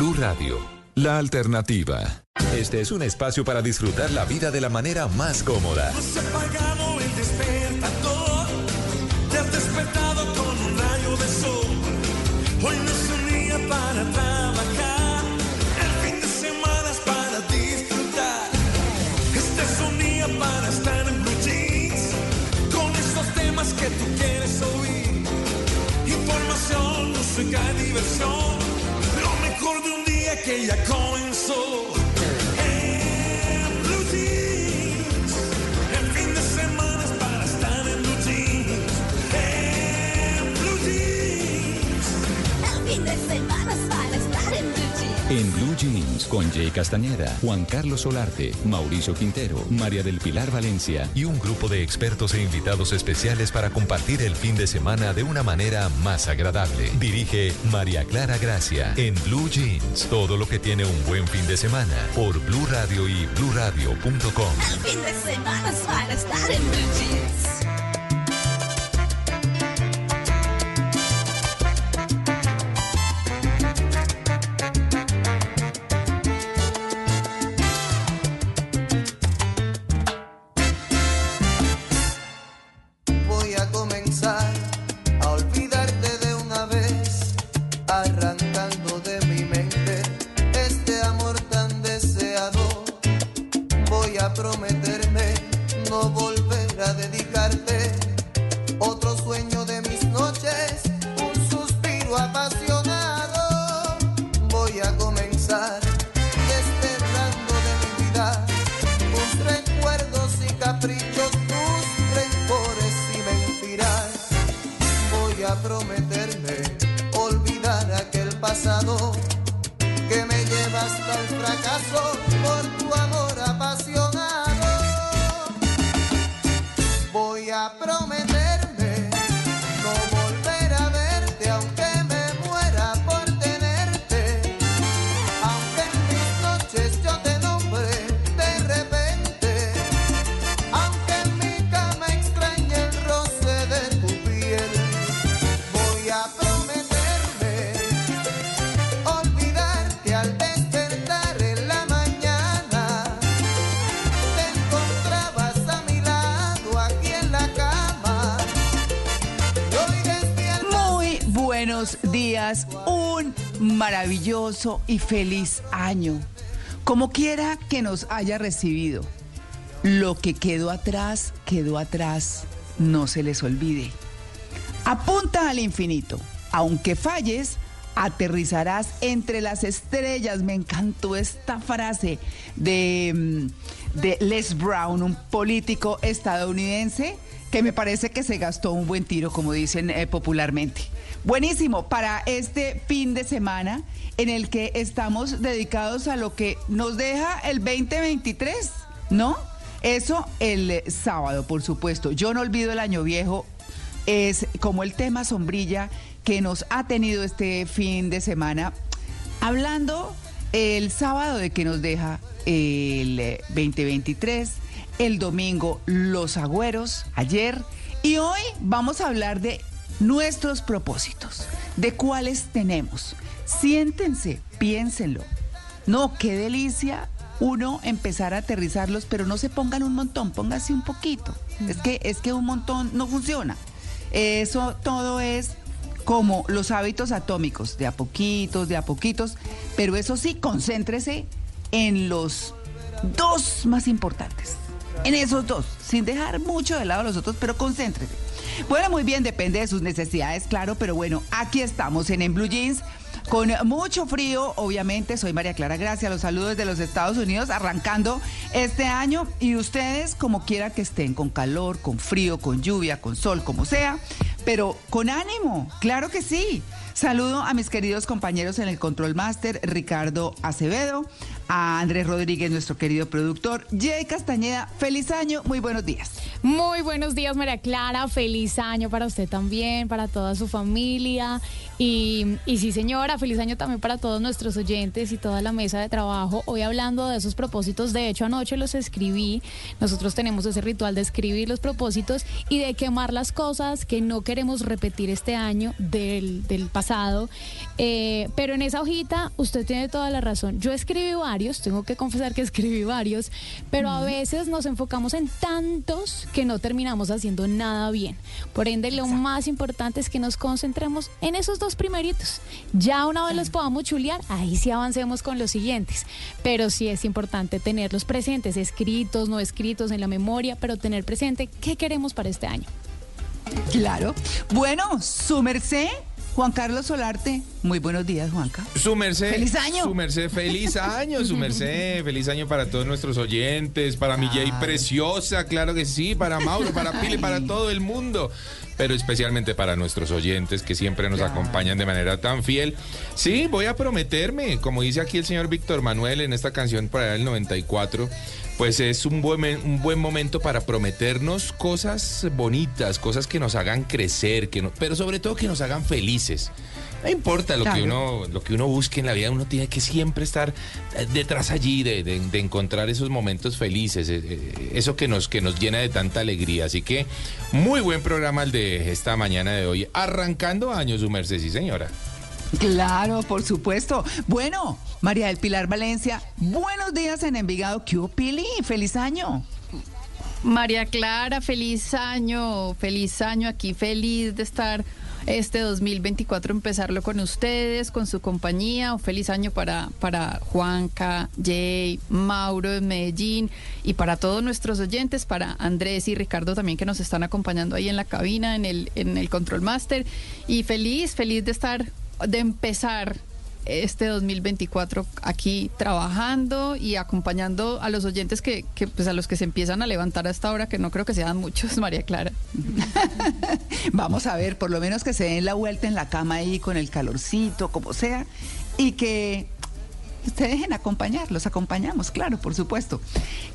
Blue Radio, la alternativa. Este es un espacio para disfrutar la vida de la manera más cómoda. Que ya comenzó. Jeans. Con Jay Castañeda, Juan Carlos Solarte, Mauricio Quintero, María del Pilar Valencia y un grupo de expertos e invitados especiales para compartir el fin de semana de una manera más agradable. Dirige María Clara Gracia en Blue Jeans. Todo lo que tiene un buen fin de semana por Blue Radio y bluradio.com. El fin de semana es para estar en blue jeans. Maravilloso y feliz año. Como quiera que nos haya recibido, lo que quedó atrás, quedó atrás, no se les olvide. Apunta al infinito, aunque falles, aterrizarás entre las estrellas. Me encantó esta frase de, mm, de Les Brown, un político estadounidense que me parece que se gastó un buen tiro, como dicen eh, popularmente. Buenísimo para este fin de semana en el que estamos dedicados a lo que nos deja el 2023, ¿no? Eso el sábado, por supuesto. Yo no olvido el año viejo, es como el tema sombrilla que nos ha tenido este fin de semana. Hablando el sábado de que nos deja el eh, 2023, el domingo los agüeros, ayer, y hoy vamos a hablar de nuestros propósitos, de cuáles tenemos. Siéntense, piénsenlo. No, qué delicia uno empezar a aterrizarlos, pero no se pongan un montón, póngase un poquito. Es que, es que un montón no funciona. Eso todo es como los hábitos atómicos, de a poquitos, de a poquitos, pero eso sí, concéntrese en los dos más importantes. En esos dos, sin dejar mucho de lado los otros, pero concéntrese. Bueno, muy bien, depende de sus necesidades, claro, pero bueno, aquí estamos en En Blue Jeans. Con mucho frío, obviamente, soy María Clara Gracia, los saludos de los Estados Unidos, arrancando este año y ustedes como quiera que estén, con calor, con frío, con lluvia, con sol, como sea, pero con ánimo, claro que sí. Saludo a mis queridos compañeros en el Control Master, Ricardo Acevedo, a Andrés Rodríguez, nuestro querido productor, Jay Castañeda. Feliz año, muy buenos días. Muy buenos días, María Clara. Feliz año para usted también, para toda su familia. Y, sí, señora, feliz año también para todos nuestros oyentes y toda la mesa de trabajo. Hoy hablando de esos propósitos, de hecho anoche los escribí. Nosotros tenemos ese ritual de escribir los propósitos y de quemar las cosas que no queremos repetir este año del, del pasado. Eh, pero en esa hojita usted tiene toda la razón. Yo escribí varios, tengo que confesar que escribí varios, pero a veces nos enfocamos en tantos que no terminamos haciendo nada bien. Por ende, lo más importante es que nos concentremos en esos dos primeritos. Ya una vez los podamos chulear, ahí sí avancemos con los siguientes. Pero sí es importante tenerlos presentes, escritos, no escritos en la memoria, pero tener presente qué queremos para este año. Claro. Bueno, su merced. Juan Carlos Solarte, muy buenos días, Juanca. Su merced. ¡Feliz año! Su merced, feliz año, su merced. Feliz año para todos nuestros oyentes, para mi Jay preciosa, claro que sí, para Mauro, para Pili, para todo el mundo. Pero especialmente para nuestros oyentes que siempre nos acompañan de manera tan fiel. Sí, voy a prometerme, como dice aquí el señor Víctor Manuel en esta canción para el 94 pues es un buen, un buen momento para prometernos cosas bonitas, cosas que nos hagan crecer, que no, pero sobre todo que nos hagan felices. No importa lo, Claro. que uno, lo que uno busque en la vida, uno tiene que siempre estar eh, detrás allí de, de- de encontrar esos momentos felices, eh, eh, eso que nos, que nos llena de tanta alegría. Así que muy buen programa el de esta mañana de hoy. Arrancando años, su merced, sí señora. Claro, por supuesto. Bueno, María del Pilar Valencia, buenos días en Envigado. ¿Qué Pili? ¡Feliz año! María Clara, feliz año, feliz año aquí, feliz de estar este 2024, empezarlo con ustedes, con su compañía. Un feliz año para, para Juanca, Jay, Mauro de Medellín y para todos nuestros oyentes, para Andrés y Ricardo también que nos están acompañando ahí en la cabina, en el, en el Control Master. Y feliz, feliz de estar, de empezar este 2024 aquí trabajando y acompañando a los oyentes que, que, pues a los que se empiezan a levantar hasta ahora, que no creo que sean muchos, María Clara. Vamos a ver, por lo menos que se den la vuelta en la cama ahí con el calorcito, como sea, y que se dejen acompañar, los acompañamos, claro, por supuesto.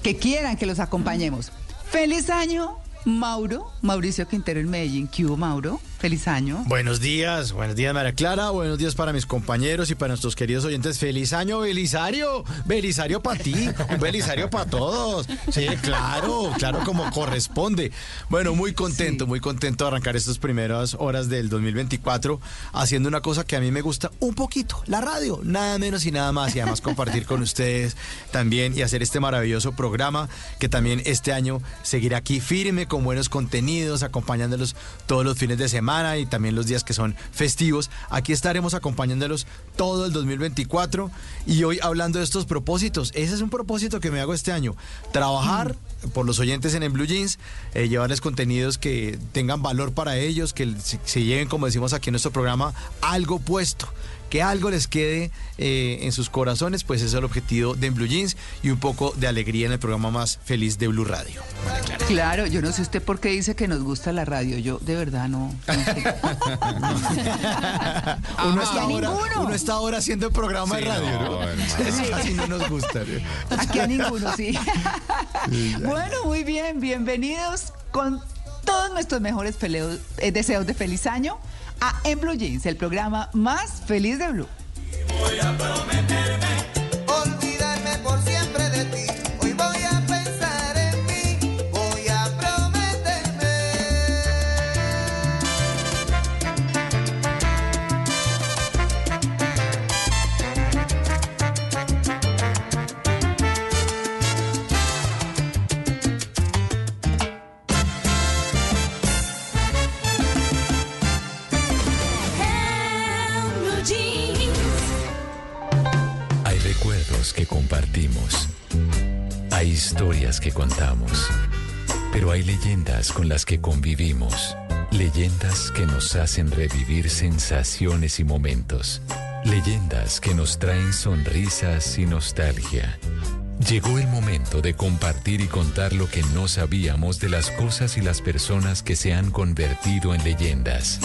Que quieran que los acompañemos. Feliz año, Mauro, Mauricio Quintero en Medellín. ¿Qué hubo, Mauro? Feliz año. Buenos días, buenos días María Clara, buenos días para mis compañeros y para nuestros queridos oyentes. Feliz año, Belisario, Belisario para ti, un Belisario para todos. Sí, claro, claro como corresponde. Bueno, muy contento, muy contento de arrancar estas primeras horas del 2024 haciendo una cosa que a mí me gusta un poquito, la radio, nada menos y nada más y además compartir con ustedes también y hacer este maravilloso programa que también este año seguirá aquí firme con buenos contenidos, acompañándolos todos los fines de semana y también los días que son festivos. Aquí estaremos acompañándolos todo el 2024 y hoy hablando de estos propósitos. Ese es un propósito que me hago este año, trabajar por los oyentes en el Blue Jeans, eh, llevarles contenidos que tengan valor para ellos, que se, se lleven, como decimos aquí en nuestro programa, algo puesto que algo les quede eh, en sus corazones, pues ese es el objetivo de Blue Jeans y un poco de alegría en el programa más feliz de Blue Radio. Claro, yo no sé usted por qué dice que nos gusta la radio. Yo de verdad no. no sé. uno, está ahora, ninguno. uno está ahora haciendo el programa Sí, de radio, no, ¿no? hermano. Eso casi no nos gusta. ¿no? Aquí a ninguno, sí. bueno, muy bien, bienvenidos con todos nuestros mejores peleos- eh, deseos de feliz año a En Blue Jeans, el programa más feliz de Blue. Que contamos. Pero hay leyendas con las que convivimos. Leyendas que nos hacen revivir sensaciones y momentos. Leyendas que nos traen sonrisas y nostalgia. Llegó el momento de compartir y contar lo que no sabíamos de las cosas y las personas que se han convertido en leyendas.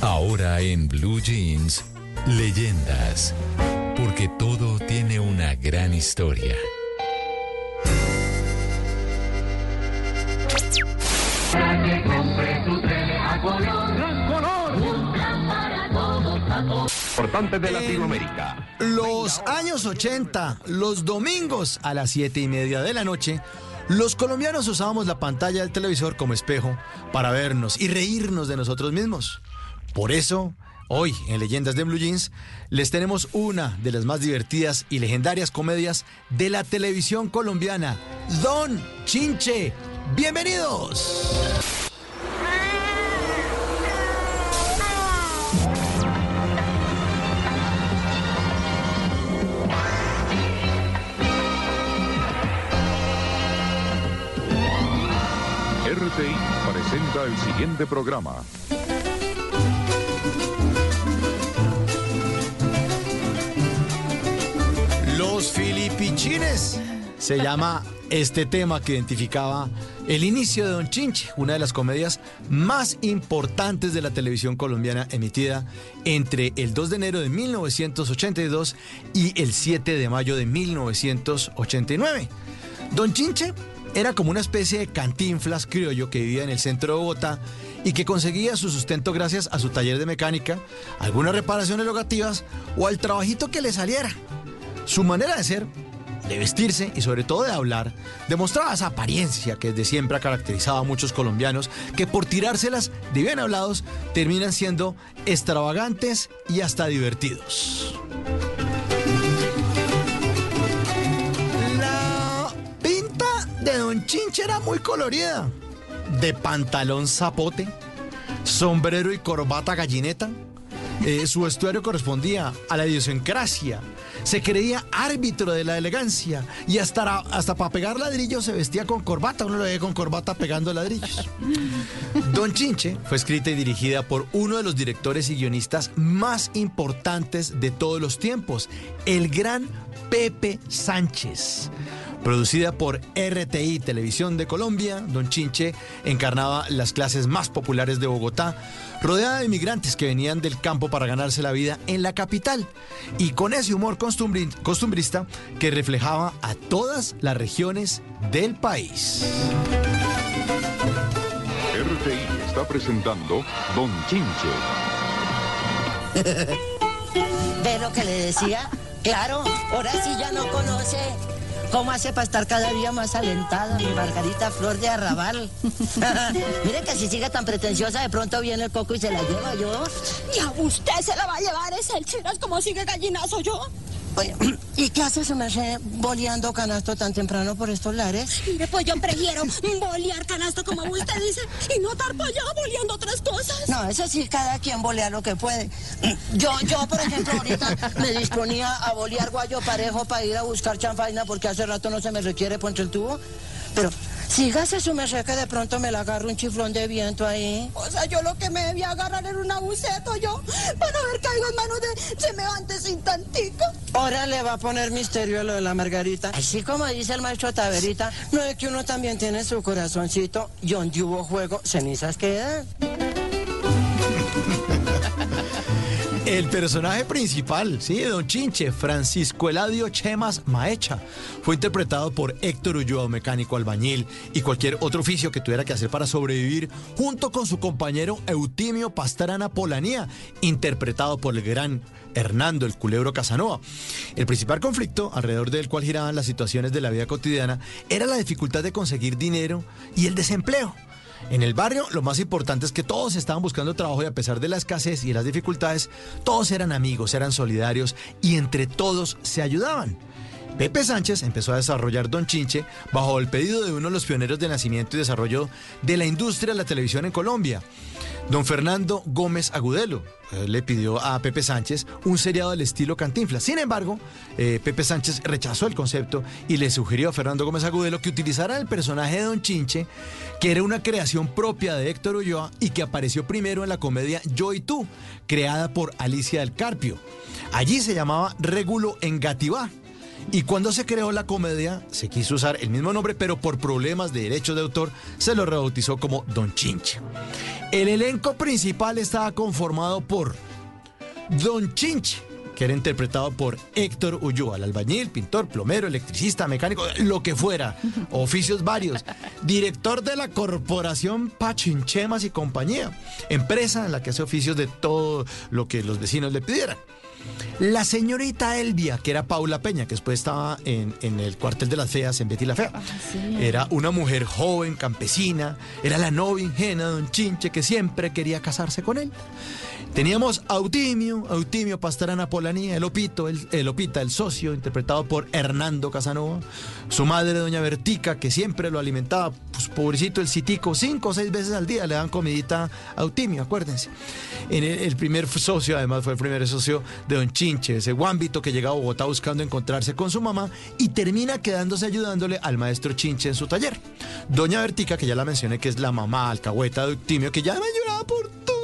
Ahora en Blue Jeans, leyendas. Porque todo tiene una gran historia. De Latinoamérica. Los años 80, los domingos a las 7 y media de la noche, los colombianos usábamos la pantalla del televisor como espejo para vernos y reírnos de nosotros mismos. Por eso, hoy en Leyendas de Blue Jeans, les tenemos una de las más divertidas y legendarias comedias de la televisión colombiana, Don Chinche. ¡Bienvenidos! Presenta el siguiente programa. Los Filipichines. Se llama este tema que identificaba el inicio de Don Chinche, una de las comedias más importantes de la televisión colombiana emitida entre el 2 de enero de 1982 y el 7 de mayo de 1989. Don Chinche era como una especie de cantinflas criollo que vivía en el centro de Bogotá y que conseguía su sustento gracias a su taller de mecánica, algunas reparaciones locativas o al trabajito que le saliera. Su manera de ser, de vestirse y sobre todo de hablar demostraba esa apariencia que desde siempre ha caracterizado a muchos colombianos que por tirárselas de bien hablados terminan siendo extravagantes y hasta divertidos. Don Chinche era muy colorida. De pantalón zapote, sombrero y corbata gallineta. Eh, su vestuario correspondía a la idiosincrasia. Se creía árbitro de la elegancia y hasta, hasta para pegar ladrillos se vestía con corbata. Uno lo veía con corbata pegando ladrillos. Don Chinche fue escrita y dirigida por uno de los directores y guionistas más importantes de todos los tiempos, el gran Pepe Sánchez. Producida por RTI Televisión de Colombia, Don Chinche encarnaba las clases más populares de Bogotá, rodeada de inmigrantes que venían del campo para ganarse la vida en la capital, y con ese humor costumbri- costumbrista que reflejaba a todas las regiones del país. RTI está presentando Don Chinche. ¿Ve lo que le decía? Claro, ahora sí ya no conoce. ¿Cómo hace para estar cada día más alentada, mi Margarita Flor de Arrabal? Mire que si sigue tan pretenciosa, de pronto viene el coco y se la lleva yo. Y a usted se la va a llevar ese el chiras como sigue gallinazo yo. Oye, ¿y qué hace su merced boleando canasto tan temprano por estos lares? Mire, pues yo prefiero bolear canasto como usted dice y no estar para allá boleando otras cosas. No, eso sí, cada quien bolea lo que puede. Yo, yo, por ejemplo, ahorita me disponía a bolear guayo parejo para ir a buscar chanfaina porque hace rato no se me requiere ponche el tubo. Pero sígase su merced que de pronto me la agarro un chiflón de viento ahí. O sea, yo lo que me debía agarrar era una buceta yo para no ver caigo en manos de semejante sin tantico. Ahora le va a poner misterio a lo de la margarita. Así como dice el maestro Taverita, no es que uno también tiene su corazoncito y donde hubo juego, cenizas quedan. El personaje principal, sí, Don Chinche, Francisco Eladio Chemas Maecha, fue interpretado por Héctor Ulloa, mecánico albañil y cualquier otro oficio que tuviera que hacer para sobrevivir, junto con su compañero Eutimio Pastrana Polanía, interpretado por el gran Hernando el Culebro Casanova. El principal conflicto alrededor del cual giraban las situaciones de la vida cotidiana era la dificultad de conseguir dinero y el desempleo. En el barrio lo más importante es que todos estaban buscando trabajo y a pesar de la escasez y las dificultades, todos eran amigos, eran solidarios y entre todos se ayudaban. Pepe Sánchez empezó a desarrollar Don Chinche bajo el pedido de uno de los pioneros de nacimiento y desarrollo de la industria de la televisión en Colombia. Don Fernando Gómez Agudelo eh, le pidió a Pepe Sánchez un seriado del estilo Cantinflas. Sin embargo, eh, Pepe Sánchez rechazó el concepto y le sugirió a Fernando Gómez Agudelo que utilizara el personaje de Don Chinche, que era una creación propia de Héctor Ulloa y que apareció primero en la comedia Yo y tú, creada por Alicia del Carpio. Allí se llamaba Régulo en Gativá. Y cuando se creó la comedia, se quiso usar el mismo nombre, pero por problemas de derechos de autor, se lo rebautizó como Don Chinche. El elenco principal estaba conformado por Don Chinche, que era interpretado por Héctor Ulloa, el albañil, pintor, plomero, electricista, mecánico, lo que fuera, oficios varios, director de la corporación Pachinchemas y compañía, empresa en la que hace oficios de todo lo que los vecinos le pidieran. La señorita Elvia, que era Paula Peña, que después estaba en, en el cuartel de las feas, en Betty la Fea. Era una mujer joven, campesina, era la novia ingenua de Don Chinche que siempre quería casarse con él. Teníamos a Autimio, Autimio Pastarana Polanía, el Opito, el, el Opita, el socio, interpretado por Hernando Casanova. Su madre, doña Bertica, que siempre lo alimentaba, pues pobrecito el citico, cinco o seis veces al día le dan comidita a Autimio, acuérdense. En el, primer socio, además, fue el primer socio de Don Chinche, ese guambito que llega a Bogotá buscando encontrarse con su mamá y termina quedándose ayudándole al maestro Chinche en su taller. Doña Bertica, que ya la mencioné, que es la mamá alcahueta de Autimio, que ya me lloraba por todo.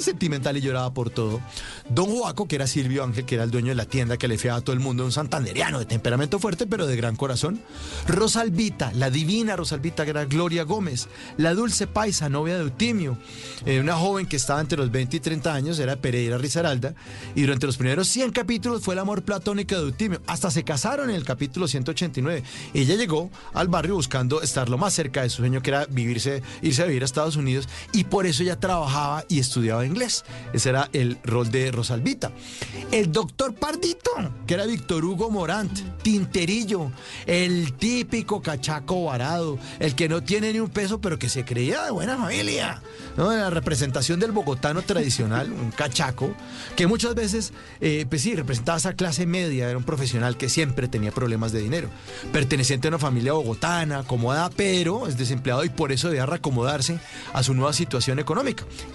Sentimental y lloraba por todo. Don Joaco, que era Silvio Ángel, que era el dueño de la tienda que le fiaba a todo el mundo, un santanderiano de temperamento fuerte, pero de gran corazón. Rosalvita, la divina Rosalvita, que era Gloria Gómez. La dulce paisa, novia de Eutimio. eh, una joven que estaba entre los 20 y 30 años, era Pereira Rizaralda. Y durante los primeros 100 capítulos fue el amor platónico de Eutimio. Hasta se casaron en el capítulo 189. Ella llegó al barrio buscando estar lo más cerca de su sueño, que era vivirse, irse a vivir a Estados Unidos. Y por eso ella trabajaba y estudiaba inglés. Ese era el rol de Rosalvita. El doctor Pardito, que era Víctor Hugo Morant, tinterillo, el típico cachaco varado, el que no tiene ni un peso, pero que se creía de buena familia. ¿no? La representación del bogotano tradicional, un cachaco, que muchas veces, eh, pues sí, representaba esa clase media, era un profesional que siempre tenía problemas de dinero. Perteneciente a una familia bogotana, acomodada, pero es desempleado y por eso debía reacomodarse a su nueva situación económica.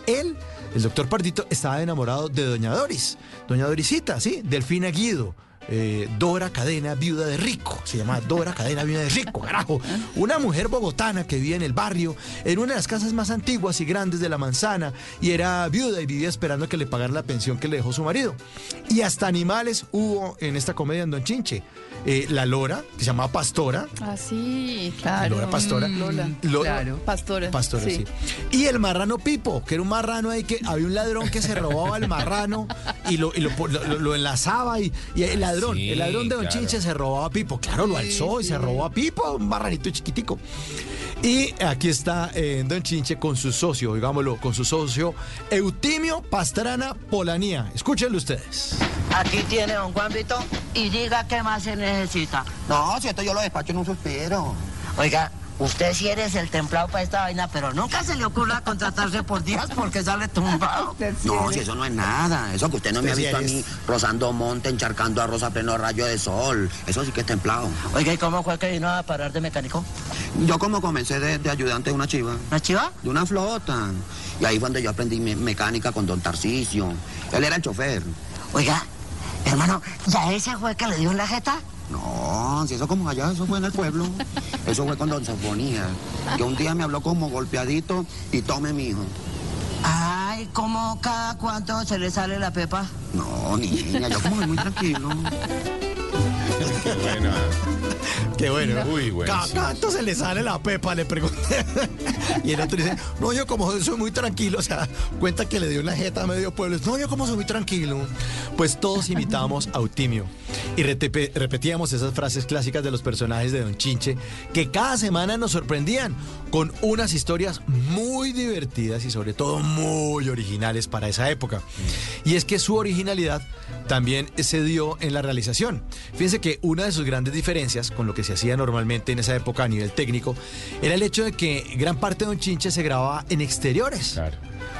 Él, el doctor Pardito, estaba enamorado de Doña Doris, Doña Dorisita, sí, Delfina Guido. Eh, Dora Cadena, viuda de rico. Se llama Dora Cadena, viuda de rico, carajo. Una mujer bogotana que vivía en el barrio, en una de las casas más antiguas y grandes de la manzana, y era viuda y vivía esperando que le pagaran la pensión que le dejó su marido. Y hasta animales hubo en esta comedia en Don Chinche. Eh, la Lora, que se llamaba Pastora, Ah, sí, claro. Lora Pastora. Mm, Lola. Lo- claro. Pastora. Pastora, sí. Y el marrano Pipo, que era un marrano ahí que había un ladrón que se robaba el marrano y lo, y lo, lo- lo enlazaba y, y el ladrón, Sí, el ladrón de Don claro. Chinche se robaba a Pipo. Claro, lo alzó y se robó a Pipo, un marranito chiquitico. Y aquí está eh, Don Chinche con su socio, digámoslo, con su socio Eutimio Pastrana Polanía. Escúchenlo ustedes. Aquí tiene don Juanvito y diga qué más se necesita. No, si esto yo lo despacho en un suspiro. Oiga, usted sí eres el templado para esta vaina, pero nunca se le ocurra contratarse por días porque sale tumbado. No, si eso no es nada. Eso que usted no me ha visto a mí rozando monte, encharcando arroz a pleno rayo de sol. Eso sí que es templado. Oiga, ¿y cómo fue que vino a parar de mecánico? Yo como comencé de, de ayudante de una chiva. ¿Una chiva? De una flota. Y ahí fue donde yo aprendí me- mecánica con don Tarcisio. Él era el chofer. Oiga, hermano, ¿ya ese fue que le dio en la jeta? No, si eso como allá, eso fue en el pueblo. Eso fue con don Sofonía. Que un día me habló como golpeadito y tome mi hijo. Ay, ¿cómo cada cuánto se le sale la pepa? No, niña, yo como muy tranquilo. Qué buena. Qué bueno. Uy, Ca- buenísimo. ¿Cuánto se le sale la pepa? Le pregunté. y el otro dice, no, yo como soy muy tranquilo, o sea, cuenta que le dio una jeta a medio pueblo. No, yo como soy muy tranquilo. Pues todos imitábamos a Eutimio y repetíamos esas frases clásicas de los personajes de Don Chinche que cada semana nos sorprendían con unas historias muy divertidas y sobre todo muy originales para esa época. Y es que su originalidad también se dio en la realización. Fíjense que una de sus grandes diferencias con lo que se hacía normalmente en esa época a nivel técnico era el hecho de que gran parte de Don Chinche se grababa en exteriores.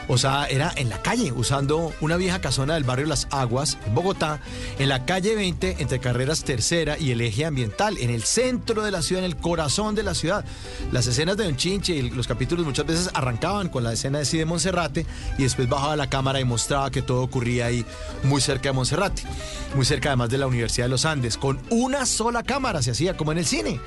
O sea, era en la calle, usando una vieja casona del barrio Las Aguas, en Bogotá, en la calle 20, entre carreras tercera y el eje ambiental, en el centro de la ciudad, en el corazón de la ciudad. Las escenas de Don Chinche y los capítulos muchas veces arrancaban con la escena de sí de Monserrate y después bajaba la cámara y mostraba que todo ocurría ahí muy cerca de Monserrate, muy cerca además de la Universidad de los Andes, con una sola cámara, se hacía como en el cine,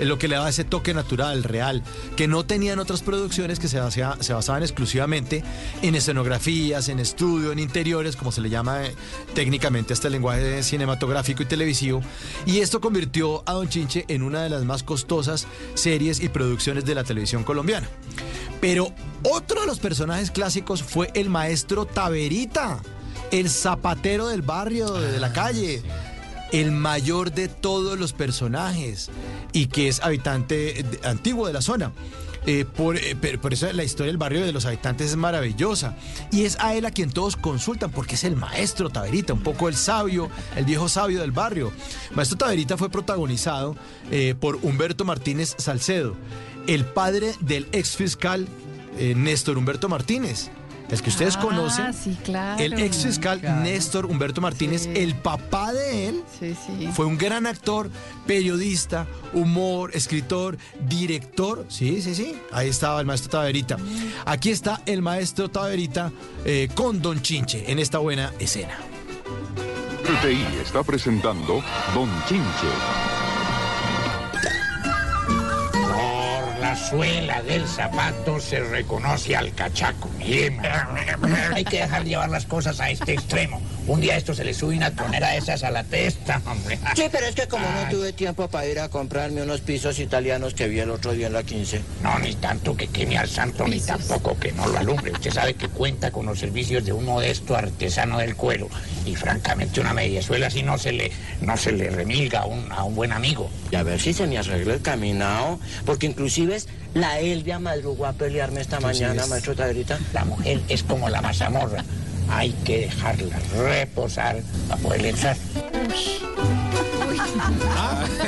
en lo que le daba ese toque natural, real, que no tenían otras producciones que se, se basaban exclusivamente en escenografías, en estudio, en interiores, como se le llama eh, técnicamente este lenguaje cinematográfico y televisivo. Y esto convirtió a Don Chinche en una de las más costosas series y producciones de la televisión colombiana. Pero otro de los personajes clásicos fue el maestro Taverita, el zapatero del barrio, de la calle, el mayor de todos los personajes y que es habitante antiguo de la zona. Eh, por, eh, por eso la historia del barrio de los habitantes es maravillosa. Y es a él a quien todos consultan, porque es el maestro Taverita, un poco el sabio, el viejo sabio del barrio. Maestro Taverita fue protagonizado eh, por Humberto Martínez Salcedo, el padre del ex fiscal Néstor Humberto Martínez. El que ustedes Ah, conocen, sí, claro. el ex fiscal Néstor Humberto Martínez, el papá de él, Sí, sí. fue un gran actor, periodista, humor, escritor, director. Sí, sí, sí. Ahí estaba el maestro Taverita. Aquí está el maestro Taverita eh, con Don Chinche en esta buena escena. RTI está presentando Don Chinche. Suela del zapato se reconoce al cachaco. Hay que dejar llevar las cosas a este extremo. Un día esto se le sube una tronera de esas a la testa, hombre. Sí, pero es que como no tuve tiempo para ir a comprarme unos pisos italianos que vi el otro día en la 15. No, ni tanto que queme al santo, ni tampoco que no lo alumbre. Usted sabe que cuenta con los servicios de un modesto artesano del cuero. Y francamente una mediezuela así no se le, no se le remilga a un, a un buen amigo. Y a ver si se me arregla el caminado, porque inclusive la Elvia madrugó a pelearme esta mañana, es. maestro Taverita. La mujer es como la mazamorra. Hay que dejarla reposar para poderle entrar.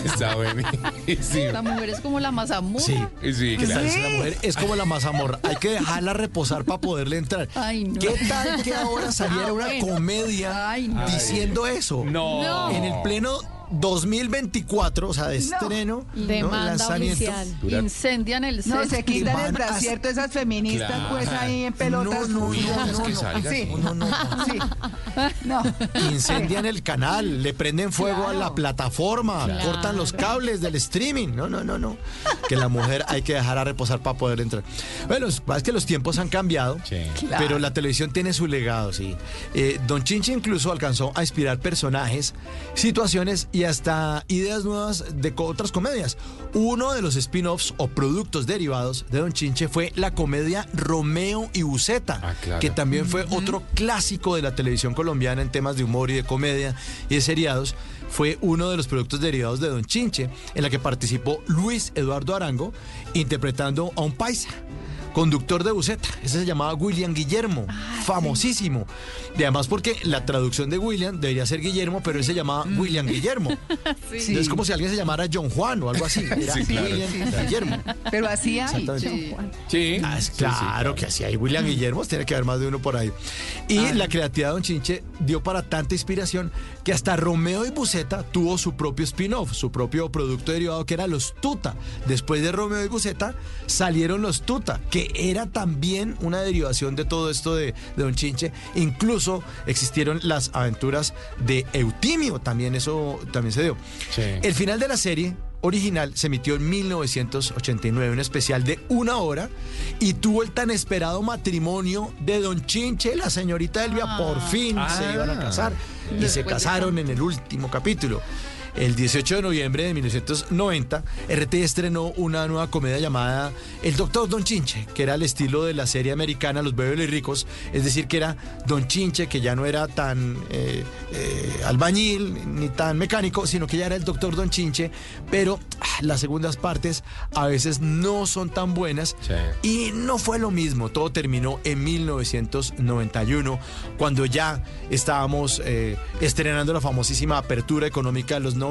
Está buenísimo. La mujer es como la mazamorra. Sí. Sí, ¿Qué tal claro. si la mujer es como la mazamorra? Hay que dejarla reposar para poderle entrar. Ay, no. ¿Qué tal que ahora saliera una Bueno. comedia Ay, no. diciendo eso? No. No. En el pleno 2024, o sea, de estreno, ¿no? Demanda lanzamiento. oficial. Incendian el No, set. se quitan el de esas feministas, Claro. pues ahí en pelotas. No, no, no, no, que no. salga Sí. así. No, no, no. Sí. No. Incendian el canal, le prenden fuego a la plataforma, Claro. cortan los cables del streaming. No, no, no, no. Que la mujer hay que dejar a reposar para poder entrar. Bueno, es que los tiempos han cambiado, Sí. pero la televisión tiene su legado, sí. Eh, Don Chinche incluso alcanzó a inspirar personajes, situaciones y hasta ideas nuevas de co- otras comedias. Uno de los spin-offs o productos derivados de Don Chinche fue la comedia Romeo y Buceta, Ah, claro. que también fue otro clásico de la televisión colombiana en temas de humor y de comedia y de seriados. Fue uno de los productos derivados de Don Chinche, en la que participó Luis Eduardo Arango, interpretando a un paisa. Conductor de buceta, ese se llamaba William Guillermo, famosísimo. Y además porque la traducción de William debería ser Guillermo, pero él se llamaba William Guillermo. Es como si alguien se llamara John Juan o algo así. Era Sí, claro. William Guillermo. Pero así hay. Sí. Ah, es Sí, sí, claro que así hay William Guillermo, tiene que haber más de uno por ahí. Y la creatividad de Don Chinche dio para tanta inspiración que hasta Romeo y Buceta tuvo su propio spin-off, su propio producto derivado que era los Tuta. Después de Romeo y Buceta salieron los Tuta, que era también una derivación de todo esto de, de Don Chinche. Incluso existieron las aventuras de Eutimio, también eso también se dio. Sí. El final de la serie original se emitió en 1989, un especial de una hora, y tuvo el tan esperado matrimonio de Don Chinche, la señorita Elvia, por fin se Ah. iban a casar, y se casaron en el último capítulo. El 18 de noviembre de 1990, RT estrenó una nueva comedia llamada El Doctor Don Chinche, que era el estilo de la serie americana Los Beverly Ricos, es decir, que era Don Chinche, que ya no era tan eh, eh, albañil ni tan mecánico, sino que ya era el Doctor Don Chinche, pero ah, las segundas partes a veces no son tan buenas Sí. y no fue lo mismo, todo terminó en 1991, cuando ya estábamos eh, estrenando la famosísima apertura económica de los 90,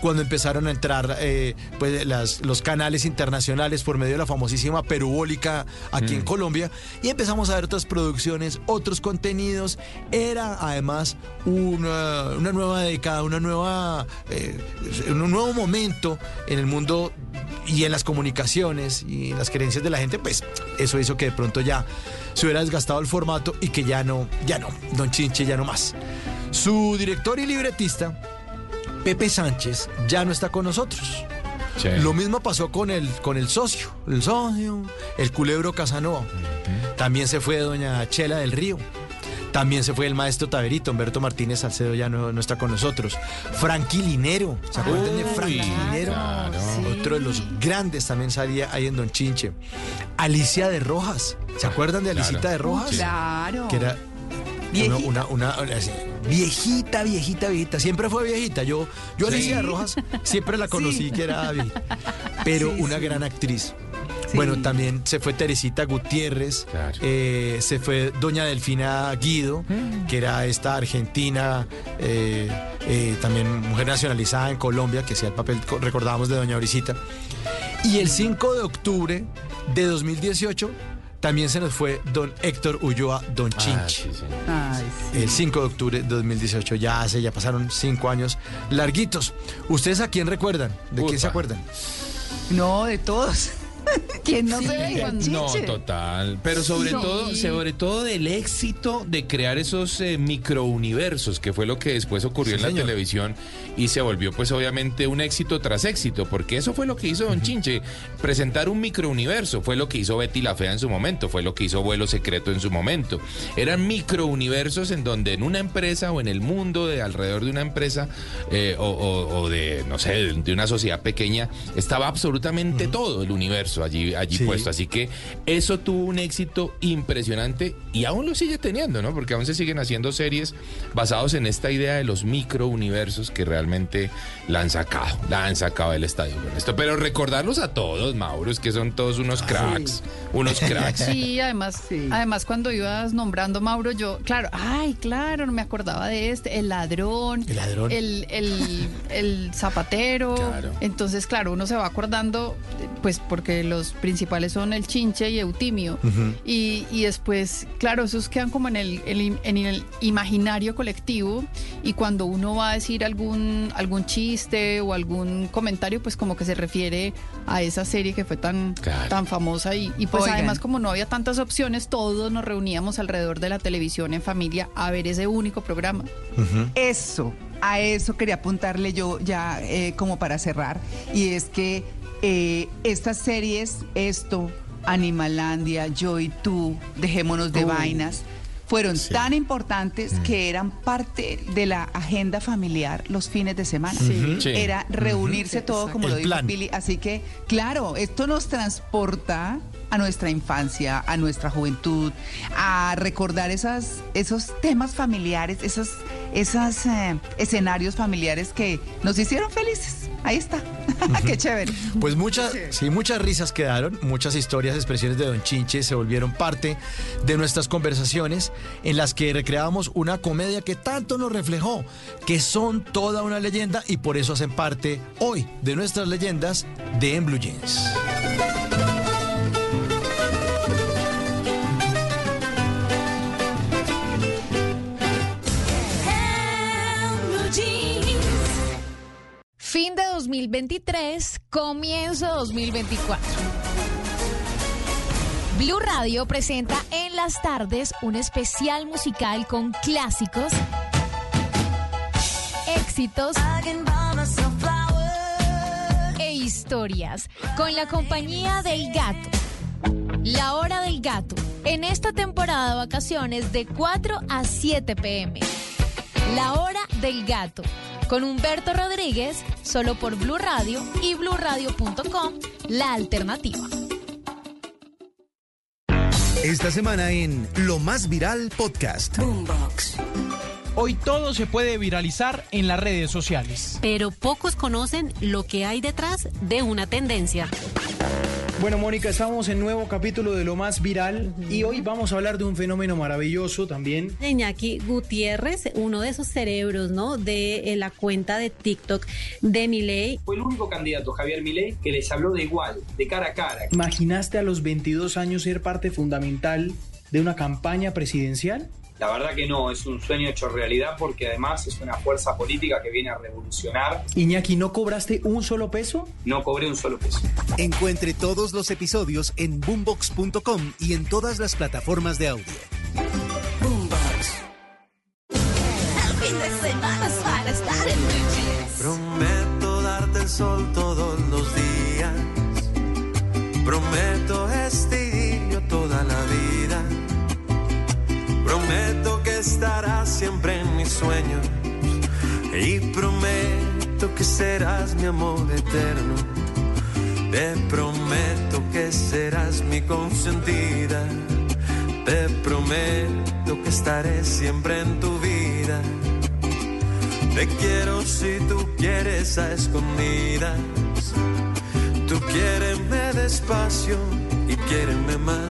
cuando empezaron a entrar eh, pues, las- los canales internacionales por medio de la famosísima perubólica aquí en Colombia, y empezamos a ver otras producciones, otros contenidos. Era además una, una nueva década, una nueva, eh, un nuevo momento en el mundo y en las comunicaciones y en las creencias de la gente, pues eso hizo que de pronto ya se hubiera desgastado el formato y que ya no, ya no, Don Chinche ya no más. Su director y libretista, Pepe Sánchez, ya no está con nosotros. Sí. Lo mismo pasó con el, con el socio, el socio, el culebro Casanova. También se fue doña Chela del Río. También se fue el maestro Taberito, Humberto Martínez Salcedo ya no, no está con nosotros. Frankie Linero, ¿se acuerdan de Frankie Linero? claro. Otro de los grandes también salía ahí en Don Chinche. Alicia de Rojas, ¿se acuerdan de Alicita de Rojas? Claro. Que era una, una, una- una- así, viejita, viejita, viejita. Siempre fue viejita. Yo, yo Sí. Alicia Rojas siempre la conocí que era viejita. Pero Sí, una sí. gran actriz. Sí. Bueno, también se fue Teresita Gutiérrez, Claro. eh, se fue Doña Delfina Guido, que era esta argentina, eh, eh, también mujer nacionalizada en Colombia, que hacía el papel, co- recordábamos, de Doña Brisita. Y el 5 de octubre de 2018 también se nos fue don Héctor Ulloa, don Ah, Chinche. sí, sí. Ay, sí. El 5 de octubre de 2018, ya hace, ya pasaron cinco años larguitos. ¿Ustedes a quién recuerdan? ¿De quién se acuerdan? No, de todos. ¿Quién no Sí, se ve con No, total. Pero sobre Sí. todo, sobre todo del éxito de crear esos eh, microuniversos, que fue lo que después ocurrió Sí, en la señor. televisión y se volvió pues obviamente un éxito tras éxito, porque eso fue lo que hizo Don Chinche, presentar un microuniverso, fue lo que hizo Betty la Fea en su momento, fue lo que hizo Vuelo Secreto en su momento. Eran microuniversos en donde en una empresa o en el mundo de alrededor de una empresa eh, o, o- o de, no sé, de, de una sociedad pequeña, estaba absolutamente todo el universo allí, allí Sí. puesto. Así que eso tuvo un éxito impresionante y aún lo sigue teniendo, ¿no? Porque aún se siguen haciendo series basados en esta idea de los microuniversos que realmente la han sacado, la han sacado del estadio con esto. Pero recordarlos a todos, Mauro, es que son todos unos cracks, unos cracks. Sí, además, Sí. además cuando ibas nombrando Mauro, yo, claro, ay, claro, no me acordaba de este, el ladrón, El ladrón. el, el, el zapatero. Claro. Entonces, claro, uno se va acordando, pues porque los principales son el chinche y Eutimio. y, y después, claro, esos quedan como en el, el- en el imaginario colectivo. Y cuando uno va a decir algún, algún chiste o algún comentario, pues como que se refiere a esa serie que fue tan, Claro. tan famosa. Y, y pues Oigan. además, como no había tantas opciones, todos nos reuníamos alrededor de la televisión en familia a ver ese único programa. Eso, a eso quería apuntarle yo ya eh, como para cerrar. Y es que eh, estas series, esto, Animalandia, Yo y tú, Dejémonos de. Vainas, fueron tan importantes que eran parte de la agenda familiar los fines de semana. Sí. Sí. Era reunirse todo como El lo dijo plan. Pili. Así que, claro, esto nos transporta a nuestra infancia, a nuestra juventud, a recordar esas, esos temas familiares, esos, esos eh, escenarios familiares que nos hicieron felices. Ahí está. Qué chévere. Pues muchas, sí, muchas risas quedaron, muchas historias, expresiones de Don Chinche se volvieron parte de nuestras conversaciones en las que recreábamos una comedia que tanto nos reflejó, que son toda una leyenda y por eso hacen parte hoy de nuestras leyendas de En Blue Jeans. Fin de 2023, comienzo de 2024. Blue Radio presenta en las tardes un especial musical con clásicos, éxitos e historias con la compañía del gato. La hora del gato. En esta temporada de vacaciones de 4 a 7 pm. La hora del gato. Con Humberto Rodríguez, solo por Blue Radio y bluradio.com, la alternativa. Esta semana en Lo Más Viral Podcast. Hoy todo se puede viralizar en las redes sociales. Pero pocos conocen lo que hay detrás de una tendencia. Bueno, Mónica, estamos en nuevo capítulo de Lo Más Viral y hoy vamos a hablar de un fenómeno maravilloso también. Iñaki Gutiérrez, uno de esos cerebros, ¿no? De eh, la cuenta de TikTok de Milei. Fue el único candidato, Javier Milei, que les habló de igual, de cara a cara. ¿Imaginaste a los 22 años ser parte fundamental de una campaña presidencial? La verdad que no, es un sueño hecho realidad porque además es una fuerza política que viene a revolucionar. Iñaki, ¿no cobraste un solo peso? No cobré un solo peso. Encuentre todos los episodios en boombox.com y en todas las plataformas de audio. El fin de semana es para estar en. Prometo darte el sol Que siempre en mis sueños. Y prometo que serás mi amor eterno. Te prometo que serás mi consentida. Te prometo que estaré siempre en tu vida. Te quiero si tú quieres a escondidas. Tú quiéreme despacio y quiéreme más.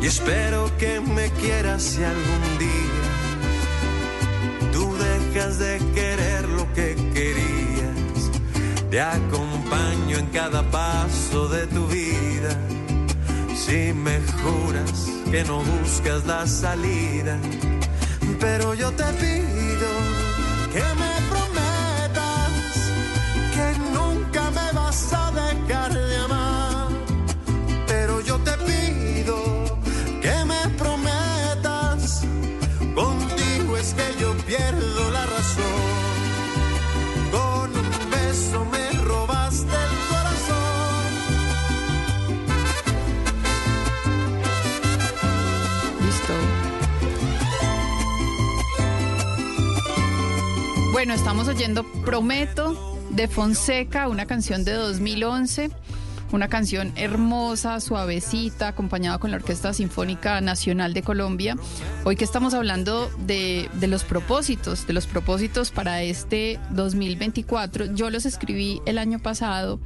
Y espero que me quieras si algún día tú dejas de querer lo que querías. Te acompaño en cada paso de tu vida. Si me juras que no buscas la salida, pero yo te pido que me prometas que nunca me vas a dejar Bueno, estamos oyendo Prometo de Fonseca, una canción de 2011. Una canción hermosa, suavecita, acompañada con la Orquesta Sinfónica Nacional de Colombia. Hoy que estamos hablando de, los propósitos, de los propósitos para este 2024. Yo los escribí el año pasado.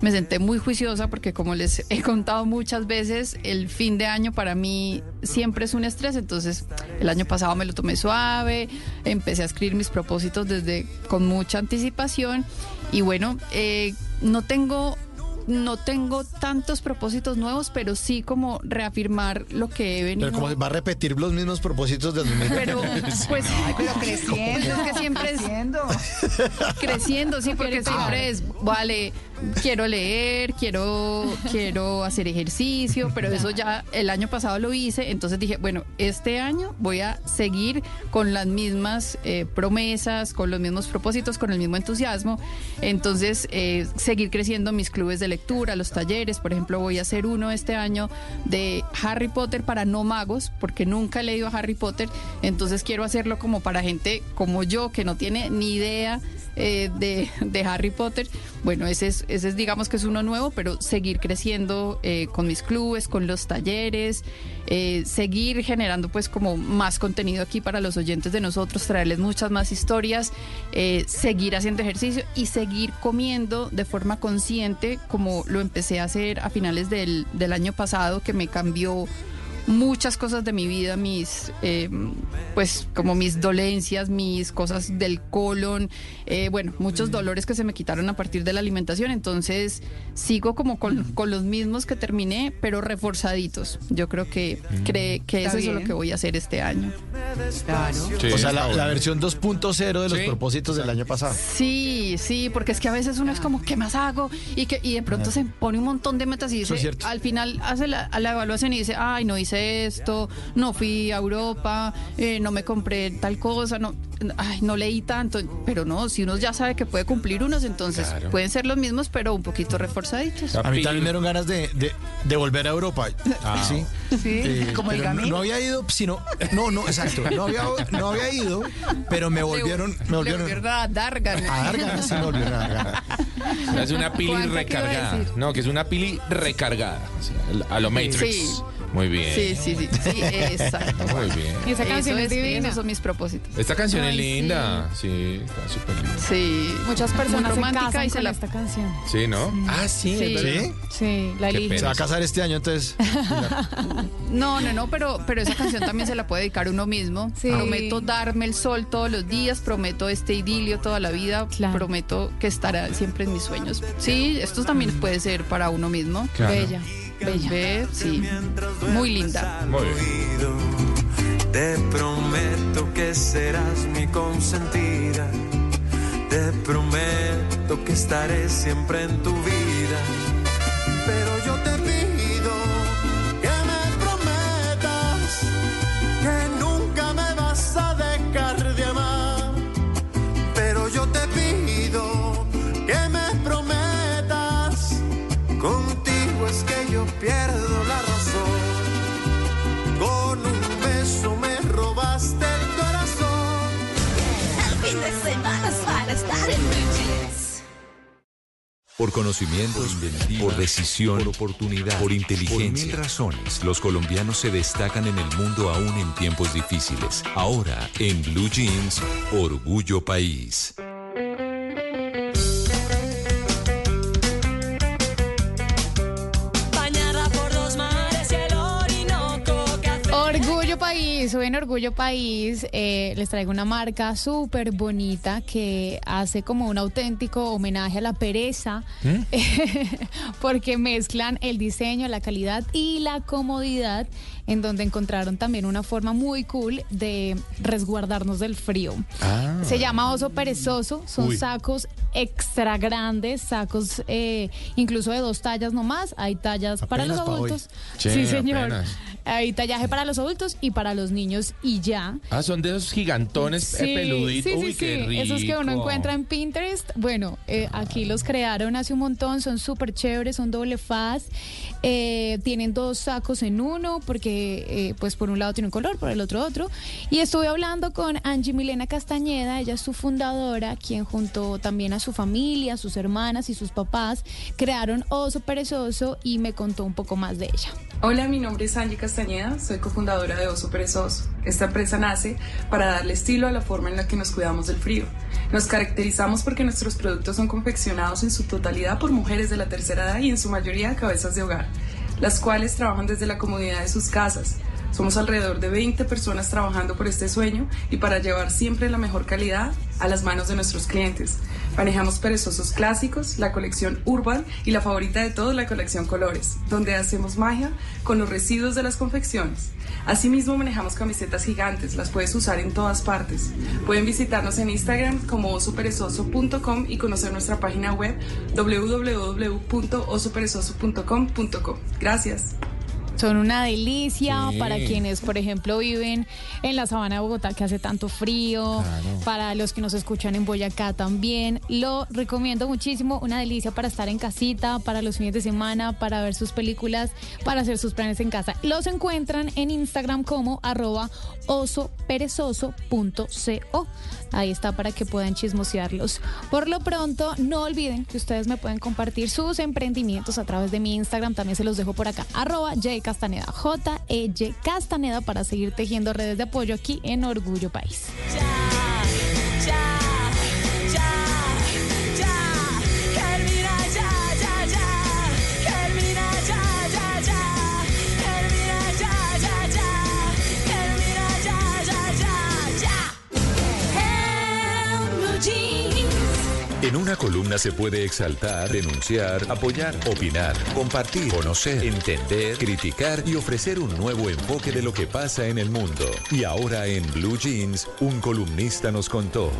Me senté muy juiciosa porque como les he contado muchas veces, el fin de año para mí siempre es un estrés. Entonces el año pasado me lo tomé suave, empecé a escribir mis propósitos desde con mucha anticipación y bueno, eh, no tengo no tengo tantos propósitos nuevos, pero sí como reafirmar lo que he venido. Pero como va a repetir los mismos propósitos del 2020. Pero, pues, pero creciendo, es que siempre es creciendo. creciendo, sí, porque siempre es, vale, quiero leer, quiero, quiero hacer ejercicio, pero eso ya el año pasado lo hice, entonces dije, bueno, este año voy a seguir con las mismas eh, promesas, con los mismos propósitos, con el mismo entusiasmo, entonces eh, seguir creciendo mis clubes de lectura, los talleres, por ejemplo, voy a hacer uno este año de Harry Potter para no magos, porque nunca he leído a Harry Potter, entonces quiero hacerlo como para gente como yo, que no tiene ni idea eh, de, de Harry Potter. Bueno, ese es, ese es, digamos que es uno nuevo, pero seguir creciendo eh, con mis clubes, con los talleres, eh, seguir generando pues como más contenido aquí para los oyentes de nosotros, traerles muchas más historias, seguir haciendo ejercicio y seguir comiendo de forma consciente como lo empecé a hacer a finales del, del año pasado, que me cambió muchas cosas de mi vida, mis, eh, pues como mis dolencias, mis cosas del colon, eh, bueno, muchos dolores que se me quitaron a partir de la alimentación, entonces sigo como con, con los mismos que terminé, pero reforzaditos. Yo creo que, cree, que eso es lo que voy a hacer este año. Claro. o sea, la, la versión 2.0 de los propósitos del año pasado. Sí, sí, porque es que a veces uno es como, ¿qué más hago? Y que y de pronto se pone un montón de metas y es dice, al final hace la, la evaluación y dice, ay, no hice esto, no fui a Europa, eh, no me compré tal cosa, no, ay, no leí tanto. Pero no, si uno ya sabe que puede cumplir unos, entonces Claro. pueden ser los mismos, pero un poquito reforzaditos. A mí también me dieron ganas de, de, de volver a Europa. Ah. Sí. Sí, Eh, como el no, no había ido, sino. No, no, exacto. No había, no había ido, pero me volvieron. Me volvieron volvieron a dar ganas. a dar ganas, sí me volvieron a dar ganas. Es una pili ¿Cuánto quiero recargada. No, que es una pili recargada. a lo Matrix. Sí. Muy bien. Sí, sí, sí, sí, exacto. Muy bien. Y esa canción Eso es divina. Esos son mis propósitos. Esta canción es linda. Sí, está súper linda. Sí. Muchas Muy personas se romántica casan y se con la- esta canción. Sí, ¿no? Ah, sí. Sí. es. ¿Sí? Sí, la eligen. Se va a casar este año, entonces. No, no, no, pero, pero esa canción también se la puede dedicar uno mismo. Sí. Prometo darme el sol todos los días, prometo este idilio toda la vida, Claro. prometo que estará siempre en mis sueños. Sí, esto también puede ser para uno mismo. Claro. Bella. Bella. Ve, sí, muy linda. Muy bien. Te prometo que serás mi consentida. Te prometo que estaré siempre en tu vida. Pero yo te Por conocimiento, por decisión, por oportunidad, por inteligencia. Por mil razones, los colombianos se destacan en el mundo aún en tiempos difíciles. Ahora, en Blue Jeans, Orgullo País. Orgullo País, hoy en Orgullo País eh, les traigo una marca súper bonita que hace como un auténtico homenaje a la pereza, porque mezclan el diseño, la calidad y la comodidad, en donde encontraron también una forma muy cool de resguardarnos del frío. Ah. Se llama Oso Perezoso, son Uy. sacos extra grandes, sacos eh, incluso de dos tallas nomás, hay tallas para los pa' adultos. Che, sí, señor. apenas. Hay tallaje para los adultos y para los niños y ya. Ah, son de esos gigantones eh, peluditos. sí, sí, Uy, qué. Esos que uno encuentra en Pinterest. Bueno, eh, aquí los crearon hace un montón, son súper chéveres, son doble faz. eh, tienen dos sacos en uno, porque eh, pues por un lado tiene un color, por el otro otro. Y estuve hablando con Angie Milena Castañeda, ella es su fundadora, quien junto también a su familia, sus hermanas y sus papás, crearon Oso Perezoso y me contó un poco más de ella. Hola, mi nombre es Angie Castañeda, soy cofundadora de Oso Perezoso. Esta empresa nace para darle estilo a la forma en la que nos cuidamos del frío. Nos caracterizamos porque nuestros productos son confeccionados en su totalidad por mujeres de la tercera edad y en su mayoría cabezas de hogar, las cuales trabajan desde la comodidad de sus casas. Somos alrededor de 20 personas trabajando por este sueño y para llevar siempre la mejor calidad a las manos de nuestros clientes. Manejamos perezosos clásicos, la colección Urban y la favorita de todos, la colección Colores, donde hacemos magia con los residuos de las confecciones. Asimismo manejamos camisetas gigantes, las puedes usar en todas partes. Pueden visitarnos en Instagram como osoperezoso.com y conocer nuestra página web www.osoperezoso.com.com. Gracias. Son una delicia Sí. para quienes, por ejemplo, viven en la sabana de Bogotá que hace tanto frío, para los que nos escuchan en Boyacá también. Lo recomiendo muchísimo, una delicia para estar en casita, para los fines de semana, para ver sus películas, para hacer sus planes en casa. Los encuentran en Instagram como arroba osoperezoso.co. Ahí está para que puedan chismosearlos. Por lo pronto, no olviden que ustedes me pueden compartir sus emprendimientos a través de mi Instagram. También se los dejo por acá. Arroba J Castaneda. J-E-Y Castaneda para seguir tejiendo redes de apoyo aquí en Orgullo País. Germina En una columna se puede exaltar, denunciar, apoyar, opinar, compartir, conocer, entender, criticar y ofrecer un nuevo enfoque de lo que pasa en el mundo. Y ahora en Blue Jeans, un columnista nos contó.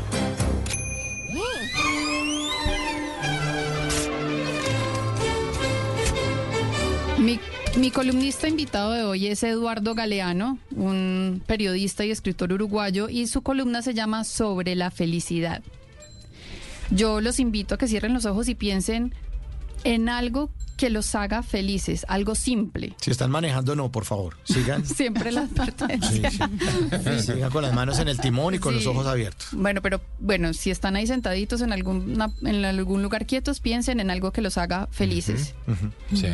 Mi, columnista invitado de hoy es Eduardo Galeano, un periodista y escritor uruguayo, y su columna se llama Sobre la felicidad. Yo los invito a que cierren los ojos y piensen en algo que los haga felices, algo simple. Si están manejando, no, por favor. Sigan. Siempre la advertencia. Sí, sí. Sigan con las manos en el timón y con los ojos abiertos. Bueno, pero bueno, si están ahí sentaditos en, alguna, en algún lugar quietos, piensen en algo que los haga felices. Sí.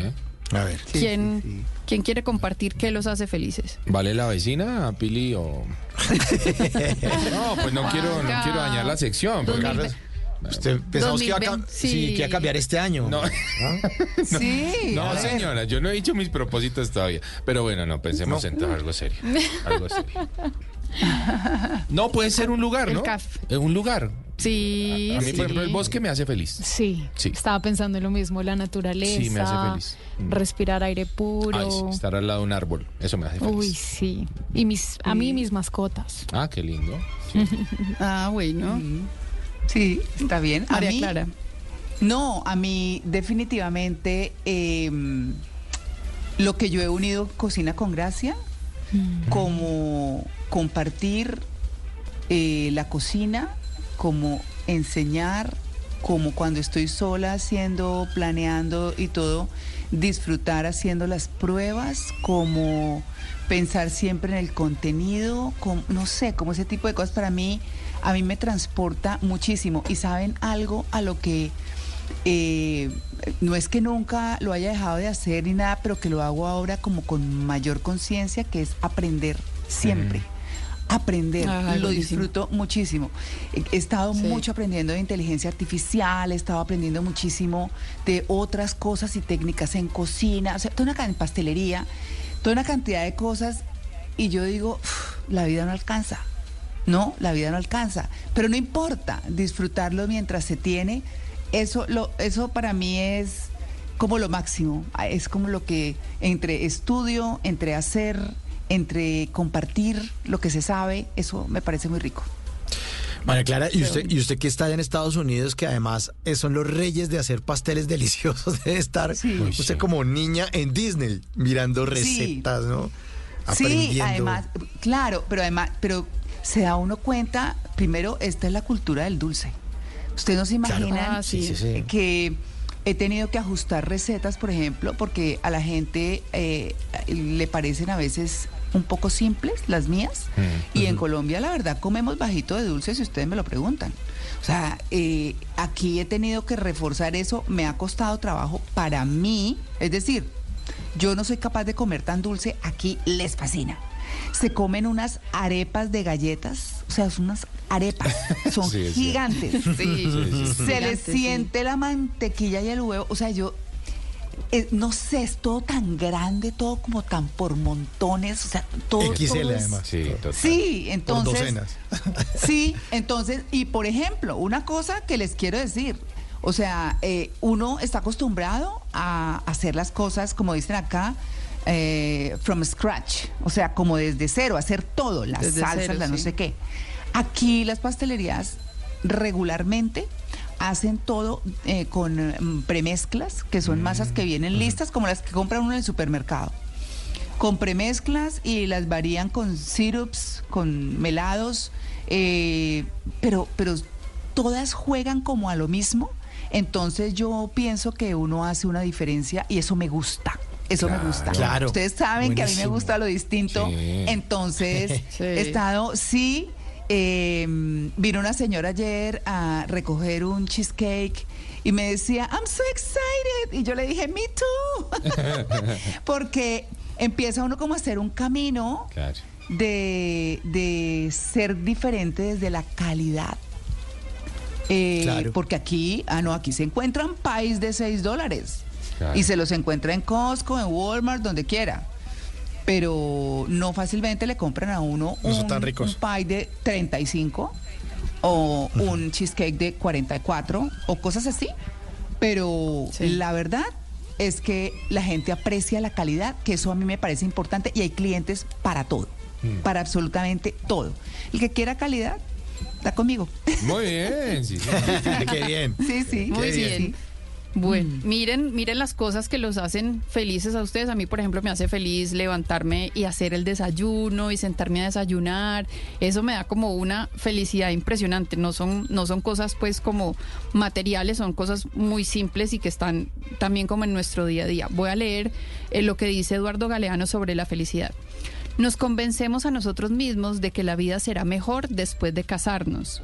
A ver. ¿Quién, ¿Quién quiere compartir qué los hace felices? ¿Vale la vecina, Pili, o...? no, pues no quiero, no quiero dañar la sección. porque- Carlos, Usted pensamos que iba, a, cam- 2020, sí, sí. que iba a cambiar este año. No. Sí. No, a ver. señora, yo no he dicho mis propósitos todavía. Pero bueno, no, pensemos en algo serio. Algo serio. No, puede ser un lugar, El ¿no? CAF. Eh, Un lugar. Sí, A mí, sí. por ejemplo, el bosque me hace feliz. Sí, Sí. estaba pensando en lo mismo, la naturaleza. Sí, me hace feliz. Mm. Respirar aire puro. Ay, sí, estar al lado de un árbol, eso me hace feliz. Uy, sí. Y mis, a mí mis mascotas. Ah, qué lindo. Ah, bueno. Sí, está bien. A María mí- Clara. No, a mí definitivamente eh, lo que yo he unido Cocina con Gracia, como compartir eh, la cocina, como enseñar, como cuando estoy sola haciendo, planeando y todo, disfrutar haciendo las pruebas, como pensar siempre en el contenido, como, no sé, como ese tipo de cosas para mí, a mí me transporta muchísimo. Y saben algo a lo que eh, no es que nunca lo haya dejado de hacer ni nada, pero que lo hago ahora como con mayor conciencia, que es aprender siempre. Aprender, Ah, lo buenísimo. disfruto muchísimo. He estado Sí. mucho aprendiendo de inteligencia artificial, he estado aprendiendo muchísimo de otras cosas y técnicas en cocina, o sea, toda una en pastelería, toda una cantidad de cosas. Y yo digo, "Uf, la vida no alcanza. No, la vida no alcanza. Pero no importa, disfrutarlo mientras se tiene. Eso, lo, eso para mí es como lo máximo. Ah, Es como lo que entre estudio, entre hacer, entre compartir lo que se sabe, eso me parece muy rico. María Clara, y usted, y usted que está allá en Estados Unidos, que además eh, son los reyes de hacer pasteles deliciosos, debe estar usted como niña en Disney, mirando recetas, ¿no? Sí, Aprendiendo. además, claro, pero además, pero se da uno cuenta, primero, esta es la cultura del dulce. Usted no se Claro. imagina Ah, sí. Sí, sí, sí. que he tenido que ajustar recetas, por ejemplo, porque a la gente eh, le parecen a veces un poco simples las mías. Y en Colombia, la verdad, comemos bajito de dulce si ustedes me lo preguntan. O sea, eh, aquí he tenido que reforzar eso, me ha costado trabajo para mí. Es decir, yo no soy capaz de comer tan dulce, aquí les fascina. Se comen unas arepas de galletas, o sea, son unas arepas, son Sí, gigantes. Sí. Sí, sí, sí. Se les sí. siente la mantequilla y el huevo, o sea, yo eh, no sé, es todo tan grande, todo como tan por montones, o sea, todo, XL todo es- además. Sí, total. Sí, Por entonces. docenas. Sí, entonces, y por ejemplo, una cosa que les quiero decir, o sea, eh, uno está acostumbrado a hacer las cosas, como dicen acá, eh, from scratch, o sea, como desde cero, hacer todo, las Desde salsas, cero, las no sí. sé qué. Aquí las pastelerías regularmente hacen todo eh, con mm, premezclas, que son masas que vienen listas, como las que compra uno en el supermercado con premezclas y las varían con syrups, con melados, eh, pero, pero todas juegan como a lo mismo. Entonces yo pienso que uno hace una diferencia y eso me gusta. Eso me gusta. Claro. Ustedes saben que a mí me gusta lo distinto. Sí. Entonces Sí. he estado, sí, eh, vino una señora ayer a recoger un cheesecake y me decía, I'm so excited. Y yo le dije, me too. Porque empieza uno como a hacer un camino Claro. de, de ser diferente desde la calidad. Eh, Claro. Porque aquí, ah, no, aquí se encuentran pies de 6 dólares. Claro. Y se los encuentra en Costco, en Walmart, donde quiera. Pero no fácilmente le compran a uno No un, un pie de 35 o un cheesecake de 44 o cosas así. Pero la verdad es que la gente aprecia la calidad, que eso a mí me parece importante y hay clientes para todo, Mm. para absolutamente todo. El que quiera calidad, está conmigo. Muy bien, sí, sí. Qué bien. Sí, sí. Muy bien. Bueno, miren, miren las cosas que los hacen felices a ustedes. A mí, por ejemplo, me hace feliz levantarme y hacer el desayuno y sentarme a desayunar. Eso me da como una felicidad impresionante. No son, no son cosas pues como materiales, son cosas muy simples y que están también como en nuestro día a día. Voy a leer eh, lo que dice Eduardo Galeano sobre la felicidad. Nos convencemos a nosotros mismos de que la vida será mejor después de casarnos,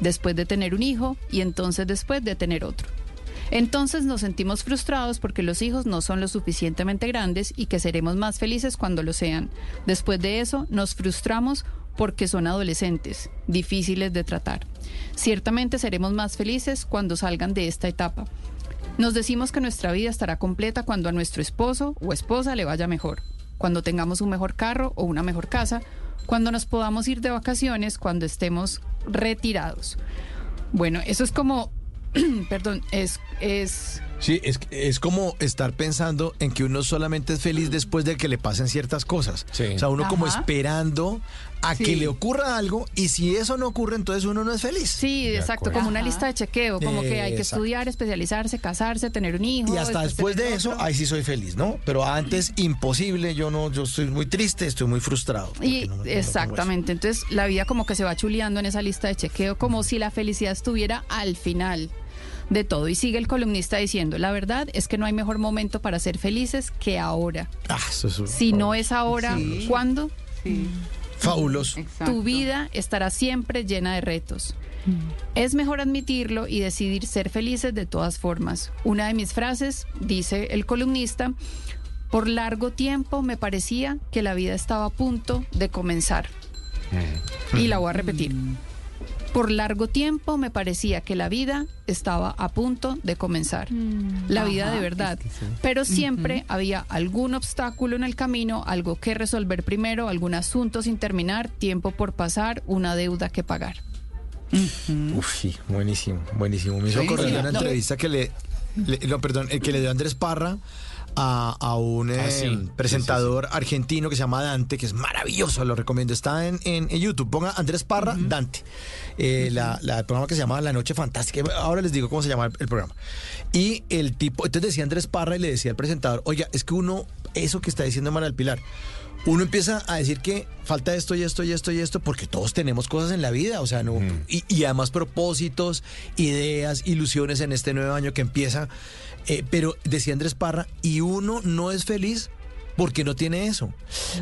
después de tener un hijo y entonces después de tener otro. Entonces nos sentimos frustrados porque los hijos no son lo suficientemente grandes y que seremos más felices cuando lo sean. Después de eso nos frustramos porque son adolescentes, difíciles de tratar. Ciertamente seremos más felices cuando salgan de esta etapa. Nos decimos que nuestra vida estará completa cuando a nuestro esposo o esposa le vaya mejor, cuando tengamos un mejor carro o una mejor casa, cuando nos podamos ir de vacaciones, cuando estemos retirados. Bueno, eso es como, perdón, es, es Sí, es, es como estar pensando en que uno solamente es feliz después de que le pasen ciertas cosas. O sea, uno como esperando a Sí. que le ocurra algo y si eso no ocurre, entonces uno no es feliz. Sí, exacto, como una lista de chequeo, como que hay que Exacto. estudiar, especializarse, casarse, tener un hijo. Y hasta después de eso, ahí sí soy feliz, ¿no? Pero antes, imposible, yo no, yo estoy muy triste, estoy muy frustrado. Y exactamente, entonces la vida como que se va chuleando en esa lista de chequeo, como si la felicidad estuviera al final de todo. Y sigue el columnista diciendo, la verdad es que no hay mejor momento para ser felices que ahora. Ah, eso es un- Si no es ahora, Sí. ¿cuándo? Fabuloso. Tu vida estará siempre llena de retos. Es mejor admitirlo y decidir ser felices de todas formas. Una de mis frases, dice el columnista, por largo tiempo me parecía que la vida estaba a punto de comenzar. Y la voy a repetir. Por largo tiempo me parecía que la vida estaba a punto de comenzar. La vida de verdad. Pero siempre había algún obstáculo en el camino, algo que resolver primero, algún asunto sin terminar, tiempo por pasar, una deuda que pagar. Uf, sí, buenísimo, buenísimo. Me hizo de una No. entrevista que le, le- no, perdón, el que le dio Andrés Parra a, a un eh, Ah, sí. presentador argentino que se llama Dante, que es maravilloso, lo recomiendo. Está en, en- en YouTube. Ponga Andrés Parra, Dante. Eh, la, la- el programa que se llama La Noche Fantástica. Ahora les digo cómo se llama el, el programa. Y el tipo, entonces decía Andrés Parra y le decía al presentador, oiga, es que uno, eso que está diciendo Manuel Pilar, uno empieza a decir que falta esto y esto y esto y esto porque todos tenemos cosas en la vida, o sea, no y, y además propósitos, ideas, ilusiones en este nuevo año que empieza. Eh, pero decía Andrés Parra, y uno no es feliz porque no tiene eso.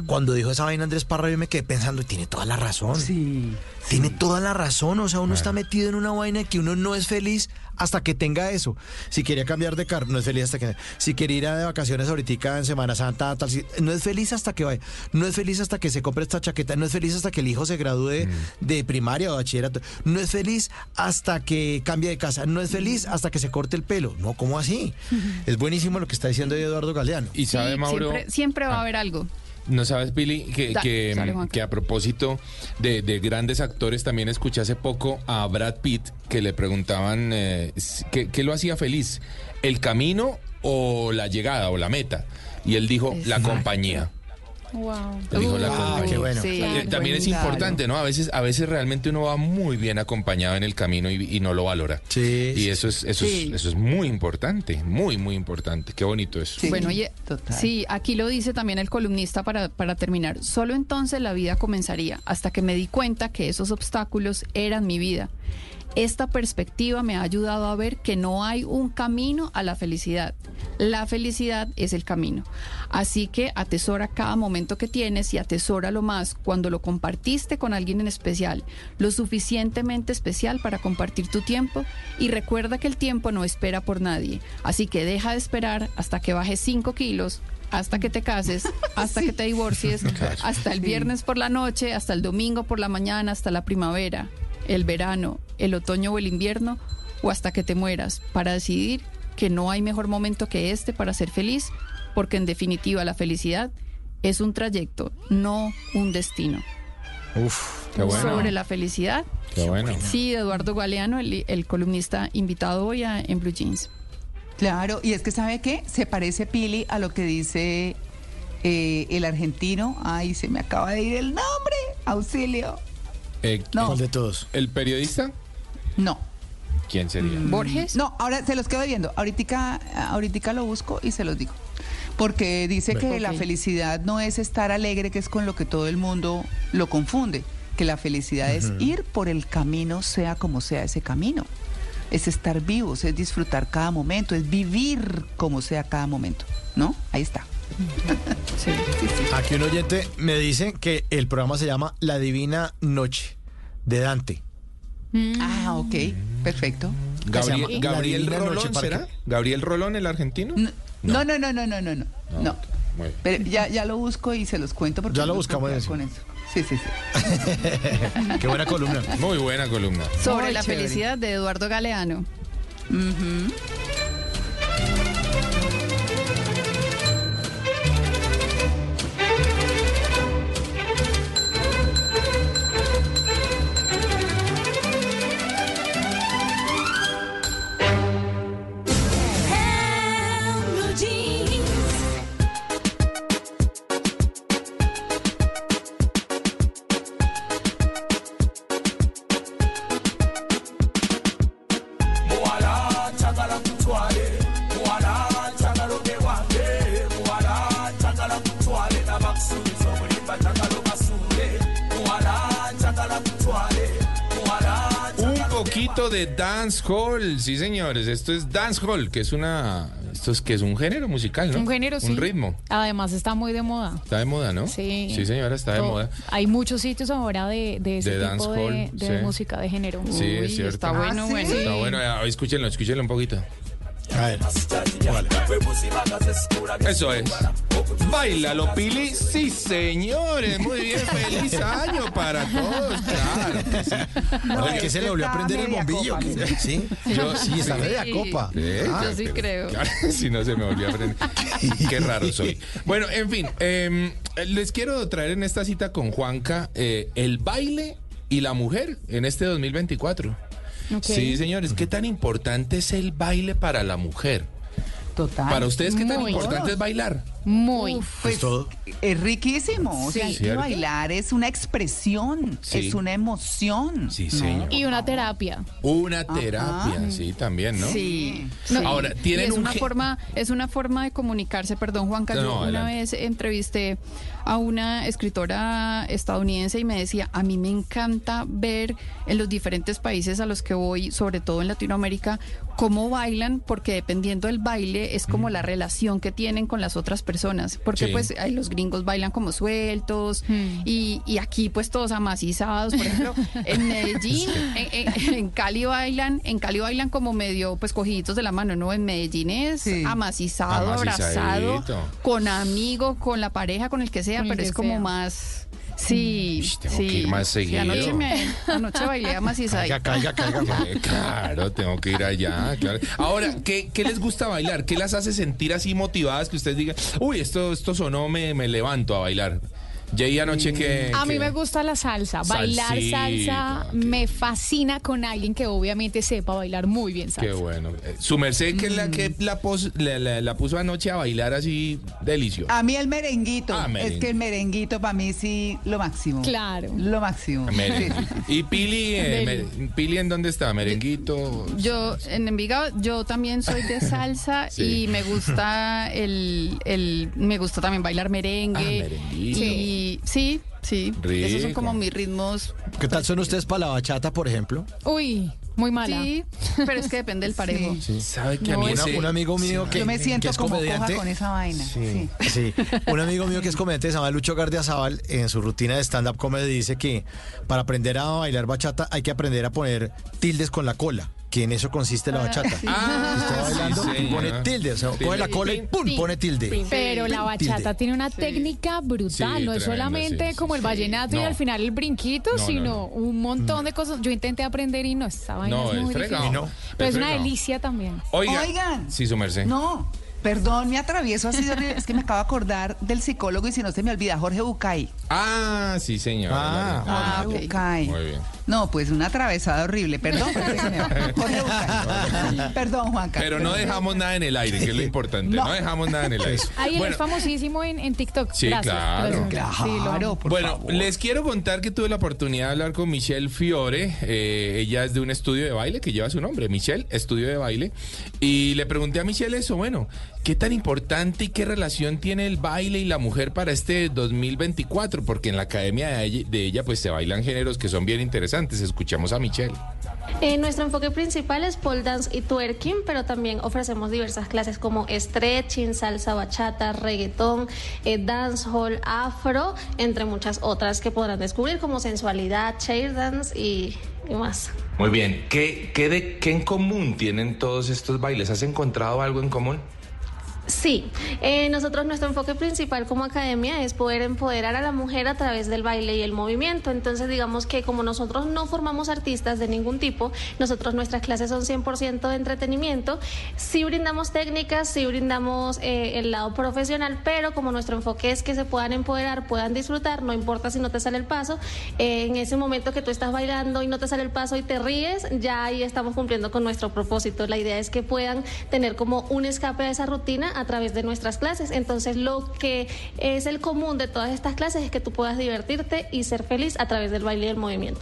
Cuando dijo esa vaina Andrés Parra, yo me quedé pensando, y tiene toda la razón. Sí. Tiene toda la razón, o sea, uno está metido en una vaina que uno no es feliz hasta que tenga eso. Si quería cambiar de carro, no es feliz hasta que... Si quería ir a de vacaciones ahorita en Semana Santa, tal, si- no es feliz hasta que vaya. No es feliz hasta que se compre esta chaqueta, no es feliz hasta que el hijo se gradúe de primaria o bachillerato. No es feliz hasta que cambie de casa, no es feliz hasta que se corte el pelo. No, ¿cómo así? Es buenísimo lo que está diciendo Eduardo Galeano. Y sabe, Sí, Mauro, Siempre, siempre va a haber algo. ¿No sabes, Billy, que, Da- que, sale, que a propósito de, de grandes actores, también escuché hace poco a Brad Pitt que le preguntaban eh, si- ¿qué, qué lo hacía feliz? ¿El camino o la llegada o la meta? Y él dijo, la compañía. Wow. Dijo la qué bueno. Sí, Eh, También es importante, ¿no? A veces, a veces realmente uno va muy bien acompañado en el camino y, y no lo valora. Sí. Y eso es, eso Sí. es, eso es muy importante, muy, muy importante. Qué bonito eso. bueno, oye, total. sí, aquí lo dice también el columnista para, para terminar. Solo entonces la vida comenzaría, hasta que me di cuenta que esos obstáculos eran mi vida. Esta perspectiva me ha ayudado a ver que no hay un camino a la felicidad. La felicidad es el camino. Así que atesora cada momento que tienes y atesóralo más cuando lo compartiste con alguien en especial, lo suficientemente especial para compartir tu tiempo y recuerda que el tiempo no espera por nadie. Así que deja de esperar hasta que bajes 5 kilos hasta que te cases, hasta que te divorcies, hasta el viernes por la noche, hasta el domingo por la mañana, hasta la primavera, el verano, el otoño o el invierno, o hasta que te mueras, para decidir que no hay mejor momento que este para ser feliz, porque en definitiva la felicidad es un trayecto, no un destino. Uf, qué bueno. Sobre la felicidad, Qué bueno. sí, Eduardo Galeano, el, el columnista invitado hoy a- en Blue Jeans. Claro, y es que ¿sabe qué? Se parece Pili a lo que dice eh, el argentino. Ay, se me acaba de ir el nombre. Auxilio. Eh, No. ¿Cuál de todos? ¿El periodista? No. ¿Quién sería? Borges. No, ahora se los quedo viendo. Ahorita, ahorita lo busco y se los digo. Porque dice que la felicidad no es estar alegre, que es con lo que todo el mundo lo confunde. Que la felicidad es ir por el camino, sea como sea ese camino. Es estar vivos, es disfrutar cada momento, es vivir como sea cada momento. ¿No? Ahí está. Sí. Aquí un oyente me dice que el programa se llama La Divina Noche de Dante. Ah, ok. Perfecto. Gabriel, Rolón, Noche ¿será? ¿Gabriel Rolón, el argentino? No, no, no, no, no, no, no. Pero ya, ya lo busco y se los cuento porque Ya lo buscamos eso. con eso. Sí, sí, sí. Qué buena columna. Muy buena columna. Sobre Muy la chévere. felicidad de Eduardo Galeano. Poquito dance hall. Sí, señores, esto es dance hall, que es una esto es que es un género musical, ¿no? Un género, sí. Un ritmo. Además está muy de moda. Está de moda, ¿no? Sí. Sí, señora, está de moda. Hay muchos sitios ahora de, de ese De tipo dancehall, de, de sí. música de género. Sí, es cierto. está bueno, ¿sí? bueno. Está bueno, escúchenlo, escúchenlo un poquito. A ver. Eso es. Bailalo, Pili. Sí, señores. Muy bien. Feliz año para todos. Claro. que sí. Oye, que se le volvió a prender el bombillo. ¿Sí? Yo- sí, está media Sí. copa. ¿Eh? Ah, Yo sí creo. Claro, si no se me volvió a aprender. Qué raro soy. Bueno, en fin, eh, les quiero traer en esta cita con Juanca eh, el baile y la mujer en este 2024. Sí, señores, ¿qué tan importante es el baile para la mujer? Total. Para ustedes, ¿qué tan importante es bailar? Muy. Pues todo. es riquísimo. O sea, bailar es una expresión, Sí. es una emoción. Sí, ¿no? señor. Y una terapia. Una terapia, sí, también, ¿no? Sí. No, Ahora, tienen es un una forma, es una forma de comunicarse, perdón yo no, una vez entrevisté a una escritora estadounidense y me decía, a mí me encanta ver en los diferentes países a los que voy, sobre todo en Latinoamérica, cómo bailan, porque dependiendo del baile es como la relación que tienen con las otras personas, porque Sí. pues ay, los gringos bailan como sueltos Hmm. y, y aquí pues todos amacizados, por ejemplo, en Medellín, en, en- en Cali bailan, en Cali bailan como medio pues cogiditos de la mano, ¿no? En Medellín es Sí. amacizado, abrazado, con amigo, con la pareja, con el que sea, Con pero que es como sea. más... Sí, Ush, tengo sí. que ir más Sí, seguido. anoche, me, anoche bailé amacizadito. Caiga, caiga, caiga. Eh, Claro, tengo que ir allá, claro. Ahora, ¿qué, qué les gusta bailar? ¿Qué las hace sentir así motivadas que ustedes digan, uy, esto, esto sonó, me, me levanto a bailar? Jay anoche que... A mí que- me gusta la salsa. Bailar Salsita, salsa me fascina con alguien que obviamente sepa bailar muy bien salsa. Qué bueno. Eh, Su merced que es la que la, pos- la, la- la puso anoche a bailar así delicioso. A mí el merenguito, Ah, merengue. es que el merenguito para mí sí lo máximo. Claro. Lo máximo. Merengue. Sí, sí, sí. ¿Y Pili, eh, mer- Pili en dónde está? ¿Merenguito? Yo en Envigado, yo también soy de salsa Sí. y me gusta el, el, me gusta también bailar merengue. Ah, merenguito. Y sí, sí. Esos son como mis ritmos. ¿Qué tal son ustedes para la bachata, por ejemplo? Uy, muy mala. Sí, pero es que depende del parejo. ¿Sabe que a mí ese- un amigo mío que, Yo me que siento es como comediante. coja con esa vaina. Sí. Sí, un amigo mío que es comediante se llama Lucho Gardiazabal, en su rutina de stand-up comedy dice que para aprender a bailar bachata hay que aprender a poner tildes con la cola, que en eso consiste la bachata. Ah, Está bailando sí, y pone tilde, o sea, Tilde. coge la cola y ¡pum! pone tilde. Pero la bachata Tilde. tiene una técnica brutal, Sí, no es solamente sí, sí, como el sí. vallenato y al final el brinquito, No, no, sino no. un montón de cosas. Yo intenté aprender y no, esta vaina No, es muy fregado. difícil. No, Pero es es una delicia también. Oiga. Oigan. Sí, su merced. No, perdón, me atravieso así de. Es que me acabo de acordar del psicólogo y si no se me olvida, Jorge Bucay. Ah, sí, señor. Ah. Ah, Jorge. Bucay. Muy bien. No, pues una atravesada horrible. Perdón, pero se me va. Jorge Bucay. Perdón, Juanca. Pero no dejamos nada en el aire, que es lo importante. No, No. dejamos nada en el aire. Ahí él Bueno, es famosísimo en, en TikTok. Sí, Gracias. claro. Gracias. Sí, lo- Claro, por bueno, favor. les quiero contar que tuve la oportunidad de hablar con Michelle Fiore. eh, ella es de un estudio de baile que lleva su nombre, Michelle, estudio de baile. Y le pregunté a Michelle eso, bueno, ¿qué tan importante y qué relación tiene el baile y la mujer para este 2024? Porque en la academia de ella, pues se bailan géneros que son bien interesantes. Escuchamos a Michelle. Eh, nuestro enfoque principal es pole dance y twerking, pero también ofrecemos diversas clases como stretching, salsa bachata, reggaetón, eh, dancehall, afro, entre muchas otras que podrán descubrir como sensualidad, chair dance y, y más. Muy bien. ¿Qué, qué, de, ¿Qué en común tienen todos estos bailes? ¿Has encontrado algo en común? Sí, eh, nosotros nuestro enfoque principal como academia es poder empoderar a la mujer a través del baile y el movimiento. Entonces digamos que como nosotros no formamos artistas de ningún tipo, nosotros nuestras clases son 100% de entretenimiento, sí brindamos técnicas, sí brindamos eh, el lado profesional, pero como nuestro enfoque es que se puedan empoderar, puedan disfrutar, no importa si no te sale el paso, eh, en ese momento que tú estás bailando y no te sale el paso y te ríes, ya ahí estamos cumpliendo con nuestro propósito. La idea es que puedan tener como un escape a esa rutina a través de nuestras clases. Entonces, lo que es el común de todas estas clases es que tú puedas divertirte y ser feliz a través del baile y el movimiento.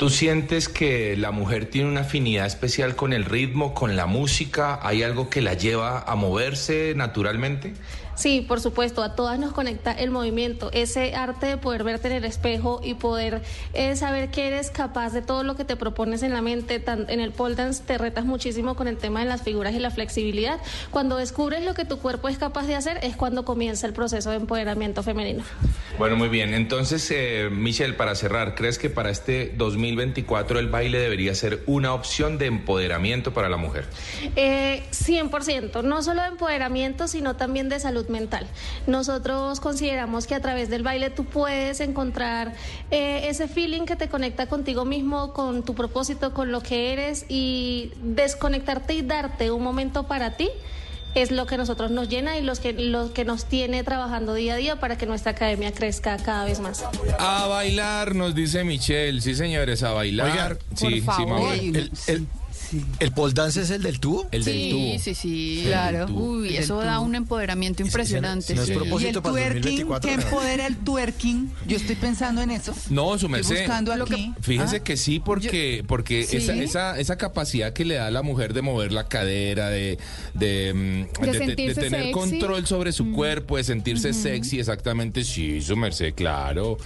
¿Tú sientes que la mujer tiene una afinidad especial con el ritmo, con la música? ¿Hay algo que la lleva a moverse naturalmente? Sí, por supuesto, a todas nos conecta el movimiento, ese arte de poder verte en el espejo y poder eh, saber que eres capaz de todo lo que te propones en la mente. Tan- en el pole dance te retas muchísimo con el tema de las figuras y la flexibilidad. Cuando descubres lo que tu cuerpo es capaz de hacer es cuando comienza el proceso de empoderamiento femenino. Bueno, muy bien. Entonces, eh, Michelle, para cerrar, ¿crees que para este 2024 el baile debería ser una opción de empoderamiento para la mujer? Eh, 100%, no solo de empoderamiento, sino también de salud mental. Nosotros consideramos que a través del baile tú puedes encontrar eh, ese feeling que te conecta contigo mismo, con tu propósito, con lo que eres y desconectarte y darte un momento para ti. Es lo que nosotros nos llena y los que, lo que nos tiene trabajando día a día para que nuestra academia crezca cada vez más. A bailar, nos dice Michelle. Sí, señores, a bailar. Oiga, sí, sí, Mauro. El, el, el pole dance es el del tubo? El del Sí, tubo. sí, sí. Claro. Uy, El del eso da tubo. un empoderamiento impresionante. no es sí. propósito Y el para el twerking, 2024, ¿qué ¿no? empodera el twerking? Yo estoy pensando en eso. No, su Estoy merced. buscando aquí. Fíjese Ah. que sí, porque, porque Sí. esa, esa, esa capacidad que le da a la mujer de mover la cadera, de, de, mm, De de- de- de sentirse tener sexy. control sobre su cuerpo, de sentirse sexy, exactamente, sí, su merced, claro.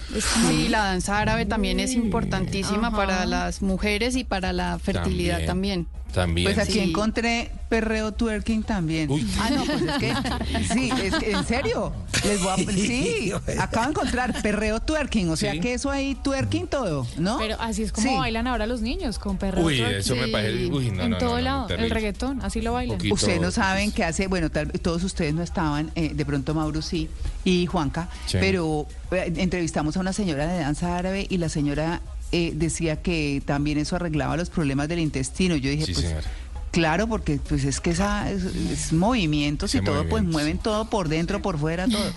Sí, la danza árabe también es importantísima para las mujeres y para la fertilidad también. También. Pues aquí Sí. encontré perreo twerking también. Ah, no, pues es que, sí, es que, en serio, les voy a, sí, acabo de encontrar perreo twerking, o sea Sí. que eso ahí twerking todo, ¿no? Pero así es como Sí. bailan ahora los niños, con perreo. Uy, twerking. eso me parece- uy, no, en no, todo no, no, lado, el reggaetón, así lo bailan. Poquito. Ustedes no saben qué hace, bueno, tal, todos ustedes no estaban, eh, de pronto Mauro sí y Juanca, Sí. pero eh, entrevistamos a una señora de danza árabe y la señora eh, decía que también eso arreglaba los problemas del intestino. Yo dije, Sí, pues señora. claro, porque pues es que esa es, es movimientos y todo, pues mueven todo por dentro, por fuera, todo.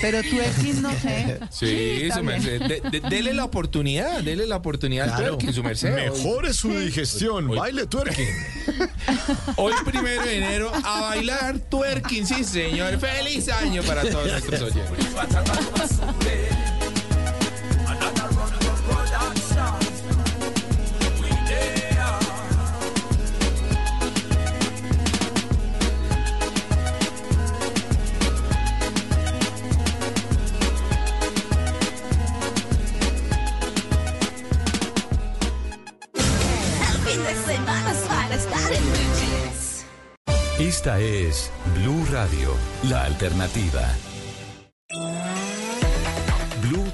Pero twerking no sé. Sí, su merced. De- de- dele la oportunidad, dele la oportunidad al Claro. twerking, su merced. Mejore su digestión, baile twerking. Hoy primero de enero a bailar twerking, sí señor. Feliz año para todos nuestros oyentes. Esta es Blue Radio, la alternativa.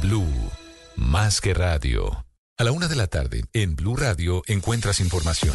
Blue, más que radio. A la una de la tarde, en Blue Radio encuentras información.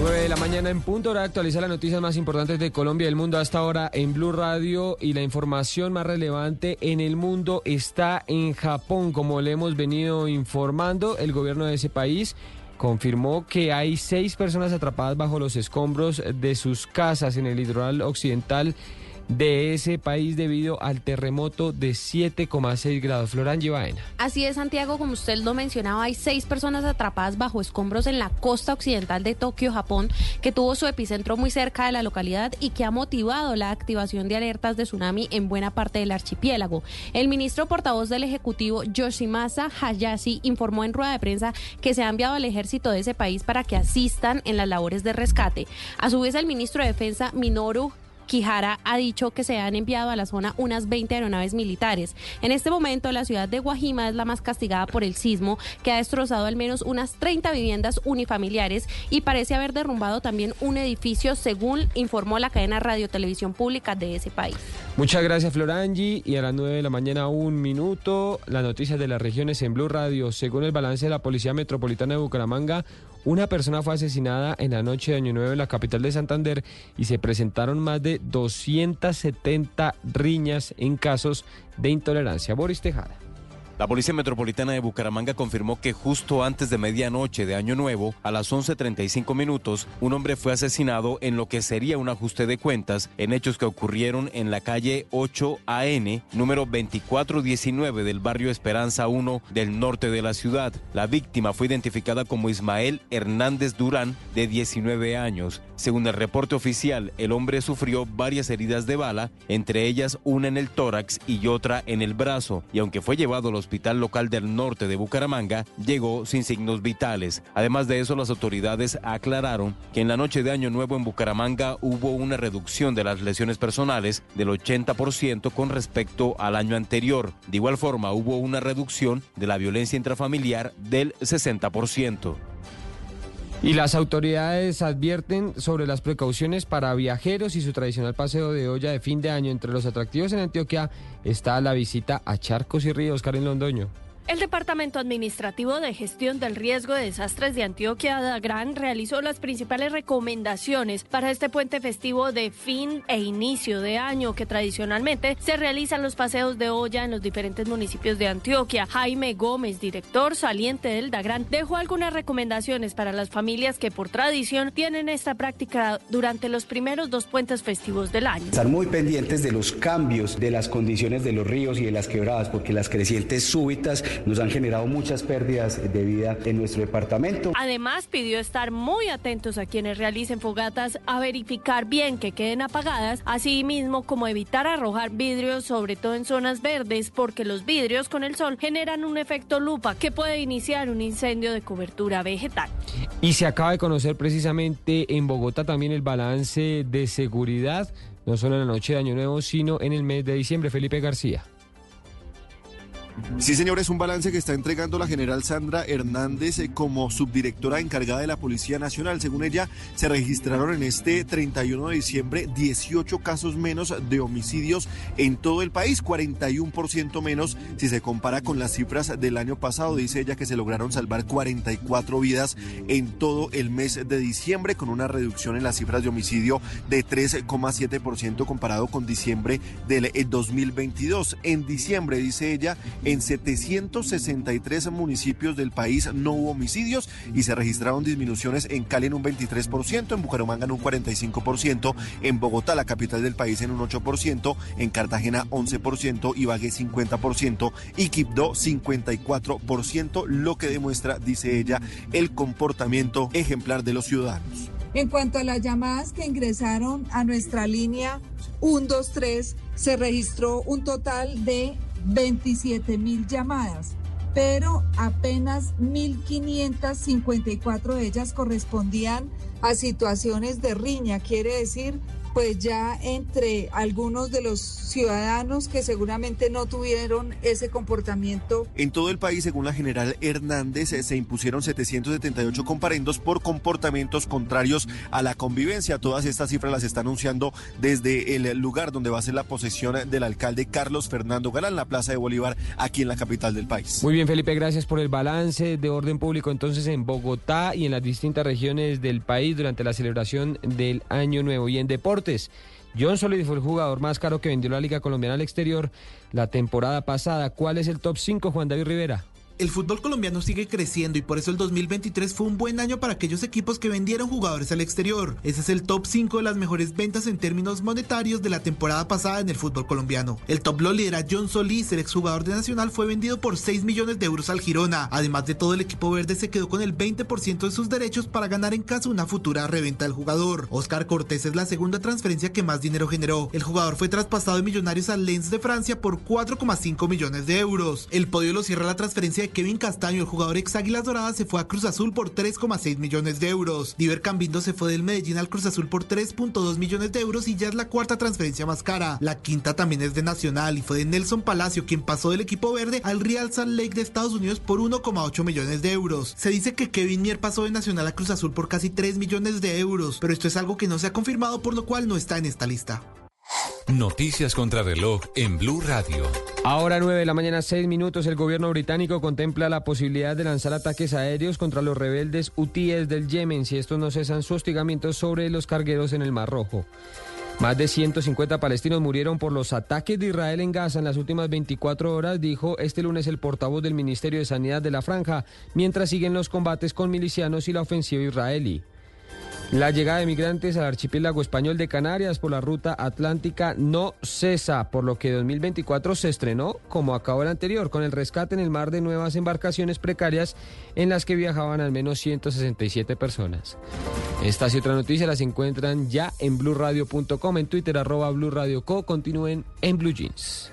9 de la mañana en punto, hora de actualizar las noticias más importantes de Colombia y el mundo. Hasta ahora en Blue Radio y la información más relevante en el mundo está en Japón, como le hemos venido informando, el gobierno de ese país confirmó que hay seis personas atrapadas bajo los escombros de sus casas en el litoral occidental de ese país debido al terremoto de 7,6 grados. Florán Baena. Así es, Santiago, como usted lo mencionaba, hay seis personas atrapadas bajo escombros en la costa occidental de Tokio, Japón, que tuvo su epicentro muy cerca de la localidad y que ha motivado la activación de alertas de tsunami en buena parte del archipiélago. El ministro portavoz del Ejecutivo, Yoshimasa Hayashi, informó en rueda de prensa que se ha enviado al ejército de ese país para que asistan en las labores de rescate. A su vez, el ministro de Defensa, Minoru Quijara ha dicho que se han enviado a la zona unas 20 aeronaves militares. En este momento, la ciudad de Guajima es la más castigada por el sismo, que ha destrozado al menos unas 30 viviendas unifamiliares y parece haber derrumbado también un edificio, según informó la cadena Radio Televisión Pública de ese país. Muchas gracias, Florangi. Y a las 9 de la mañana, un minuto, las noticias de las regiones en Blue Radio. Según el balance de la Policía Metropolitana de Bucaramanga, una persona fue asesinada en la noche de Año Nuevo en la capital de Santander y se presentaron más de 270 riñas en casos de intolerancia. Boris Tejada. La Policía Metropolitana de Bucaramanga confirmó que justo antes de medianoche de Año Nuevo, a las 11.35 minutos, un hombre fue asesinado en lo que sería un ajuste de cuentas en hechos que ocurrieron en la calle 8AN, número 2419 del barrio Esperanza 1 del norte de la ciudad. La víctima fue identificada como Ismael Hernández Durán, de 19 años. Según el reporte oficial, el hombre sufrió varias heridas de bala, entre ellas una en el tórax y otra en el brazo, y aunque fue llevado a los hospital local del norte de Bucaramanga, llegó sin signos vitales. Además de eso, las autoridades aclararon que en la noche de Año Nuevo en Bucaramanga hubo una reducción de las lesiones personales del 80% con respecto al año anterior. De igual forma, hubo una reducción de la violencia intrafamiliar del 60%. Y las autoridades advierten sobre las precauciones para viajeros y su tradicional paseo de olla de fin de año. Entre los atractivos en Antioquia está la visita a charcos y ríos. Karen Londoño. El Departamento Administrativo de Gestión del Riesgo de Desastres de Antioquia, DAGRAN, realizó las principales recomendaciones para este puente festivo de fin e inicio de año que tradicionalmente se realizan los paseos de olla en los diferentes municipios de Antioquia. Jaime Gómez, director saliente del DAGRAN, dejó algunas recomendaciones para las familias que por tradición tienen esta práctica durante los primeros dos puentes festivos del año. Estar muy pendientes de los cambios de las condiciones de los ríos y de las quebradas, porque las crecientes súbitas nos han generado muchas pérdidas de vida en nuestro departamento. Además, pidió estar muy atentos a quienes realicen fogatas a verificar bien que queden apagadas, así mismo como evitar arrojar vidrios, sobre todo en zonas verdes, porque los vidrios con el sol generan un efecto lupa que puede iniciar un incendio de cobertura vegetal. Y se acaba de conocer precisamente en Bogotá también el balance de seguridad, no solo en la noche de Año Nuevo, sino en el mes de diciembre. Felipe García. Sí, señor, es un balance que está entregando la general Sandra Hernández eh, como subdirectora encargada de la Policía Nacional. Según ella, se registraron en este 31 de diciembre 18 casos menos de homicidios en todo el país, 41% menos si se compara con las cifras del año pasado. Dice ella que se lograron salvar 44 vidas en todo el mes de diciembre, con una reducción en las cifras de homicidio de 3,7% comparado con diciembre del 2022. Eh, en diciembre, dice ella, en 763 municipios del país no hubo homicidios y se registraron disminuciones en Cali en un 23%, en Bucaramanga en un 45%, en Bogotá, la capital del país, en un 8%, en Cartagena 11%, Ibagué 50% y Quibdó 54%, lo que demuestra, dice ella, el comportamiento ejemplar de los ciudadanos. En cuanto a las llamadas que ingresaron a nuestra línea 123, se registró un total de 27 mil llamadas, pero apenas 1.554 de ellas correspondían a situaciones de riña, quiere decir pues ya entre algunos de los ciudadanos que seguramente no tuvieron ese comportamiento. En todo el país, según la general Hernández, se impusieron 778 comparendos por comportamientos contrarios a la convivencia. Todas estas cifras las está anunciando desde el lugar donde va a ser la posesión del alcalde Carlos Fernando Galán, la Plaza de Bolívar, aquí en la capital del país. Muy bien, Felipe, gracias por el balance de orden público entonces en Bogotá y en las distintas regiones del país durante la celebración del Año Nuevo y en deporte John Solid fue el jugador más caro que vendió la Liga Colombiana al exterior la temporada pasada. ¿Cuál es el top 5, Juan David Rivera? El fútbol colombiano sigue creciendo y por eso el 2023 fue un buen año para aquellos equipos que vendieron jugadores al exterior. Ese es el top 5 de las mejores ventas en términos monetarios de la temporada pasada en el fútbol colombiano. El top lo lidera John Solís, el exjugador de Nacional fue vendido por 6 millones de euros al Girona. Además de todo, el equipo verde se quedó con el 20% de sus derechos para ganar en caso una futura reventa del jugador. Oscar Cortés es la segunda transferencia que más dinero generó. El jugador fue traspasado de Millonarios al Lens de Francia por 4,5 millones de euros. El podio lo cierra la transferencia Kevin Castaño, el jugador ex Águilas Doradas, se fue a Cruz Azul por 3,6 millones de euros. Diver Cambindo se fue del Medellín al Cruz Azul por 3.2 millones de euros y ya es la cuarta transferencia más cara. La quinta también es de Nacional y fue de Nelson Palacio, quien pasó del equipo verde al Real Salt Lake de Estados Unidos por 1,8 millones de euros. Se dice que Kevin Mier pasó de Nacional a Cruz Azul por casi 3 millones de euros, pero esto es algo que no se ha confirmado, por lo cual no está en esta lista. Noticias contra reloj en Blue Radio. Ahora 9 de la mañana, 6 minutos, el gobierno británico contempla la posibilidad de lanzar ataques aéreos contra los rebeldes hutíes del Yemen si estos no cesan su hostigamiento sobre los cargueros en el Mar Rojo. Más de 150 palestinos murieron por los ataques de Israel en Gaza en las últimas 24 horas, dijo este lunes el portavoz del Ministerio de Sanidad de la Franja, mientras siguen los combates con milicianos y la ofensiva israelí. La llegada de migrantes al archipiélago español de Canarias por la ruta atlántica no cesa, por lo que 2024 se estrenó, como acabó el anterior, con el rescate en el mar de nuevas embarcaciones precarias en las que viajaban al menos 167 personas. Estas y otras noticias las encuentran ya en blurradio.com, en Twitter arroba blurradioco, continúen en Blue Jeans.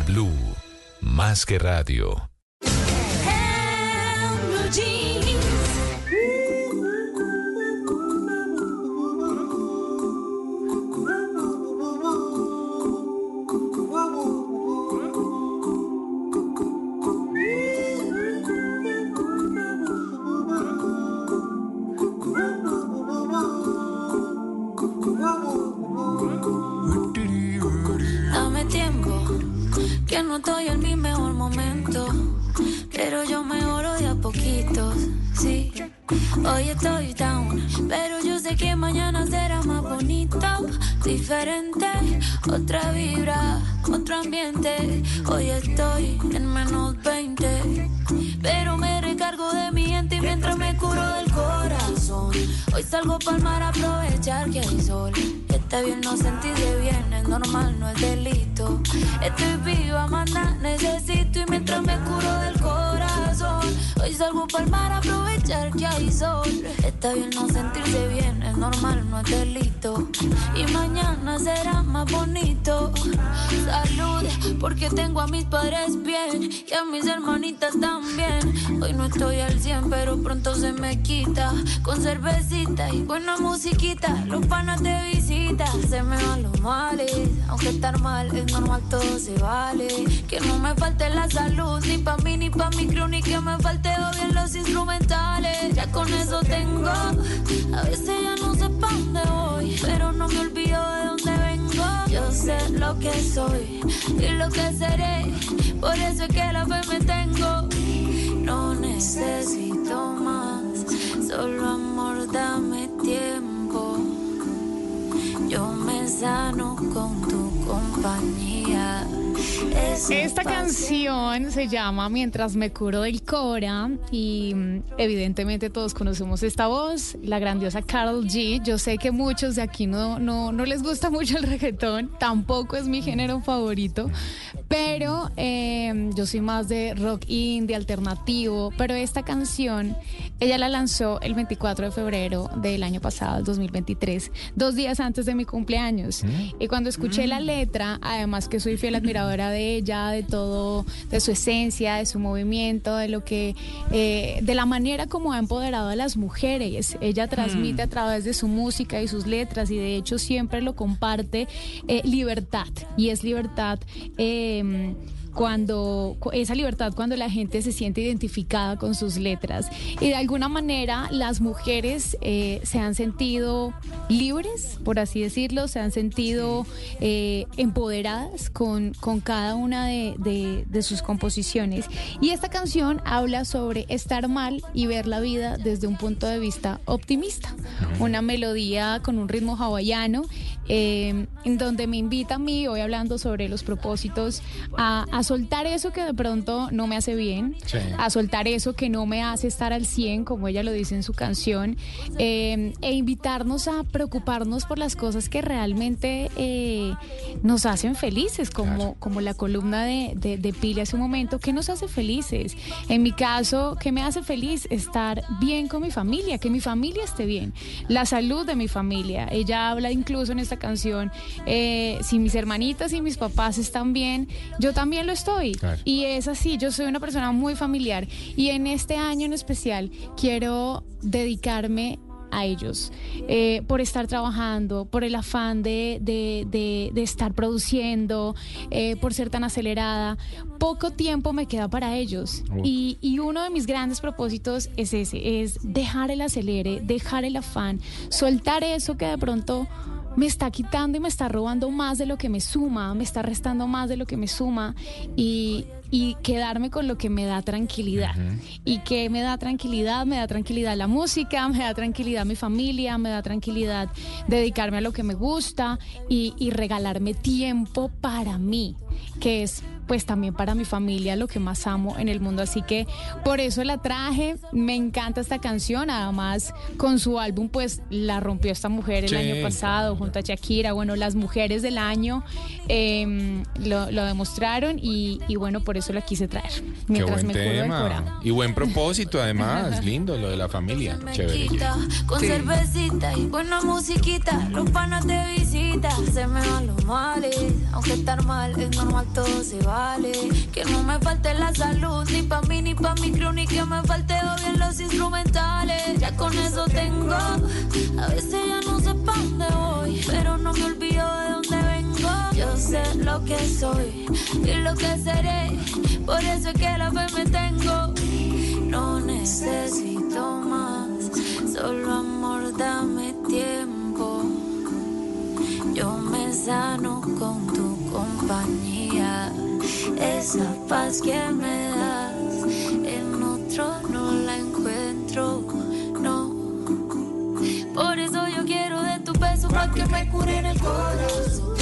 Blue, más que radio. Estoy down, pero yo sé que mañana será más bonito. Diferente, otra vibra, otro ambiente. Hoy estoy en menos 20, pero me recargo de mi gente mientras me curo del corazón. Hoy salgo pa'l mar a aprovechar que hay sol. Está bien no sentirse bien, es normal, no es delito. Estoy viva, manda, necesito y mientras me curo del corazón. Hoy salgo pa'l mar a aprovechar que hay sol. Está bien no sentirse bien, es normal, no es delito. Y mañana será más bonito. Salud, porque tengo a mis padres bien y a mis hermanitas también. Hoy no estoy al 100, pero pronto se me quita. Con cervecita y buena musiquita, los panas te visitan. Se me van los males, aunque estar mal es normal, todo se vale. Que no me falte la salud, ni pa' mí, ni pa' mi crew, ni que me falte bien los instrumentales. Ya con eso tengo, a veces ya no sé pa' dónde voy, pero no me olvido de dónde vengo. Yo sé lo que soy y lo que seré, por eso es que la fe me tengo. No necesito más, solo amor, dame tiempo. Yo me sano con tu compañía. Esta canción se llama Mientras me curo del Cora y mm, evidentemente todos conocemos esta voz, la grandiosa Carol G. Yo sé que muchos de aquí no, no, no les gusta mucho el reggaetón, tampoco es mi género favorito, pero eh, yo soy más de rock indie, alternativo, pero esta canción ella la lanzó el 24 de febrero del año pasado, el 2023, dos días antes de mi cumpleaños. Y cuando escuché la letra, además que soy fiel admiradora de ella, de todo, de su esencia, de su movimiento, de lo que, eh, de la manera como ha empoderado a las mujeres. Ella transmite a través de su música y sus letras y de hecho siempre lo comparte eh, libertad. Y es libertad. eh, cuando cu- esa libertad cuando la gente se siente identificada con sus letras. Y de alguna manera las mujeres eh, se han sentido libres por así decirlo se han sentido eh, empoderadas con, con cada una de, de- de sus composiciones. Y esta canción habla sobre estar mal y ver la vida desde un punto de vista optimista. Una melodía con un ritmo hawaiano eh, en donde me invita a mí, hoy hablando sobre los propósitos, a, a soltar eso que de pronto no me hace bien, Sí. a soltar eso que no me hace estar al 100, como ella lo dice en su canción, eh, e invitarnos a preocuparnos por las cosas que realmente eh, nos hacen felices, como, como la columna de, de, de Pili hace un momento, ¿qué nos hace felices? En mi caso, ¿qué me hace feliz? Estar bien con mi familia, que mi familia esté bien, la salud de mi familia. Ella habla incluso en esta canción, eh, si mis hermanitas y mis papás están bien, yo también lo estoy. Claro. Y es así, yo soy una persona muy familiar y en este año en especial quiero dedicarme a ellos eh, por estar trabajando, por el afán de, de- de- de estar produciendo, eh, por ser tan acelerada. Poco tiempo me queda para ellos. Y, y uno de mis grandes propósitos es ese, es dejar el acelere, dejar el afán, soltar eso que de pronto me está quitando y me está robando más de lo que me suma, me está restando más de lo que me suma y, y quedarme con lo que me da tranquilidad. Y que me da tranquilidad, me da tranquilidad la música, me da tranquilidad mi familia, me da tranquilidad dedicarme a lo que me gusta y, y regalarme tiempo para mí, que es pues también para mi familia lo que más amo en el mundo. Así que por eso la traje, me encanta esta canción, además con su álbum pues la rompió esta mujer el Sí, año pasado junto a Shakira, bueno, las mujeres del año eh, lo, lo demostraron y, y bueno, por eso la quise traer. Qué buen me tema. Y buen propósito, además. Lindo lo de la familia. Chévere. quita, con Sí. cervecita y buena musiquita, los panas de visita, se me van los males, aunque estar mal es normal, todo se que no me falte la salud, ni pa' mí ni pa' mi crew, ni que me falte bien los instrumentales, ya con eso tengo, a veces ya no sé pa' dónde voy, pero no me olvido de dónde vengo, yo sé lo que soy y lo que seré, por eso es que la fe me tengo, no necesito más, solo amor, dame tiempo. Sano con tu compañía, esa paz que me das, en otro no la encuentro, no. Por eso yo quiero de tu beso para que me cure en el corazón.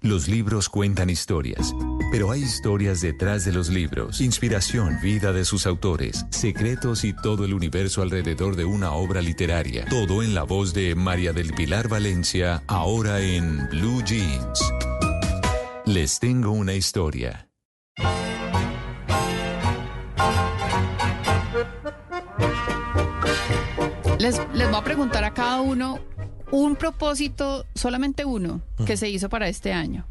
Los libros cuentan historias, pero hay historias detrás de los libros, inspiración, vida de sus autores, secretos y todo el universo alrededor de una obra literaria. Todo en la voz de María del Pilar Valencia, ahora en Blue Jeans. Les tengo una historia. Les, les voy a preguntar a cada uno un propósito, solamente uno, que se hizo para este año.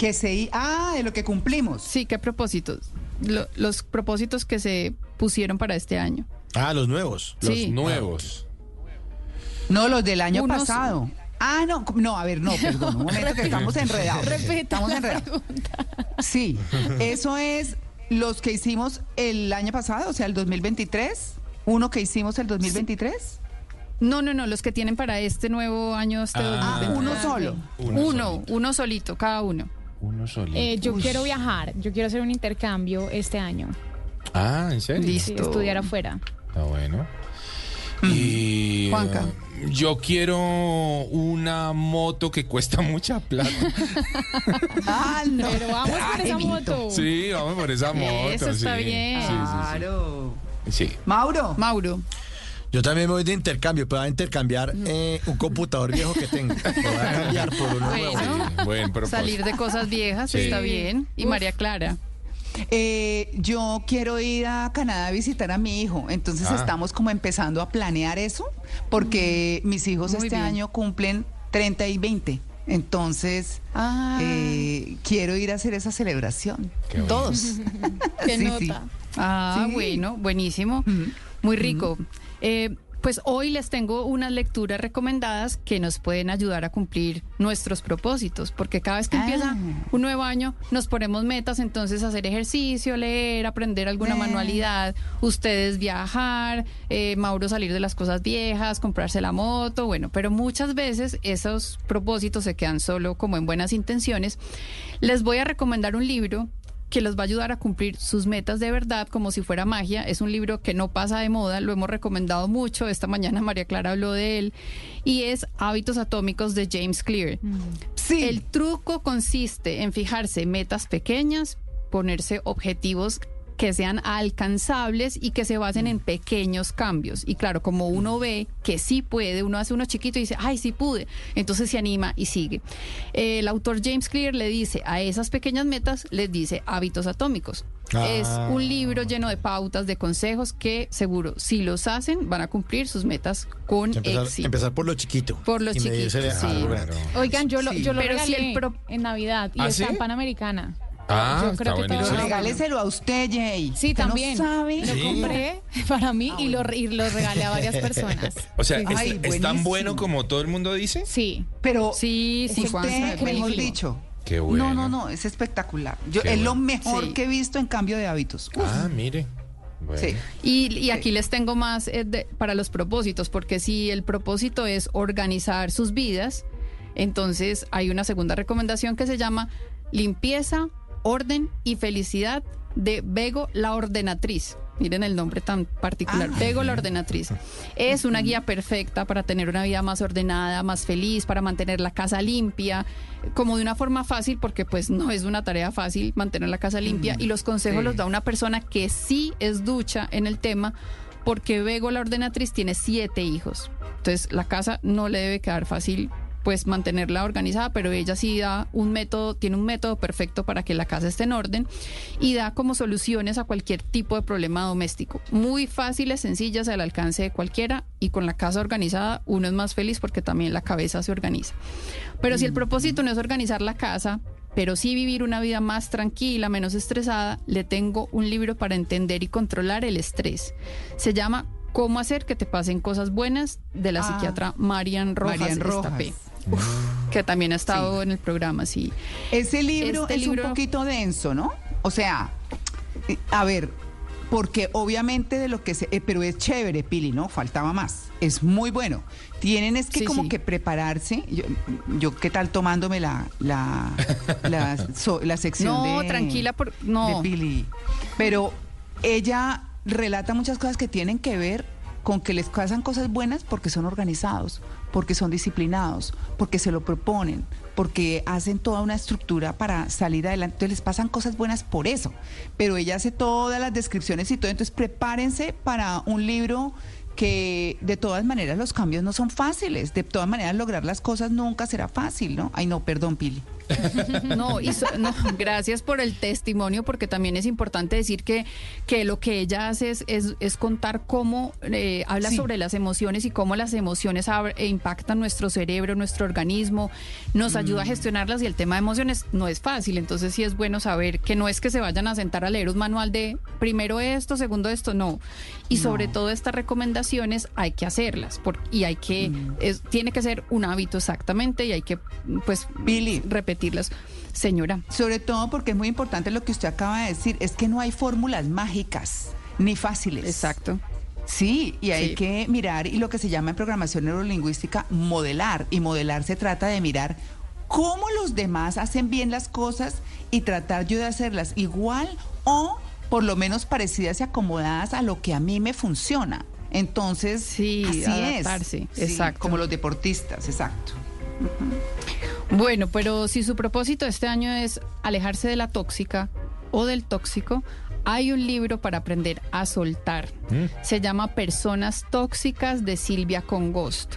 Que se... Ah, de lo que cumplimos. Sí, ¿qué propósitos? Lo- los propósitos que se pusieron para este año. Ah, los nuevos. Sí. Los nuevos. No, los del año Unos- pasado. Ah, no, no, a ver, no, perdón, un momento que estamos enredados. Repita Estamos la enredados. Sí, eso es los que hicimos el año pasado, o sea, el 2023. Uno que hicimos el 2023. No, no, no, los que tienen para este nuevo año. Este Ah, 2023. uno solo. Uno, uno, solito, cada uno. Uno solito. Eh, yo quiero viajar, yo quiero hacer un intercambio este año. Ah, ¿en serio? Sí, estudiar afuera. Está bueno. Y Juanca. Yo quiero una moto que cuesta mucha plata. Ah, no. Pero vamos por esa moto. Sí, vamos por esa moto. Eso está sí. bien. Sí, sí, sí. Claro. Sí. Mauro. Mauro. Yo también me voy de intercambio, pero voy a intercambiar eh, un computador viejo que tengo. Lo voy a cambiar por uno nuevo. Bueno, Buen propósito. salir de cosas viejas Sí. está bien. Y María Clara. Eh, yo quiero ir a Canadá a visitar a mi hijo, entonces Ah. estamos como empezando a planear eso, porque mis hijos Muy este bien. año cumplen 30 y 20. Entonces, Ah. eh, quiero ir a hacer esa celebración. Qué bueno. Todos. Qué Sí, nota. sí. Ah, Sí. bueno, buenísimo. Muy rico. Eh, pues hoy les tengo unas lecturas recomendadas que nos pueden ayudar a cumplir nuestros propósitos, porque cada vez que Ah. empieza un nuevo año nos ponemos metas, entonces hacer ejercicio, leer, aprender alguna Eh. manualidad, ustedes viajar, eh, Mauro salir de las cosas viejas, comprarse la moto, bueno, pero muchas veces esos propósitos se quedan solo como en buenas intenciones. Les voy a recomendar un libro que los va a ayudar a cumplir sus metas de verdad como si fuera magia. Es un libro que no pasa de moda, lo hemos recomendado mucho. Esta mañana María Clara habló de él y es Hábitos Atómicos de James Clear. Sí. El truco consiste en fijarse metas pequeñas, ponerse objetivos que sean alcanzables y que se basen en pequeños cambios. Y claro, como uno ve que sí puede, uno hace uno chiquito y dice, ay, sí pude, entonces se anima y sigue. El autor James Clear le dice a esas pequeñas metas, les dice hábitos atómicos. Ah. Es un libro lleno de pautas, de consejos que seguro, si los hacen, van a cumplir sus metas con Empezar, éxito. empezar por lo chiquito. Por lo chiquito, sí. lo. Oigan, yo lo, Sí. yo lo Pero si regalé el pro- en Navidad y ¿Ah, está sí? en Panamericana. Ah, Yo está creo que buenísimo. todo- Regáleselo a usted, Jay. Sí, ¿Usted no también. sabe? Lo Sí. compré para mí y, lo, y lo regalé a varias personas. O sea, Sí. ¿es, Ay, es tan bueno como todo el mundo dice? Sí. Pero Sí, sí, usted, Juan. mejor dicho. Qué bueno. No, no, no, es espectacular. Yo, Qué es lo mejor Sí. que he visto en cambio de hábitos. Uf. Ah, mire. Bueno. Sí. Y, y aquí les tengo más eh, de- para los propósitos, porque si el propósito es organizar sus vidas, entonces hay una segunda recomendación que se llama limpieza, orden y felicidad de Bego la ordenatriz. Miren el nombre tan particular, Ah. Bego la ordenatriz. Es una guía perfecta para tener una vida más ordenada, más feliz, para mantener la casa limpia, como de una forma fácil, porque pues no es una tarea fácil mantener la casa limpia. Y los consejos sí. los da una persona que sí es ducha en el tema, porque Bego la ordenatriz tiene siete hijos. Entonces la casa no le debe quedar fácil pues mantenerla organizada, pero ella sí da un método, tiene un método perfecto para que la casa esté en orden y da como soluciones a cualquier tipo de problema doméstico. Muy fáciles, sencillas, al alcance de cualquiera y con la casa organizada uno es más feliz porque también la cabeza se organiza. Pero si el propósito no es organizar la casa, pero sí vivir una vida más tranquila, menos estresada, le tengo un libro para entender y controlar el estrés. Se llama Cómo hacer que te pasen cosas buenas de la Ah. psiquiatra Marian Rojas, Marian Rojas. Estapé, que también ha estado en el programa, sí. Ese libro Este es libro- un poquito denso, ¿no? O sea, eh, a ver, porque obviamente de lo que se... eh, pero es chévere, Pili, ¿no? Faltaba más. Es muy bueno. Tienen es que Sí, como sí. que prepararse. Yo, yo ¿qué tal tomándome la, la, la, so- la sección No, de... tranquila, por, no. de Pili. Pero ella relata muchas cosas que tienen que ver con que les pasan cosas buenas porque son organizados, porque son disciplinados, porque se lo proponen, porque hacen toda una estructura para salir adelante. Entonces les pasan cosas buenas por eso. Pero ella hace todas las descripciones y todo. Entonces prepárense para un libro que de todas maneras los cambios no son fáciles. De todas maneras lograr las cosas nunca será fácil, ¿no? Ay, no, perdón, Pili. No, y so- no, gracias por el testimonio, porque también es importante decir que, que lo que ella hace es, es, es contar cómo eh, habla Sí. sobre las emociones y cómo las emociones e impactan nuestro cerebro, nuestro organismo, nos ayuda a gestionarlas y el tema de emociones no es fácil. Entonces sí es bueno saber que no es que se vayan a sentar a leer un manual de primero esto, segundo esto, no. Y sobre todo estas recomendaciones hay que hacerlas por- y hay que, es- tiene que ser un hábito exactamente y hay que pues Billy. repetirlas. Señora. Sobre todo porque es muy importante lo que usted acaba de decir, es que no hay fórmulas mágicas ni fáciles. Exacto. Sí, y hay Sí. que mirar y lo que se llama en programación neurolingüística modelar. Y modelar se trata de mirar cómo los demás hacen bien las cosas y tratar yo de hacerlas igual o por lo menos parecidas y acomodadas a lo que a mí me funciona. Entonces, Sí, así adaptarse, es. Sí, exacto. Como los deportistas, exacto. Bueno, pero si su propósito este año es alejarse de la tóxica o del tóxico, hay un libro para aprender a soltar. Se llama Personas Tóxicas de Silvia Congost.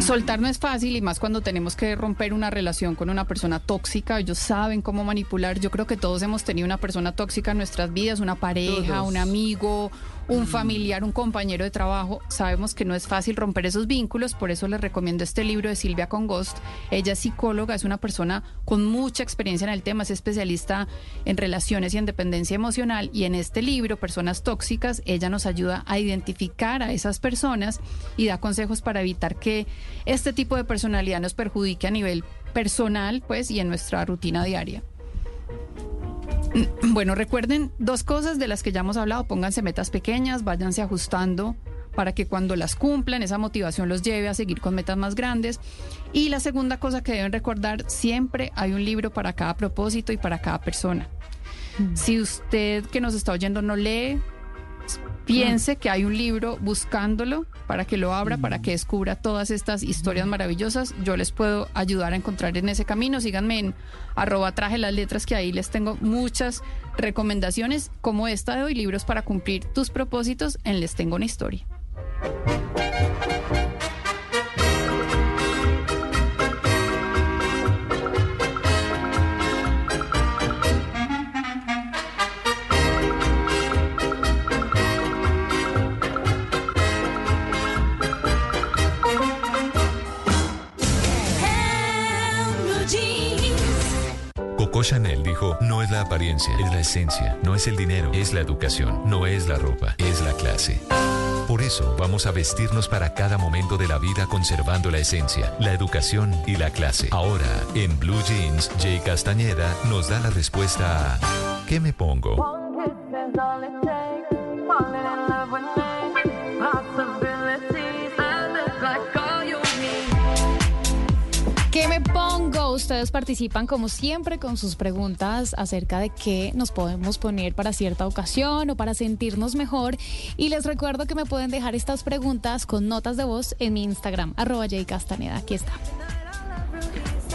Soltar no es fácil y más cuando tenemos que romper una relación con una persona tóxica. Ellos saben cómo manipular. Yo creo que todos hemos tenido una persona tóxica en nuestras vidas, una pareja, Todos. un amigo, un familiar, un compañero de trabajo. Sabemos que no es fácil romper esos vínculos, por eso les recomiendo este libro de Silvia Congost. Ella es psicóloga, es una persona con mucha experiencia en el tema, es especialista en relaciones y en dependencia emocional y en este libro, Personas Tóxicas, ella nos ayuda a identificar a esas personas y da consejos para evitar que este tipo de personalidad nos perjudique a nivel personal, pues, y en nuestra rutina diaria. Bueno, recuerden dos cosas de las que ya hemos hablado. Pónganse metas pequeñas, váyanse ajustando para que cuando las cumplan esa motivación los lleve a seguir con metas más grandes. Y la segunda cosa que deben recordar, siempre hay un libro para cada propósito y para cada persona. Si usted que nos está oyendo no lee, piense que hay un libro buscándolo para que lo abra, para que descubra todas estas historias maravillosas. Yo les puedo ayudar a encontrar en ese camino. Síganme en arroba traje las letras que ahí les tengo muchas recomendaciones como esta de hoy, libros para cumplir tus propósitos en Les Tengo una historia. Coco Chanel dijo, no es la apariencia, es la esencia, no es el dinero, es la educación, no es la ropa, es la clase. Por eso vamos a vestirnos para cada momento de la vida conservando la esencia, la educación y la clase. Ahora, en Blue Jeans, Jay Castañeda nos da la respuesta a ¿qué me pongo? Ustedes participan como siempre con sus preguntas acerca de qué nos podemos poner para cierta ocasión o para sentirnos mejor. Y les recuerdo que me pueden dejar estas preguntas con notas de voz en mi Instagram, arroba Jay Castaneda. Aquí está.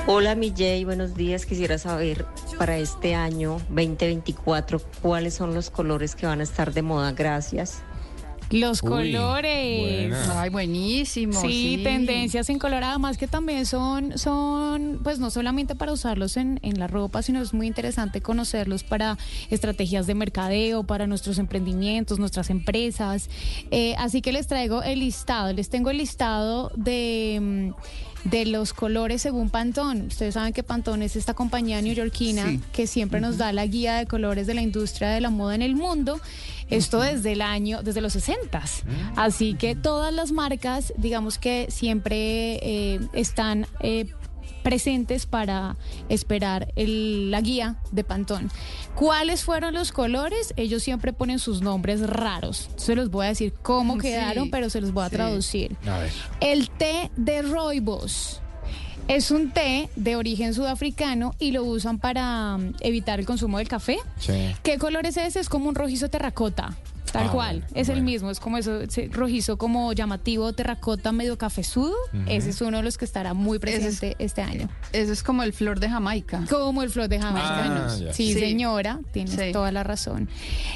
Hola mi Jay, buenos días. Quisiera saber para este año 2024 cuáles son los colores que van a estar de moda. Gracias. Los Uy, colores. buena. Ay, buenísimo. Sí, sí. tendencias en color, además que también son, son, pues no solamente para usarlos en, en la ropa, sino es muy interesante conocerlos para estrategias de mercadeo, para nuestros emprendimientos, nuestras empresas. Eh, así que les traigo el listado, les tengo el listado de... mm, de los colores según Pantone. Ustedes saben que Pantone es esta compañía neoyorquina Sí. que siempre nos da la guía de colores de la industria de la moda en el mundo. Esto desde el año, desde los 60 Así que todas las marcas, digamos que siempre eh, están eh, presentes para esperar el- la guía de Pantón. ¿Cuáles fueron los colores? Ellos siempre ponen sus nombres raros. Se los voy a decir cómo Sí, quedaron, pero se los voy a sí. traducir. A ver. El té de rooibos. Es un té de origen sudafricano y lo usan para mm, evitar el consumo del café. Sí. ¿Qué color es ese? Es como un rojizo terracota. Tal Ah, cual, bueno, es el mismo, es como eso, ese rojizo como llamativo, terracota, medio cafezudo. Ese es uno de los que estará muy Ese es- presente este año. Eso es como el flor de Jamaica. Como el flor de Jamaica. Ah, ya. sí, Sí. señora, tienes Sí. toda la razón.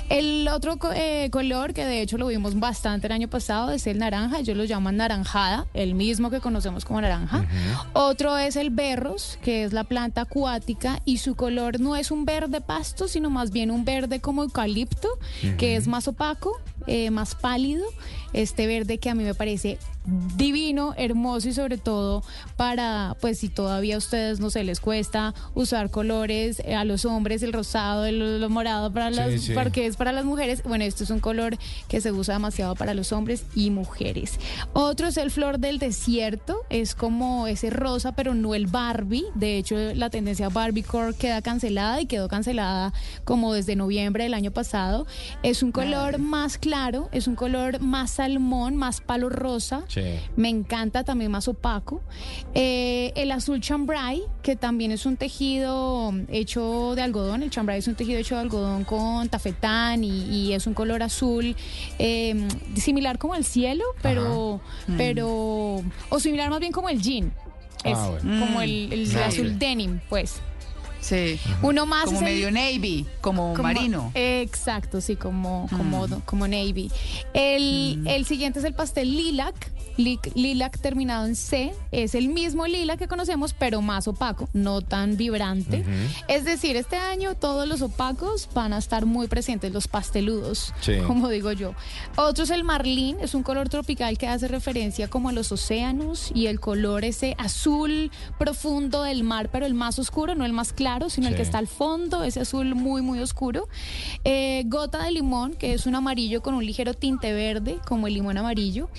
El otro eh, color, que de hecho lo vimos bastante el año pasado, es el naranja. Ellos lo llaman naranjada, el mismo que conocemos como naranja. Otro es el berros, que es la planta acuática, y su color no es un verde pasto, sino más bien un verde como eucalipto, que es más opaco, eh, más pálido. Este verde que a mí me parece divino, hermoso y sobre todo para, pues si todavía a ustedes no se les cuesta usar colores, eh, a los hombres el rosado, el, morado para las, sí. porque es para las mujeres. Bueno, esto es un color que se usa demasiado para los hombres y mujeres. Otro es el flor del desierto, es como ese rosa, pero no el Barbie. De hecho, la tendencia Barbiecore queda cancelada y quedó cancelada como desde noviembre del año pasado. Es un color más claro, es un color más salmón, más palo rosa. Sí. Me encanta también más opaco. Eh, el azul chambray, que también es un tejido hecho de algodón. El chambray es un tejido hecho de algodón con tafetán y, es un color azul eh, similar como el cielo, pero, Mm. pero, o similar más bien como el jean. Es Ah, bueno. como Mm. el, el Ah, azul denim, pues. Sí. Uno más Como el- medio navy, como, marino. Exacto, sí, como, como, Mm. como navy. El, el siguiente es el pastel lilac. Lilac terminado en C es el mismo lilac que conocemos, pero más opaco, no tan vibrante. Es decir, este año todos los opacos van a estar muy presentes, los pasteludos, Sí. como digo yo. Otro es el marlín, es un color tropical que hace referencia como a los océanos y el color ese azul profundo del mar, pero el más oscuro, no el más claro, sino el que Sí. está al fondo, ese azul muy, muy oscuro. Eh, gota de limón, que es un amarillo con un ligero tinte verde, como el limón amarillo.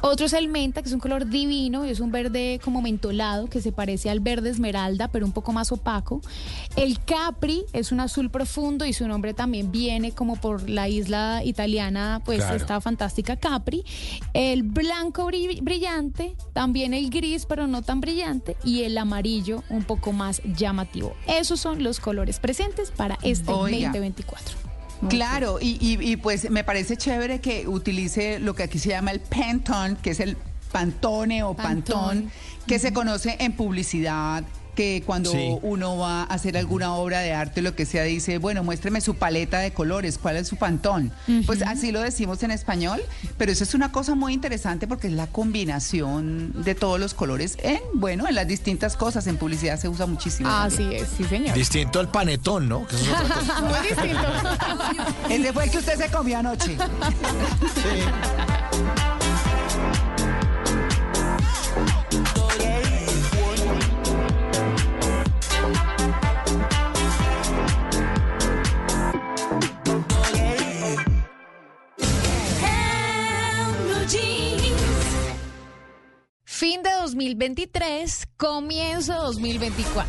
Otro es el menta, que es un color divino, y es un verde como mentolado, que se parece al verde esmeralda, pero un poco más opaco. El capri es un azul profundo y su nombre también viene como por la isla italiana, pues Claro. está fantástica Capri. El blanco bri- brillante, también el gris, pero no tan brillante, y el amarillo un poco más llamativo. Esos son los colores presentes para este Oiga. 2024. Claro, y, y- y, pues me parece chévere que utilice lo que aquí se llama el Pantone, que es el Pantone o Pantón, que se conoce en publicidad que cuando Sí. uno va a hacer alguna obra de arte, lo que sea, dice, bueno, muéstreme su paleta de colores, ¿cuál es su pantón? Pues así lo decimos en español, pero eso es una cosa muy interesante porque es la combinación de todos los colores en, bueno, en las distintas cosas. En publicidad se usa muchísimo. Así también. es, sí, señor. Distinto al panetón, ¿no? Que eso es otra cosa. Muy distinto. Ese fue el que usted se comió anoche. Fin de 2023, comienzo 2024.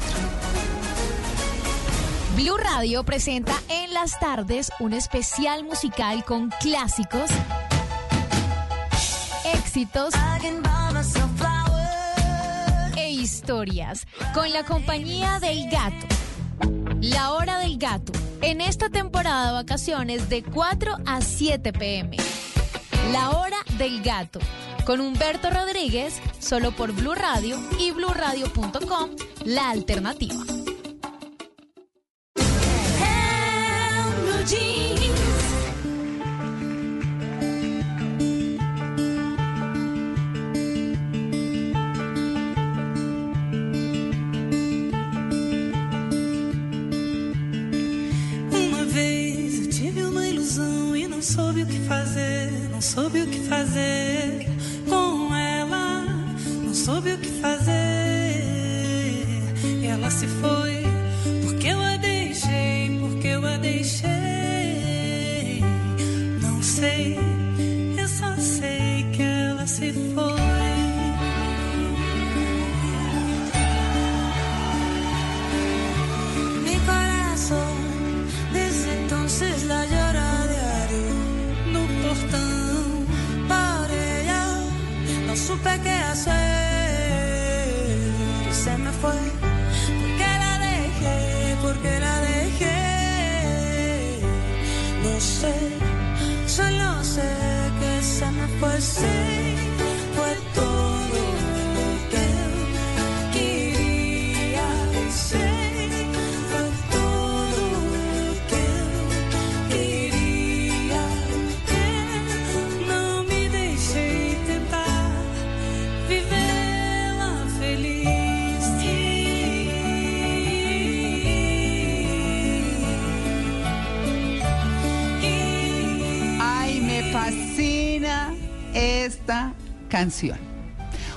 Blue Radio presenta en las tardes un especial musical con clásicos, éxitos e historias con la compañía del gato. La hora del gato. En esta temporada de vacaciones de 4 a 7 pm. La hora del gato. Con Humberto Rodríguez, solo por Blue Radio y bluradio.com, la alternativa. E soube o que fazer, não soube o que fazer soube o que fazer. E ela se foi se me esta canción.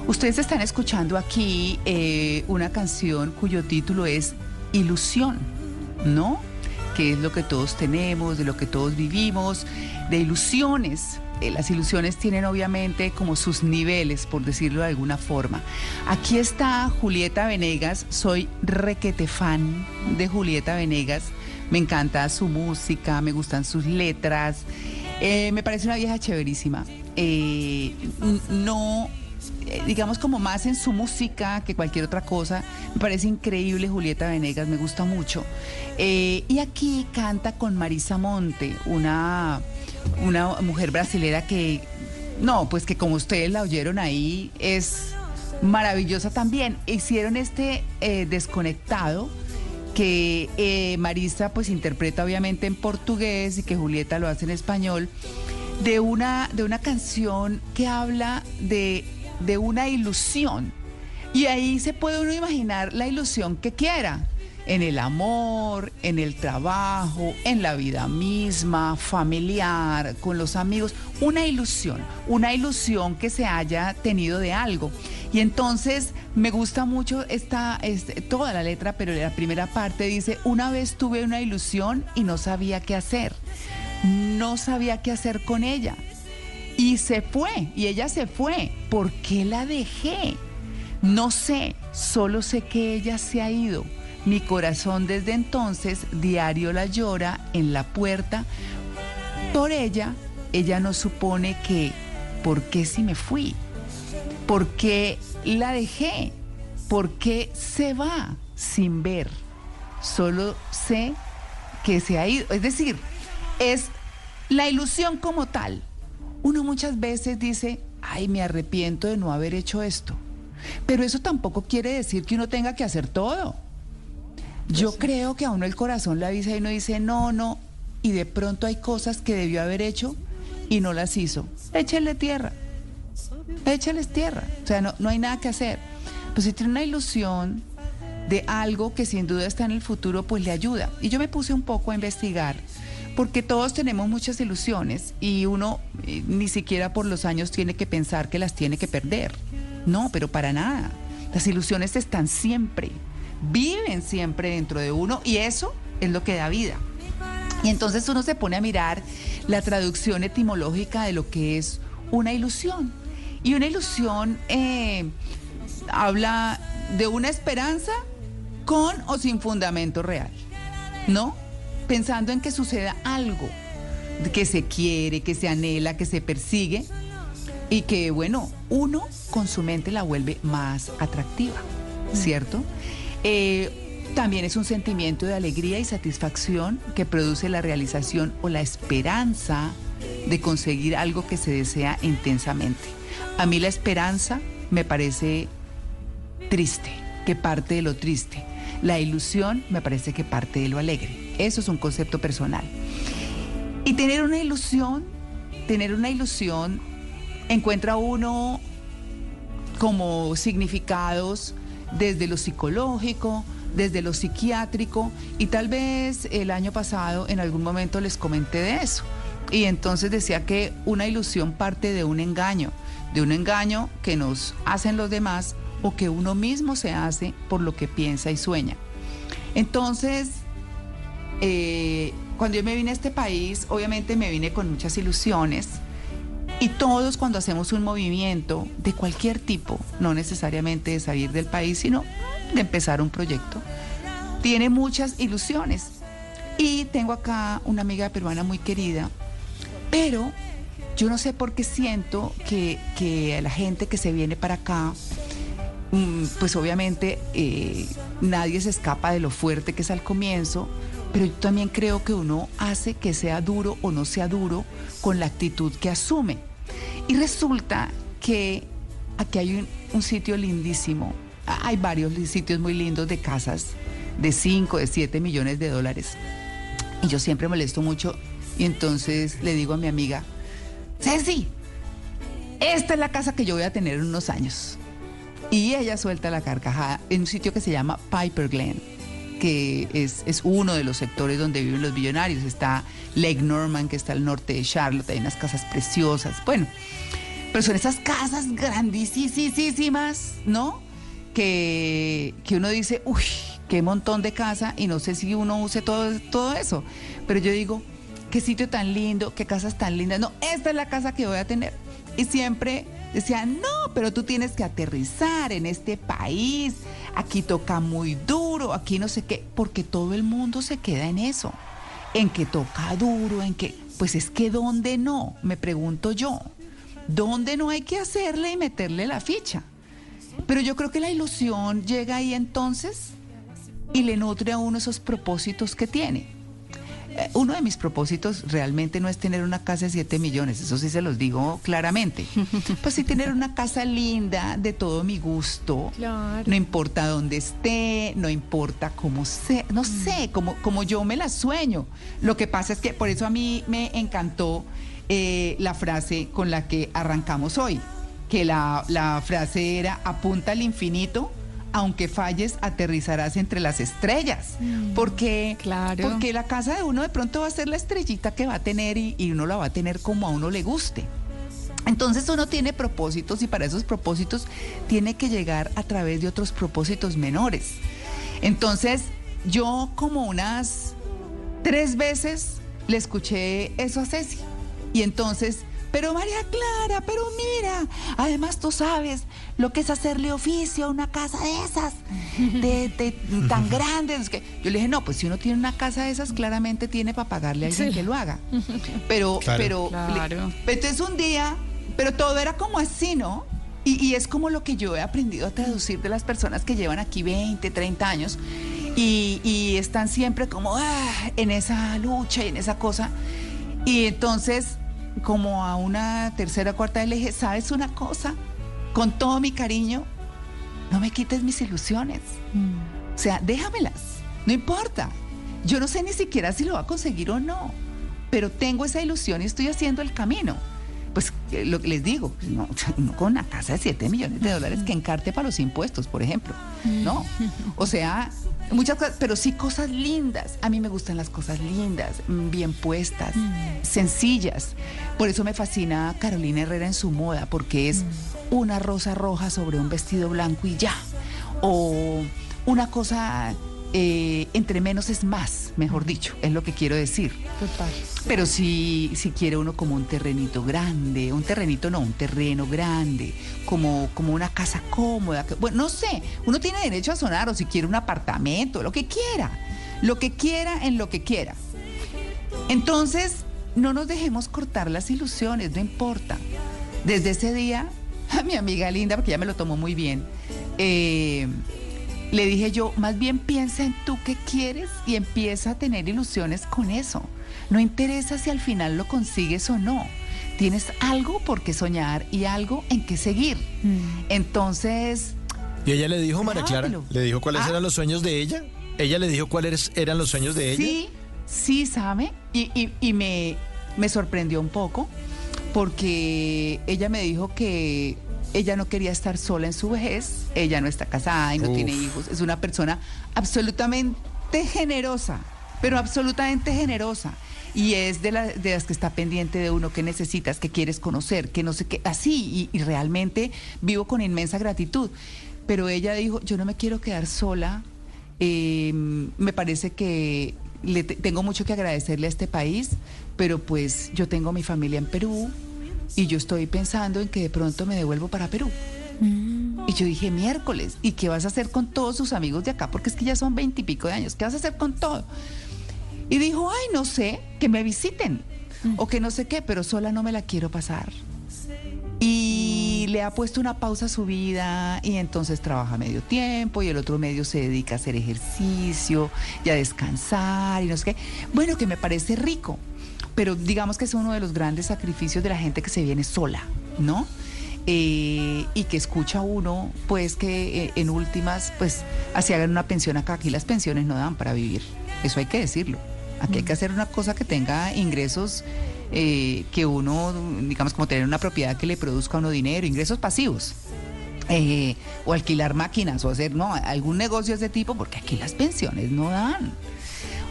Ustedes están escuchando aquí eh, una canción cuyo título es Ilusión, ¿no? Que es lo que todos tenemos, de lo que todos vivimos, de ilusiones. Eh, las ilusiones tienen obviamente como sus niveles, por decirlo de alguna forma. Aquí está Julieta Venegas, soy requete fan de Julieta Venegas. Me encanta su música, me gustan sus letras. Eh, me parece una vieja chéverísima. Eh, no eh, digamos como más en su música que cualquier otra cosa. Me parece increíble Julieta Venegas, me gusta mucho. Eh, y aquí canta con Marisa Monte, una, una mujer brasilera que, no, pues que como ustedes la oyeron ahí, es maravillosa también. Hicieron este desconectado que Marisa pues interpreta obviamente en portugués y que Julieta lo hace en español, de una, de una canción que habla de, de una ilusión. Y ahí se puede uno imaginar la ilusión que quiera en el amor, en el trabajo, en la vida misma, familiar, con los amigos, una ilusión, una ilusión que se haya tenido de algo. Y entonces me gusta mucho esta, este, toda la letra, pero la primera parte dice, una vez tuve una ilusión y no sabía qué hacer, no sabía qué hacer con ella. Y se fue, y ella se fue. ¿Por qué la dejé? No sé, solo sé que ella se ha ido. Mi corazón desde entonces diario la llora en la puerta. Por ella, ella no supone que, ¿por qué si me fui? ¿Por qué la dejé? ¿Por qué se va sin ver? Solo sé que se ha ido. Es decir, es la ilusión como tal. Uno muchas veces dice, ay, me arrepiento de no haber hecho esto. Pero eso tampoco quiere decir que uno tenga que hacer todo. Yo creo que a uno el corazón le avisa y uno dice, no, no, y de pronto hay cosas que debió haber hecho y no las hizo. Échale tierra, échales tierra, o sea, no, no hay nada que hacer. Pues si tiene una ilusión de algo que sin duda está en el futuro, pues le ayuda. Y yo me puse un poco a investigar, porque todos tenemos muchas ilusiones y uno eh, ni siquiera por los años tiene que pensar que las tiene que perder. No, pero para nada. Las ilusiones están siempre viven siempre dentro de uno y eso es lo que da vida. Y entonces uno se pone a mirar la traducción etimológica de lo que es una ilusión. Y una ilusión eh, habla de una esperanza con o sin fundamento real, ¿no? Pensando en que suceda algo que se quiere, que se anhela, que se persigue y que, bueno, uno con su mente la vuelve más atractiva, ¿cierto? Eh, también es un sentimiento de alegría y satisfacción que produce la realización o la esperanza de conseguir algo que se desea intensamente. A mí la esperanza me parece triste, que parte de lo triste. La ilusión me parece que parte de lo alegre. Eso es un concepto personal. Y tener una ilusión, tener una ilusión, encuentra uno como significados desde lo psicológico, desde lo psiquiátrico y tal vez el año pasado en algún momento les comenté de eso. Y entonces decía que una ilusión parte de un engaño, de un engaño que nos hacen los demás o que uno mismo se hace por lo que piensa y sueña. Entonces, eh, cuando yo me vine a este país, obviamente me vine con muchas ilusiones y todos cuando hacemos un movimiento de cualquier tipo, no necesariamente de salir del país, sino de empezar un proyecto, tiene muchas ilusiones. Y tengo acá una amiga peruana muy querida, pero yo no sé por qué siento que, que la gente que se viene para acá, mm, pues obviamente eh, nadie se escapa de lo fuerte que es al comienzo, pero yo también creo que uno hace que sea duro o no sea duro con la actitud que asume. Y resulta que aquí hay un, sitio lindísimo. Hay varios sitios muy lindos de casas de 5, de 7 millones de dólares. Y yo siempre molesto mucho y entonces le digo a mi amiga, Ceci, esta es la casa que yo voy a tener en unos años. Y ella suelta la carcajada en un sitio que se llama Piper Glen, que es, es, uno de los sectores donde viven los billonarios. Está Lake Norman, que está al norte de Charlotte, hay unas casas preciosas. Bueno, pero son esas casas grandísimas, ¿no? Que, que uno dice, uy, qué montón de casa, y no sé si uno use todo, todo eso. Pero yo digo, qué sitio tan lindo, qué casas tan lindas. No, esta es la casa que voy a tener. Y siempre decían, no, pero tú tienes que aterrizar en este país, aquí toca muy duro, aquí no sé qué, porque todo el mundo se queda en eso, en que toca duro, en que, pues es que ¿dónde no? Me pregunto yo. dónde no hay que hacerle y meterle la ficha. Pero yo creo que la ilusión llega ahí entonces y le nutre a uno esos propósitos que tiene. Eh, Uno de mis propósitos realmente no es tener una casa de 7 millones, eso sí se los digo claramente. Pues sí tener una casa linda, de todo mi gusto. No importa dónde esté, no importa cómo sea, no sé, como, como yo me la sueño. Lo que pasa es que por eso a mí me encantó eh, la frase con la que arrancamos hoy, que la, la frase era apunta al infinito aunque falles, aterrizarás entre las estrellas. Porque, porque la casa de uno de pronto va a ser la estrellita que va a tener y, y uno la va a tener como a uno le guste. Entonces uno tiene propósitos y para esos propósitos tiene que llegar a través de otros propósitos menores. Entonces yo como unas tres veces le escuché eso a Ceci. Y entonces, pero María Clara, pero mira, además tú sabes lo que es hacerle oficio a una casa de esas, de, de- tan grandes. Que yo le dije, no, pues si uno tiene una casa de esas, claramente tiene para pagarle a alguien Sí. que lo haga. Pero, Claro. pero, Claro. le- entonces un día, pero todo era como así, ¿no? Y, y es como lo que yo he aprendido a traducir de las personas que llevan aquí 20, 30 años y, y están siempre como ah, en esa lucha y en esa cosa. Y entonces, como a una tercera, cuarta vez le dije, ¿sabes una cosa? Con todo mi cariño, no me quites mis ilusiones. O sea, déjamelas, no importa. Yo no sé ni siquiera si lo va a conseguir o no, pero tengo esa ilusión y estoy haciendo el camino. Pues eh, lo que les digo, no, no con una casa de 7 millones de dólares que encarte para los impuestos, por ejemplo. No. O sea, muchas cosas, pero sí cosas lindas. A mí me gustan las cosas lindas, mm, bien puestas, sencillas. Por eso me fascina Carolina Herrera en su moda, porque es una rosa roja sobre un vestido blanco y ya. O una cosa eh, entre menos es más, mejor dicho, es lo que quiero decir. Pero si, si quiere uno como un terrenito grande, un terrenito no, un terreno grande, como, como una casa cómoda. que- bueno, no sé, uno tiene derecho a sonar o si quiere un apartamento, lo que quiera, lo que quiera en lo que quiera. Entonces, no nos dejemos cortar las ilusiones, no importa. Desde ese día, a mi amiga linda, porque ella me lo tomó muy bien, eh, le dije yo, más bien piensa en tú qué quieres y empieza a tener ilusiones con eso. No interesa si al final lo consigues o no. Tienes algo por qué soñar y algo en qué seguir. Entonces, Y ella le dijo, María Clara, le dijo cuáles Ah. eran los sueños de ella. Ella le dijo cuáles eran los sueños de ella. Sí, sí, sabe. Y, y- y me, me sorprendió un poco porque ella me dijo que ella no quería estar sola en su vejez. Ella no está casada y no Uf. tiene hijos. Es una persona absolutamente generosa, pero absolutamente generosa. Y es de, la- de las que está pendiente de uno que necesitas, que quieres conocer, que no sé qué, así, y, y realmente vivo con inmensa gratitud. Pero ella dijo, yo no me quiero quedar sola, eh, me parece que le tengo mucho que agradecerle a este país, pero pues yo tengo mi familia en Perú y yo estoy pensando en que de pronto me devuelvo para Perú. Y yo dije, miércoles, ¿y qué vas a hacer con todos sus amigos de acá? Porque es que ya son veintipico de años, ¿qué vas a hacer con todo? Y dijo, ay, no sé, que me visiten o que no sé qué, pero sola no me la quiero pasar. Y le ha puesto una pausa a su vida y entonces trabaja medio tiempo y el otro medio se dedica a hacer ejercicio y a descansar y no sé qué. Bueno, que me parece rico, pero digamos que es uno de los grandes sacrificios de la gente que se viene sola, ¿no? Eh, y que escucha uno, pues que eh, en últimas, pues así hagan una pensión acá, aquí las pensiones no dan para vivir, eso hay que decirlo. Aquí hay que hacer una cosa que tenga ingresos eh, que uno, digamos, como tener una propiedad que le produzca a uno dinero, ingresos pasivos. O alquilar máquinas o hacer no algún negocio de ese tipo porque aquí las pensiones no dan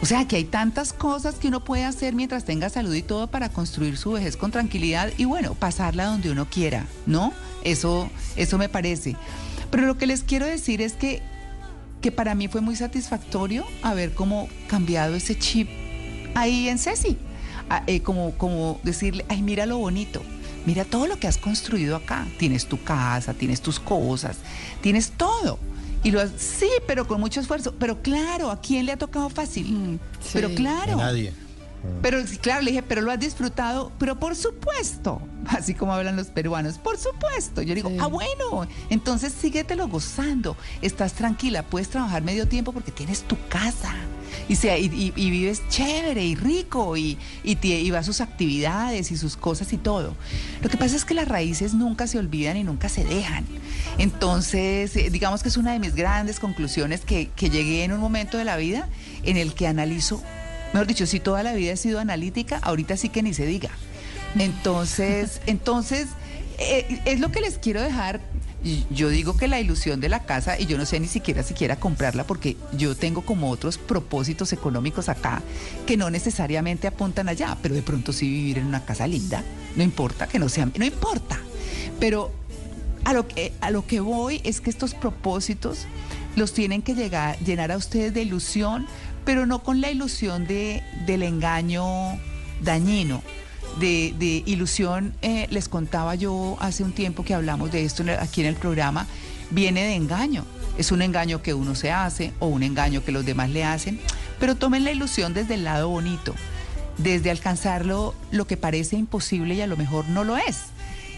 o sea que hay tantas cosas que uno puede hacer mientras tenga salud y todo para construir su vejez con tranquilidad y bueno pasarla donde uno quiera no eso eso me parece pero lo que les quiero decir es que que para mí fue muy satisfactorio haber como cambiado ese chip ahí en Ceci. Ah, eh, como, como decirle, ay, mira lo bonito, mira todo lo que has construido acá. Tienes tu casa, tienes tus cosas, tienes todo. Y lo has- sí, pero con mucho esfuerzo. Pero claro, ¿a quién le ha tocado fácil? Pero claro. A nadie. Pero sí, claro, le dije, pero lo has disfrutado, pero por supuesto, así como hablan los peruanos, por supuesto. Yo digo, ah, bueno, entonces síguetelo gozando, estás tranquila, puedes trabajar medio tiempo porque tienes tu casa. Y, sea, y, y- y vives chévere y rico y, y, vas a sus actividades y sus cosas y todo. Lo que pasa es que las raíces nunca se olvidan y nunca se dejan. Entonces, eh, digamos que es una de mis grandes conclusiones que, que llegué en un momento de la vida en el que analizo, mejor dicho, si toda la vida he sido analítica, ahorita sí que ni se diga. Entonces, entonces eh, es lo que les quiero dejar. Yo digo que la ilusión de la casa, y yo no sé ni siquiera si quiera comprarla, porque yo tengo como otros propósitos económicos acá que no necesariamente apuntan allá, pero de pronto sí vivir en una casa linda, no importa que no sea, no importa. Pero a lo que, a lo que voy es que estos propósitos los tienen que llegar, llenar a ustedes de ilusión, pero no con la ilusión de, del engaño dañino. De, ilusión, eh, les contaba yo hace un tiempo que hablamos de esto aquí en el programa, viene de engaño. Es un engaño que uno se hace o un engaño que los demás le hacen, pero tomen la ilusión desde el lado bonito, desde alcanzarlo lo que parece imposible y a lo mejor no lo es.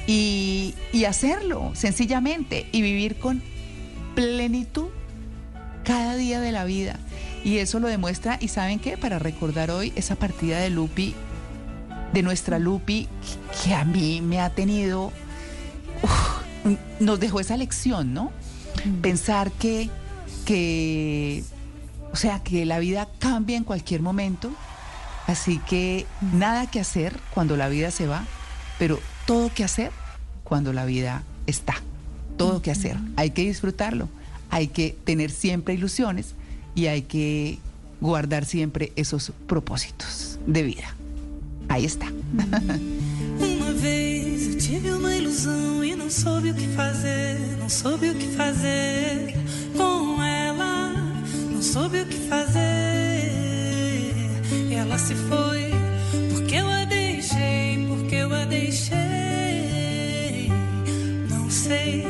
Y, y hacerlo sencillamente y vivir con plenitud cada día de la vida. Y eso lo demuestra, y saben qué, para recordar hoy esa partida de Lupi, de nuestra Lupi, que a mí me ha tenido, uf, nos dejó esa lección, ¿no? Pensar que, que, o sea, que la vida cambia en cualquier momento, así que nada que hacer cuando la vida se va, pero todo que hacer cuando la vida está. Todo que hacer. Hay que disfrutarlo, hay que tener siempre ilusiones y hay que guardar siempre esos propósitos de vida. Ahí está. Uma vez eu tive uma ilusão e não soube o que fazer, não soube o que fazer com ela, não soube o que fazer. E ela se foi porque eu a deixei, porque eu a deixei. Não sei,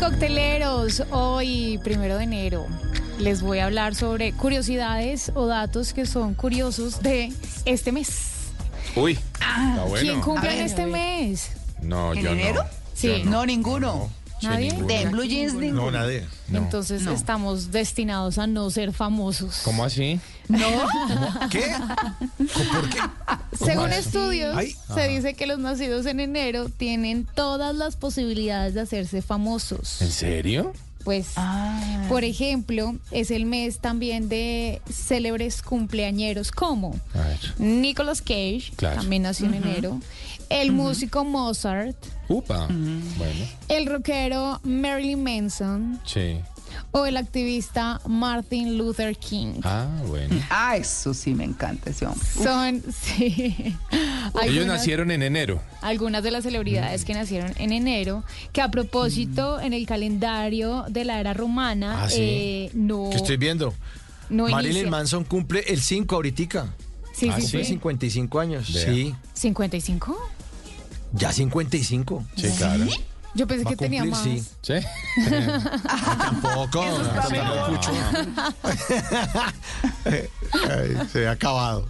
cocteleros, hoy, primero de enero, les voy a hablar sobre curiosidades o datos que son curiosos de este mes. Uy, Ah, está bueno. ¿Quién cumple en este mes? No, ¿En yo enero? no. Sí. Yo No, ninguno. ¿Nadie? ninguno. De Blue Jeans, ninguno. No, nadie. No. Entonces No. estamos destinados a no ser famosos. ¿Cómo así? No. ¿Qué? ¿Por qué? Según estudios, Ay. se dice que los nacidos en enero tienen todas las posibilidades de hacerse famosos. ¿En serio? Pues, Ah. por ejemplo, es el mes también de célebres cumpleañeros como. Nicolas Cage, Claro. también nació en enero, el músico Mozart, Upa. Bueno, el rockero Marilyn Manson sí. O el activista Martin Luther King. Ah, bueno. Ah, eso sí me encanta ese hombre. Uf. Son, sí. Ellos nacieron en enero. algunas de las celebridades que nacieron en enero, que a propósito en el calendario de la era romana Ah, sí. eh, no, ¿Qué estoy viendo? no Marilyn inicia- Manson cumple el 5 ahoritica. Sí, Ah, sí, Cumple sí. 55 años. Vea. Sí. ¿55? Ya 55. Sí, claro. Yo pensé que a tenía más. cumplir, sí. ¿Sí? Tampoco. tampoco mucho. Ay, se ha acabado.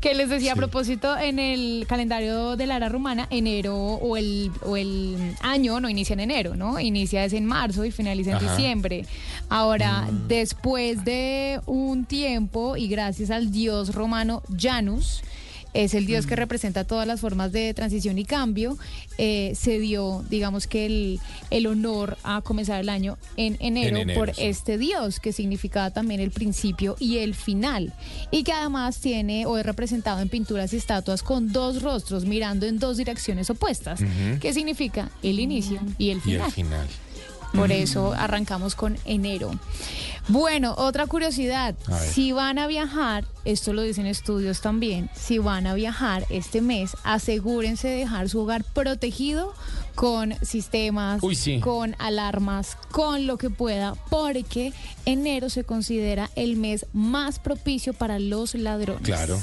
Que les decía a propósito, en el calendario de la era romana, enero o el, o el año no inicia en enero, ¿no? Inicia es en marzo y finaliza en Ajá. diciembre. Ahora, después de un tiempo y gracias al dios romano Janus, es el dios que representa todas las formas de transición y cambio, eh, se dio, digamos que el, el honor a comenzar el año en enero, enero, por sí. este dios, que significaba también el principio y el final, y que además tiene o es representado en pinturas y estatuas con dos rostros mirando en dos direcciones opuestas, que significa el inicio y el Y final. el final. Por eso arrancamos con enero. Bueno, otra curiosidad, si van a viajar, esto lo dicen estudios también, si van a viajar este mes, asegúrense de dejar su hogar protegido con sistemas, Uy, sí. con alarmas, con lo que pueda, porque enero se considera el mes más propicio para los ladrones. Claro,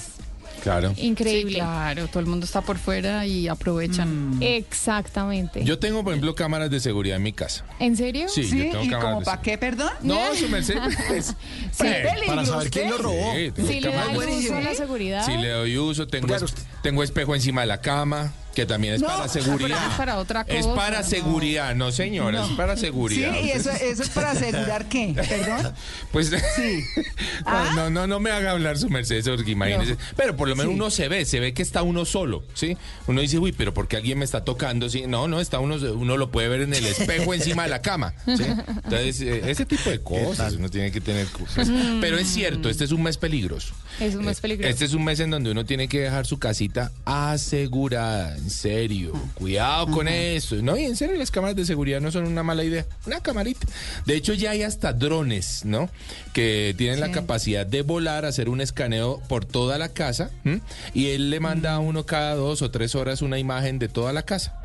claro. Increíble. Sí, claro, todo el mundo está por fuera y aprovechan. Exactamente. Yo tengo, por ejemplo, cámaras de seguridad en mi casa. ¿En serio? Sí, yo tengo ¿Y cámaras como para qué, perdón? No, su merced. pues, Sí, pues, peligro usted. Sí, tengo Si le de- uso a la seguridad. Si le doy uso, tengo, tengo espejo encima de la cama, que también es No, para seguridad. es para otra Es cosa, para no. seguridad, no señora, es para Sí, seguridad. y eso, eso es para asegurar qué, perdón. Pues ¿Ah? no, no, no me haga hablar su merced, porque imagínese. No. Pero por lo menos Sí. uno se ve, se ve que está uno solo, ¿sí? Uno dice, uy, pero ¿por qué alguien me está tocando? ¿Sí? No, no, está uno, uno lo puede ver en el espejo encima de la cama, ¿sí? Entonces, eh, ese tipo de cosas uno tiene que tener. cosas. Mm. Pero es cierto, este es un mes peligroso. Es un mes peligroso. Este es un mes en donde uno tiene que dejar su casita asegurada, en serio. Cuidado con eso. No, y en serio, las cámaras de seguridad no son una mala idea. Una camarita. De hecho, ya hay hasta drones, ¿no? Que tienen la capacidad de volar, hacer un escaneo por toda la casa. ¿m? Y él le manda a uno cada dos o tres horas una imagen de toda la casa.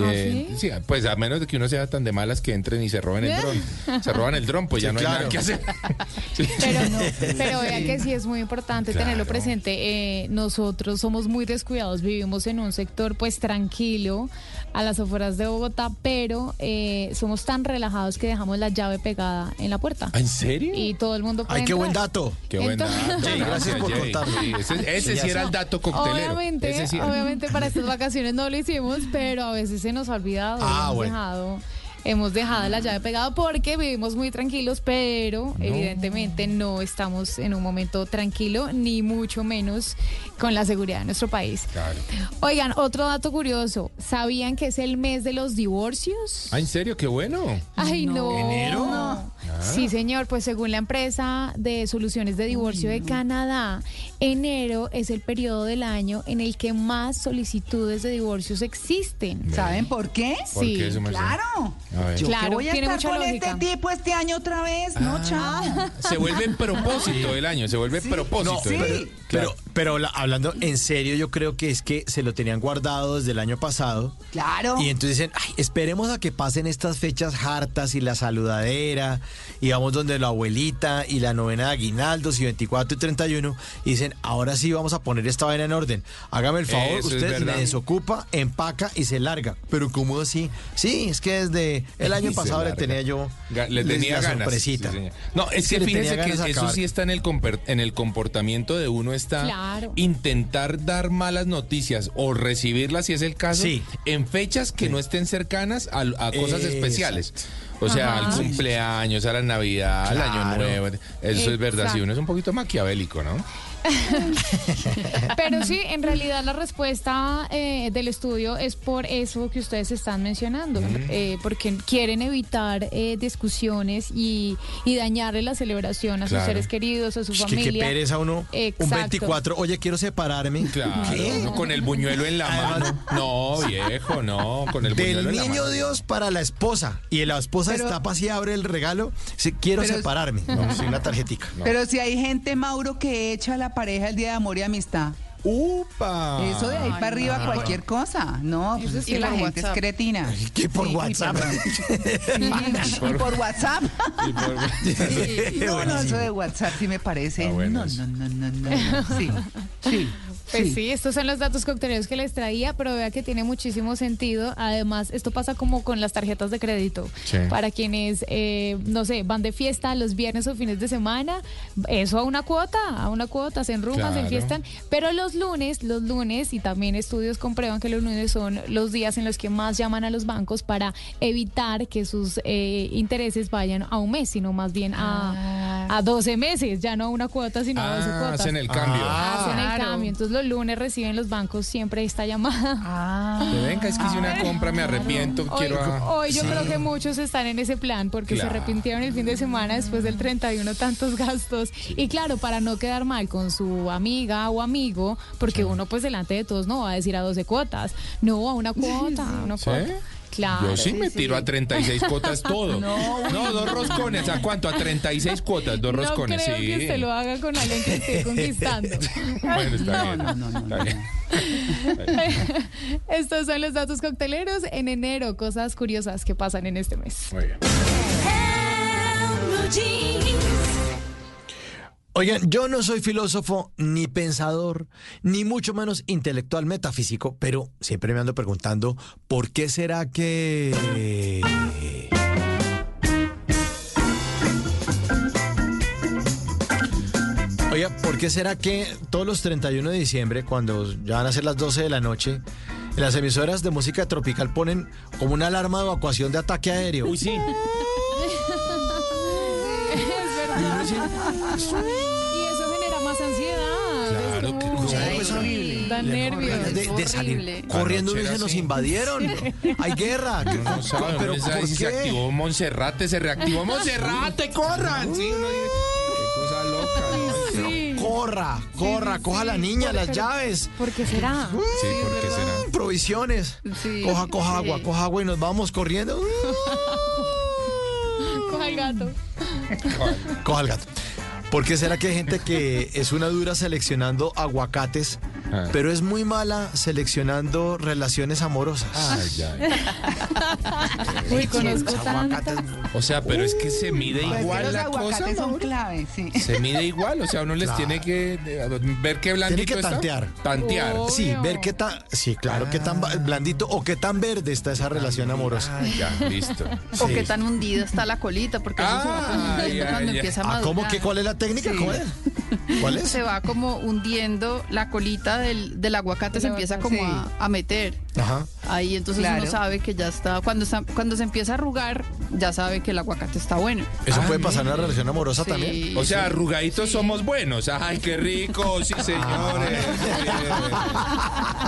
¿Ah, sí, pues a menos de que uno sea tan de malas que entren y se roben el dron. Se roban el dron, pues Sí, ya no hay claro. nada que hacer. Sí. Pero, pero vea que sí es muy importante tenerlo presente. Eh, nosotros somos muy descuidados, vivimos en un sector pues tranquilo a las afueras de Bogotá, pero eh, somos tan relajados que dejamos la llave pegada en la puerta. ¿Ah, ¿En serio? Y todo el mundo puede Ay, qué buen dato. Qué buen dato. Jay, gracias por contarlo. Sí, ese ese Sí, era el dato coctelero. Obviamente, Ese sí obviamente para estas vacaciones no lo hicimos, pero a veces se nos ha olvidado. Ah, hemos bueno. dejado. Hemos dejado la llave pegada porque vivimos muy tranquilos, pero evidentemente no estamos en un momento tranquilo, ni mucho menos con la seguridad de nuestro país. Claro. Oigan, otro dato curioso. ¿Sabían que es el mes de los divorcios? Ah, ¿en serio? Qué bueno. Ay, no. ¿Enero? No. Ah. Sí, señor, pues según la empresa de soluciones de divorcio de Canadá, enero es el periodo del año en el que más solicitudes de divorcios existen. ¿Saben por qué? ¿Por Sí, qué? Claro. Yo Claro, que voy a tiene estar mucha con lógica. este tipo este año otra vez, no, chao. Se vuelve propósito del año, se vuelve propósito. No, del pero, pero, pero la- hablando en serio, yo creo que es que se lo tenían guardado desde el año pasado. Claro. Y entonces dicen, ay, esperemos a que pasen estas fechas hartas y la saludadera, y vamos donde la abuelita y la novena de aguinaldos y 24 y 31, y dicen, ahora sí vamos a poner esta vaina en orden. Hágame el favor, Eso es usted me desocupa, empaca y se larga. Pero ¿cómo así? Sí, es que desde el año Y pasado le tenía yo Le tenía la ganas. sorpresita. sí, no, es que fíjese que de eso sí está en el, comper- en el comportamiento de uno, está Claro. intentar dar malas noticias o recibirlas, si es el caso, Sí. en fechas que no estén cercanas a, a cosas Exacto. especiales. O sea, Ajá. al cumpleaños, a la Navidad, al Año. Nuevo. Eso es verdad, si uno es un poquito maquiavélico, ¿no? Pero sí, en realidad la respuesta eh, del estudio es por eso que ustedes están mencionando, eh, porque quieren evitar eh, discusiones y, y dañarle la celebración a sus seres queridos, a su Es que familia. qué pereza uno. Un Exacto. 24, oye, quiero separarme. Claro, ¿Qué? con el buñuelo en la mano. No, viejo, no, con el Del buñuelo en la niño mano. Dios para la esposa. Y la esposa Pero- está así, abre el regalo. quiero Pero- separarme. No, soy una tarjetica. Pero si hay gente, Mauro, que echa la pareja el día de amor y amistad. ¡Upa! Eso de ahí Ay, para arriba, no. cualquier cosa. No, pues Eso es que la por gente WhatsApp. es cretina. ¿Qué por Sí, y WhatsApp? Sí, y por WhatsApp. Y por- Sí, no, no, eso de WhatsApp sí me parece. Ah, bueno, no, no, no, no, no. Sí, sí. Pues sí. estos son los datos cocteleros que les traía, pero vea que tiene muchísimo sentido. Además, esto pasa como con las tarjetas de crédito. Sí. Para quienes, eh, no sé, van de fiesta los viernes o fines de semana, eso a una cuota, a una cuota, se enruman, se Claro. enfiestan. Pero los lunes, los lunes, y también estudios comprueban que los lunes son los días en los que más llaman a los bancos para evitar que sus eh, intereses vayan a un mes, sino más bien a, a 12 meses, ya no a una cuota, sino a 12 Ah, cuotas. hacen el cambio. Hacen el Claro. cambio. Entonces los lunes reciben los bancos siempre esta llamada. Ah. Que venga, es que hice una compra, me arrepiento, Hoy, quiero... a- hoy yo creo que muchos están en ese plan porque Claro. se arrepintieron el fin de semana después del 31 tantos gastos. Y claro, para no quedar mal con su amiga o amigo, porque uno pues delante de todos no va a decir a 12 cuotas, no, a una cuota, a una ¿Sí? cuota. Claro. Yo sí me tiro a 36 cuotas todo. No, No, dos roscones. ¿A cuánto? A 36 cuotas, dos No roscones. creo sí. que usted lo haga con alguien que esté conquistando. Bueno, está bien. Está bien. Estos son los datos cocteleros en enero, cosas curiosas que pasan en este mes. Muy bien. Oigan, yo no soy filósofo, ni pensador, ni mucho menos intelectual metafísico, pero siempre me ando preguntando, ¿por qué será que... Oiga, ¿por qué será que todos los 31 de diciembre, cuando ya van a ser las 12 de la noche, las emisoras de música tropical ponen como una alarma de evacuación de ataque aéreo? Uy, sí. Es. Y eso genera más ansiedad. Claro, qué cosa horrible. Da nervios. De, de salir corriendo y se nos invadieron. Hay guerra. No sabe, Pero ¿por si se qué? activó Monserrate, se reactivó Monserrate, corran. Sí, uno dice, qué cosa loca, ¿no? Corra, corra, coja a la niña, las llaves. ¿Por qué será? Sí, ¿por qué será? Provisiones. Sí, coja, coja sí. agua, coja agua y nos vamos corriendo. el gato. Coja el gato. ¿Por qué será que hay gente que es una dura seleccionando aguacates, Ah. pero es muy mala seleccionando relaciones amorosas? Ay, ay. Uy, conozco tantas. O sea, pero es que se mide Pues que igual los la cosa. aguacates son clave, sí. Se mide igual, o sea, uno les Claro. tiene que eh, ver qué blandito Tiene que está. tantear. Tantear. Sí, ver qué tan, sí, claro, qué tan ba- blandito o qué tan verde está esa relación amorosa. Ah, ya, listo. O qué tan hundida está la colita, porque eso se va cuando empieza a Ah, madurar. ¿cómo que cuál es la técnica? Sí. ¿Cuál es? ¿Cuál es? Se va como hundiendo la colita del, del aguacate, se empieza como a, a meter. Ajá. Ahí entonces Claro. uno sabe que ya está cuando, está, cuando se empieza a arrugar, ya sabe que el aguacate está bueno. Eso Ah, puede pasar en una relación amorosa Sí. también. O sea, arrugaditos somos buenos. Ay, qué rico, sí, señores.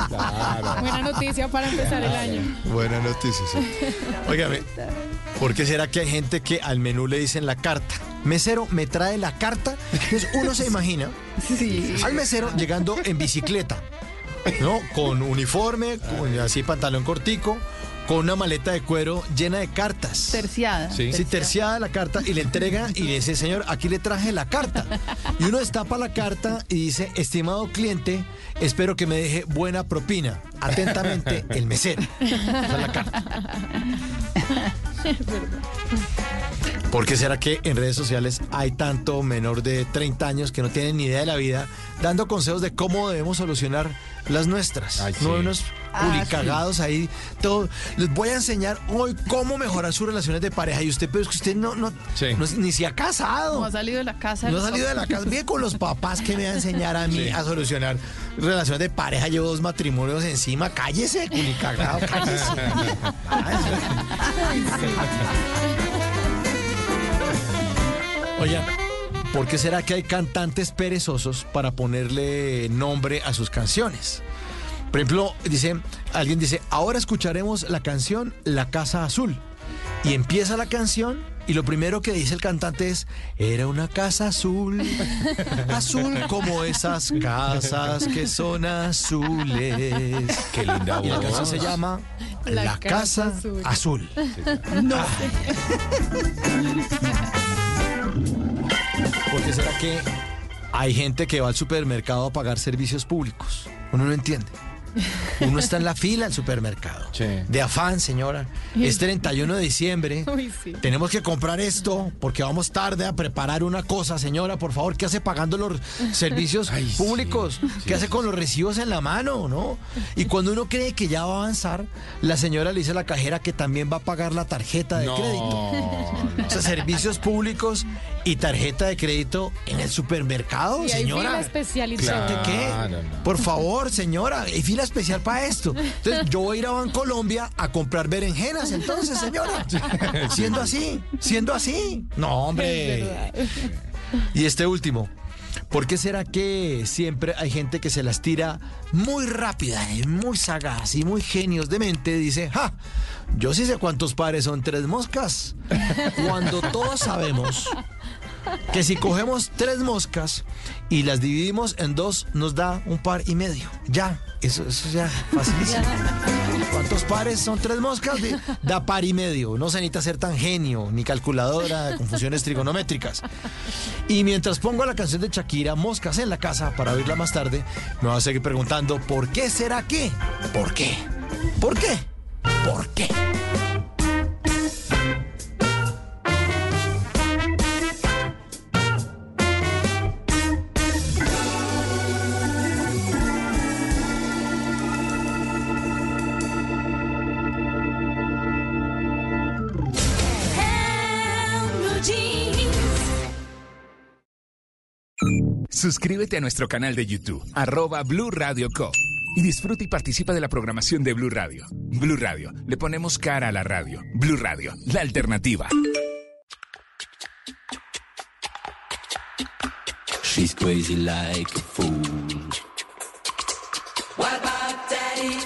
Claro. Buena noticia para empezar el año. Buena noticia, sí. Óigame, ¿por qué será que hay gente que al menú le dicen la carta? Mesero, me trae la carta. Entonces uno se imagina Sí. al mesero llegando en bicicleta, ¿no? Con uniforme, con así pantalón cortico, con una maleta de cuero llena de cartas. Terciada. Sí. Sí, terciada la carta y le entrega y le dice, señor, aquí le traje la carta. Y uno destapa la carta y dice, estimado cliente, espero que me deje buena propina. Atentamente, el mesero. Esa es la carta. ¿Por qué será que en redes sociales hay tanto menor de 30 años que no tienen ni idea de la vida dando consejos de cómo debemos solucionar las nuestras? Ay, sí. No unos Ah, culicagados ahí. Todo. Les voy a enseñar hoy cómo mejorar sus relaciones de pareja. Y usted, pero es que usted no, no, Sí. no- ni se ha casado. No ha salido de la casa. No ha salido de la casa. Bien con los papás que me va a enseñar a mí Sí. a solucionar relaciones de pareja. Llevo dos matrimonios encima. Cállese, culicagado, cállese. Oigan, ¿por qué será que hay cantantes perezosos para ponerle nombre a sus canciones? Por ejemplo, dice, alguien dice, ahora escucharemos la canción La Casa Azul. Y empieza la canción y lo primero que dice el cantante es, era una casa azul, azul como esas casas que son azules. Qué linda Y la voz. canción se llama La, La Casa, Casa Azul. Azul. No. ¿Por qué será que hay gente que va al supermercado a pagar servicios públicos? Uno no entiende. Uno está en la fila al supermercado. Sí. De afán, señora. Es 31 de diciembre. Uy, sí. Tenemos que comprar esto porque vamos tarde a preparar una cosa, señora. Por favor, ¿qué hace pagando los servicios Ay, sí. públicos? ¿Qué hace con los recibos en la mano, no? Y cuando uno cree que ya va a avanzar, la señora le dice a la cajera que también va a pagar la tarjeta de No, crédito. no. O sea, servicios públicos y tarjeta de crédito en el supermercado, Y hay señora. fila especializada. ¿De qué? Claro, no. Por favor, señora, hay fila especial para esto. Entonces, yo voy a ir a Bancolombia a comprar berenjenas, entonces, señora. Siendo así, siendo así. No, hombre. Y este último. ¿Por qué será que siempre hay gente que se las tira muy rápida, y muy sagaz y muy genios de mente? Dice, ¡ja! Yo sí sé cuántos pares son tres moscas. Cuando todos sabemos que si cogemos tres moscas y las dividimos en dos, nos da un par y medio. Ya, eso, eso ya, facilísimo. ¿Cuántos pares son tres moscas? Da par y medio. No se necesita ser tan genio, ni calculadora con funciones trigonométricas. Y mientras pongo la canción de Shakira, Moscas en la casa, para oírla más tarde, me voy a seguir preguntando, ¿por qué será que? ¿Por qué? ¿Por qué? ¿Por qué? Suscríbete a nuestro canal de YouTube, arroba Blue Radio Co. Y disfruta y participa de la programación de Blue Radio. Blue Radio, le ponemos cara a la radio. Blue Radio, la alternativa. She's crazy like a fool. What about Daddy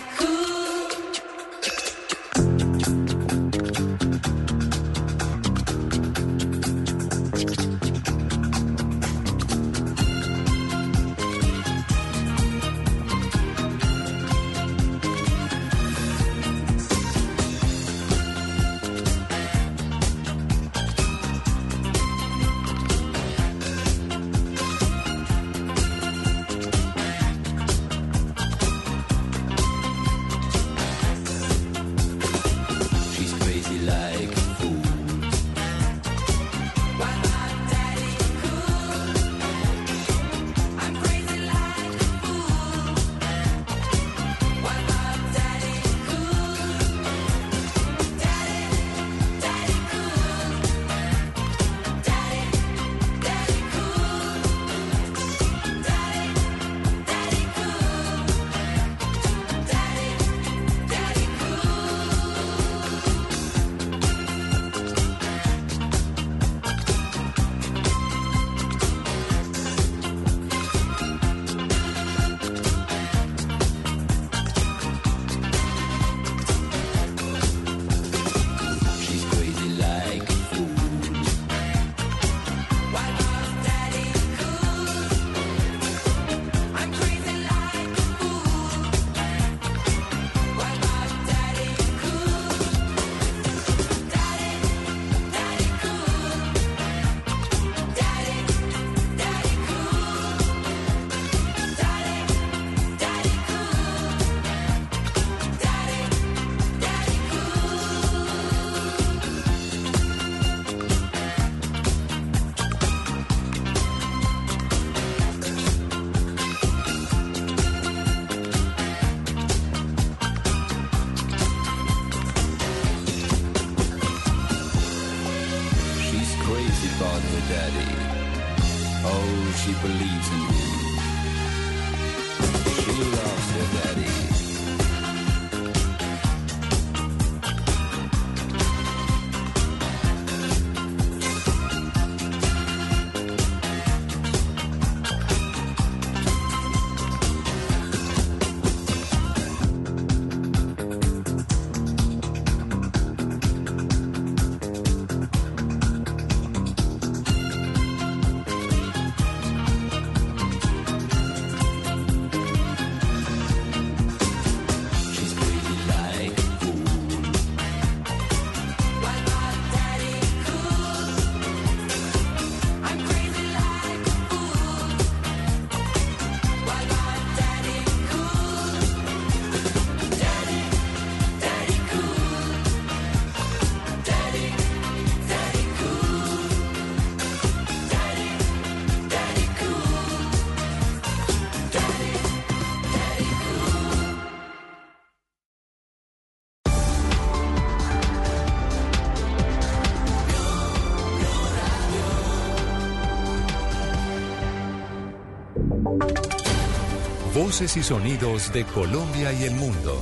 Voces y sonidos de Colombia y el mundo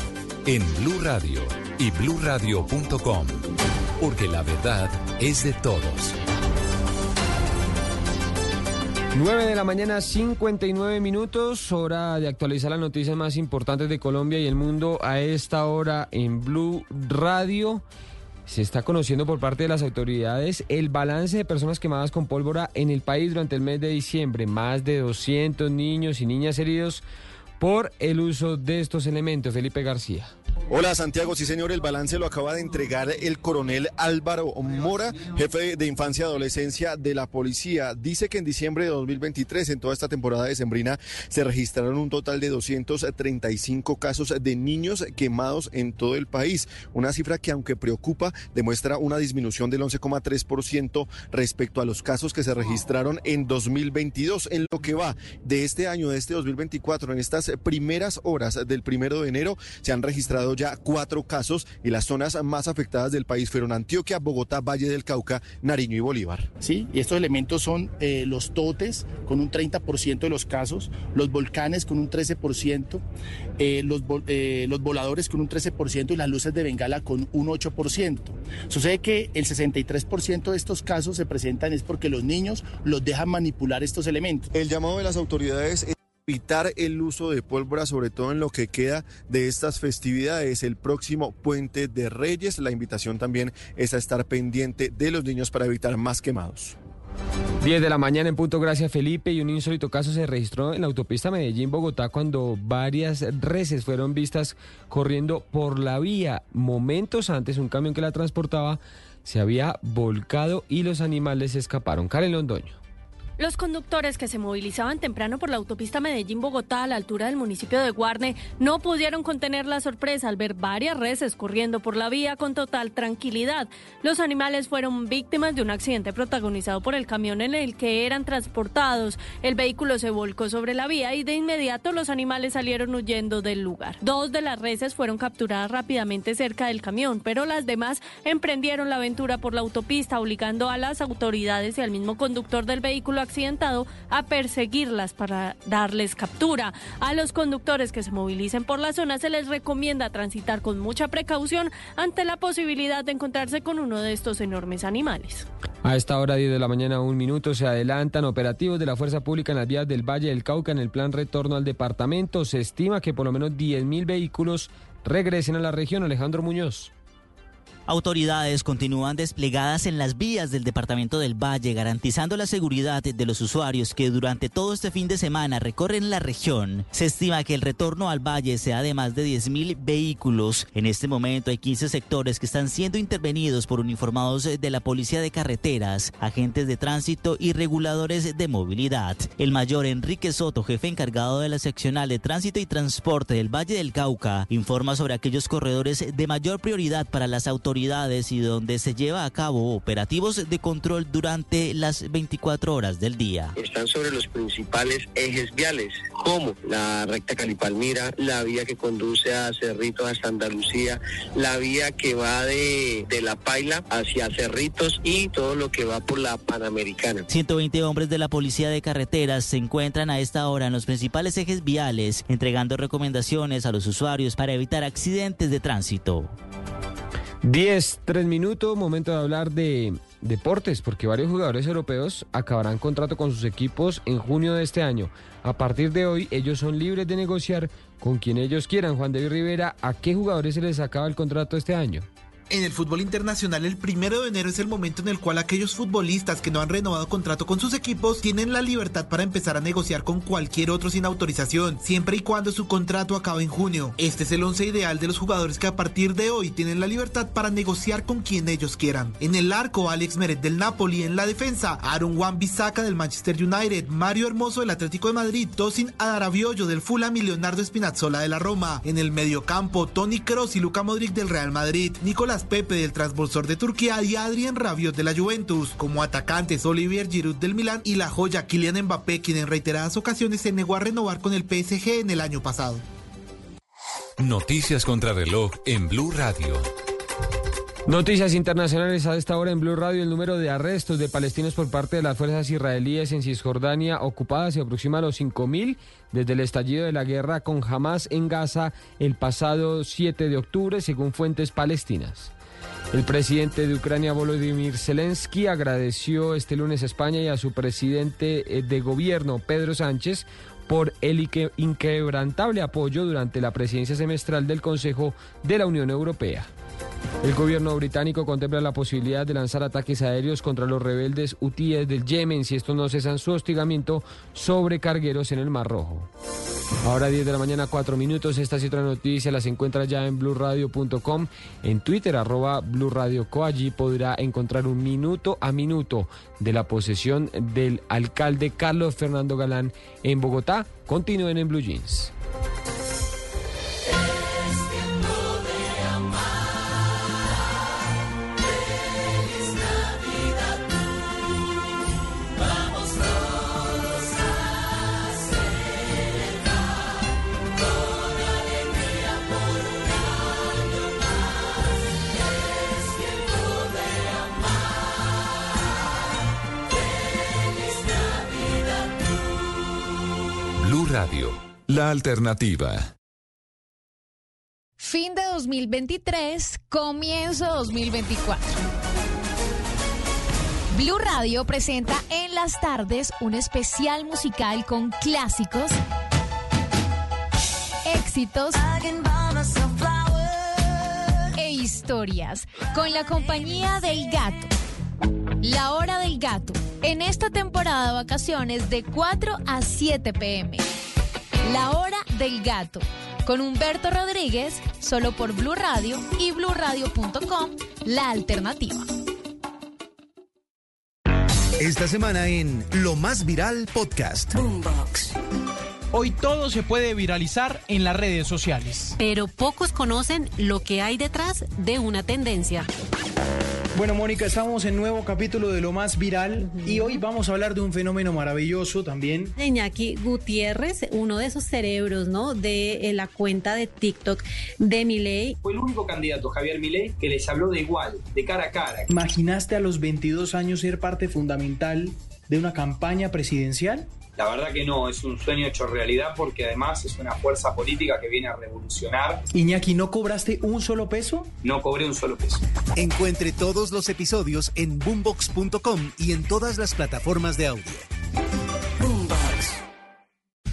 en Blue Radio y bluradio.com, porque la verdad es de todos. 9 de la mañana, 59 minutos, hora de actualizar las noticias más importantes de Colombia y el mundo a esta hora en Blue Radio. se está conociendo por parte de las autoridades el balance de personas quemadas con pólvora en el país durante el mes de diciembre. Más de 200 niños y niñas heridos por el uso de estos elementos. Felipe García. Hola Santiago, sí señor, el balance lo acaba de entregar el coronel Álvaro Mora, jefe de infancia y adolescencia de la policía. Dice que en diciembre de 2023, en toda esta temporada de Sembrina, se registraron un total de 235 casos de niños quemados en todo el país. Una cifra que aunque preocupa, demuestra una disminución del 11,3% respecto a los casos que se registraron en 2022. En lo que va de este año, de este 2024, en estas primeras horas del primero de enero, se han registrado ya cuatro casos y las zonas más afectadas del país fueron Antioquia, Bogotá, Valle del Cauca, Nariño y Bolívar. Sí, y estos elementos son eh, los totes con un 30% de los casos, los volcanes con un 13%, eh, los, eh, los voladores con un 13% y las luces de Bengala con un 8%. Sucede que el 63% de estos casos se presentan es porque los niños los dejan manipular estos elementos. El llamado de las autoridades es evitar el uso de pólvora, sobre todo en lo que queda de estas festividades, el próximo puente de Reyes. La invitación también es a estar pendiente de los niños para evitar más quemados. 10 de la mañana en punto, gracias Felipe. Y un insólito caso se registró en la autopista Medellín-Bogotá cuando varias reses fueron vistas corriendo por la vía. Momentos antes, un camión que la transportaba se había volcado y los animales escaparon. Karen Londoño. Los conductores que se movilizaban temprano por la autopista Medellín-Bogotá a la altura del municipio de Guarne no pudieron contener la sorpresa al ver varias reses corriendo por la vía con total tranquilidad. Los animales fueron víctimas de un accidente protagonizado por el camión en el que eran transportados. El vehículo se volcó sobre la vía y de inmediato los animales salieron huyendo del lugar. Dos de las reses fueron capturadas rápidamente cerca del camión, pero las demás emprendieron la aventura por la autopista, obligando a las autoridades y al mismo conductor del vehículo accidentado a perseguirlas para darles captura. A los conductores que se movilicen por la zona se les recomienda transitar con mucha precaución ante la posibilidad de encontrarse con uno de estos enormes animales. A esta hora 10 de la mañana, un minuto, se adelantan operativos de la Fuerza Pública en las vías del Valle del Cauca en el plan retorno al departamento. Se estima que por lo menos 10.000 vehículos regresen a la región. Alejandro Muñoz. Autoridades continúan desplegadas en las vías del departamento del Valle, garantizando la seguridad de los usuarios que durante todo este fin de semana recorren la región. Se estima que el retorno al Valle sea de más de 10.000 vehículos. En este momento hay 15 sectores que están siendo intervenidos por uniformados de la Policía de Carreteras, agentes de tránsito y reguladores de movilidad. El mayor Enrique Soto, jefe encargado de la seccional de tránsito y transporte del Valle del Cauca, informa sobre aquellos corredores de mayor prioridad para las autoridades y donde se lleva a cabo operativos de control durante las 24 horas del día. Están sobre los principales ejes viales, como la recta Calipalmira, la vía que conduce a Cerritos hasta Andalucía, la vía que va de, de La Paila hacia Cerritos y todo lo que va por la Panamericana. 120 hombres de la Policía de Carreteras se encuentran a esta hora en los principales ejes viales, entregando recomendaciones a los usuarios para evitar accidentes de tránsito. 10, 3 minutos, momento de hablar de deportes, porque varios jugadores europeos acabarán contrato con sus equipos en junio de este año. A partir de hoy, ellos son libres de negociar con quien ellos quieran. Juan David Rivera, ¿a qué jugadores se les acaba el contrato este año? En el fútbol internacional, el primero de enero es el momento en el cual aquellos futbolistas que no han renovado contrato con sus equipos tienen la libertad para empezar a negociar con cualquier otro sin autorización, siempre y cuando su contrato acabe en junio. Este es el once ideal de los jugadores que a partir de hoy tienen la libertad para negociar con quien ellos quieran. En el arco, Alex Meret del Napoli, en la defensa, Aaron Wan Bissaka del Manchester United, Mario Hermoso del Atlético de Madrid, Tosin Adarabiollo del Fulham y Leonardo Spinazzola de la Roma. En el mediocampo, Tony Kroos y Luca Modric del Real Madrid, Nicolás Pepe del Transbolsor de Turquía y Adrien Rabiot de la Juventus. Como atacantes, Olivier Giroud del Milán y la joya Kylian Mbappé, quien en reiteradas ocasiones se negó a renovar con el PSG en el año pasado. Noticias contra reloj en Blue Radio. Noticias internacionales a esta hora en Blue Radio. El número de arrestos de palestinos por parte de las fuerzas israelíes en Cisjordania ocupada se aproxima a los 5.000 desde el estallido de la guerra con Hamas en Gaza el pasado 7 de octubre, según fuentes palestinas. El presidente de Ucrania, Volodymyr Zelensky, agradeció este lunes a España y a su presidente eh, de gobierno, Pedro Sánchez, por el inquebrantable apoyo durante la presidencia semestral del Consejo de la Unión Europea. El gobierno británico contempla la posibilidad de lanzar ataques aéreos contra los rebeldes hutíes del Yemen si estos no cesan su hostigamiento sobre cargueros en el Mar Rojo. Ahora 10 de la mañana, 4 minutos. Estas y otras noticias las encuentra ya en blurradio.com, en Twitter, arroba blurradioco. Allí podrá encontrar un minuto a minuto de la posesión del alcalde Carlos Fernando Galán en Bogotá. Continúen en Blue Jeans. Radio, la alternativa. Fin de 2023, comienzo 2024. Blue Radio presenta en las tardes un especial musical con clásicos, éxitos e historias con la compañía del gato. La hora del gato. En esta temporada de vacaciones de 4 a 7 pm. La hora del gato. Con Humberto Rodríguez, solo por Blue Radio y bluradio.com, la alternativa. Esta semana en Lo Más Viral Podcast. Hoy todo se puede viralizar en las redes sociales. Pero pocos conocen lo que hay detrás de una tendencia. Bueno, Mónica, estamos en nuevo capítulo de Lo Más Viral y hoy vamos a hablar de un fenómeno maravilloso también. Iñaki Gutiérrez, uno de esos cerebros, ¿no? De eh, la cuenta de TikTok de Milei. Fue el único candidato, Javier Milei, que les habló de igual, de cara a cara. ¿Imaginaste a los 22 años ser parte fundamental de una campaña presidencial? La verdad que no, es un sueño hecho realidad porque además es una fuerza política que viene a revolucionar. Iñaki, ¿no cobraste un solo peso? No cobré un solo peso. Encuentre todos los episodios en boombox.com y en todas las plataformas de audio.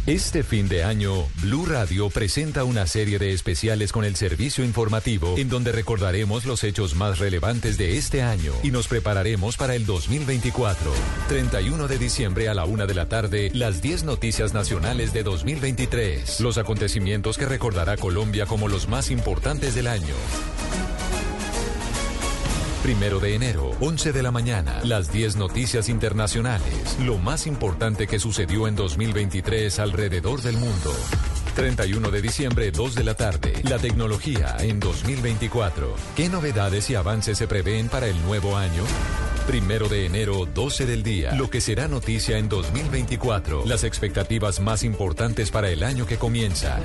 Este fin de año, Blue Radio presenta una serie de especiales con el servicio informativo en donde recordaremos los hechos más relevantes de este año y nos prepararemos para el 2024. 31 de diciembre a la una de la tarde, las 10 noticias nacionales de 2023. Los acontecimientos que recordará Colombia como los más importantes del año. Primero de enero, 11 de la mañana, las 10 noticias internacionales. Lo más importante que sucedió en 2023 alrededor del mundo. 31 de diciembre, 2 de la tarde. La tecnología en 2024. ¿Qué novedades y avances se prevén para el nuevo año? Primero de enero, 12 del día. Lo que será noticia en 2024. Las expectativas más importantes para el año que comienza.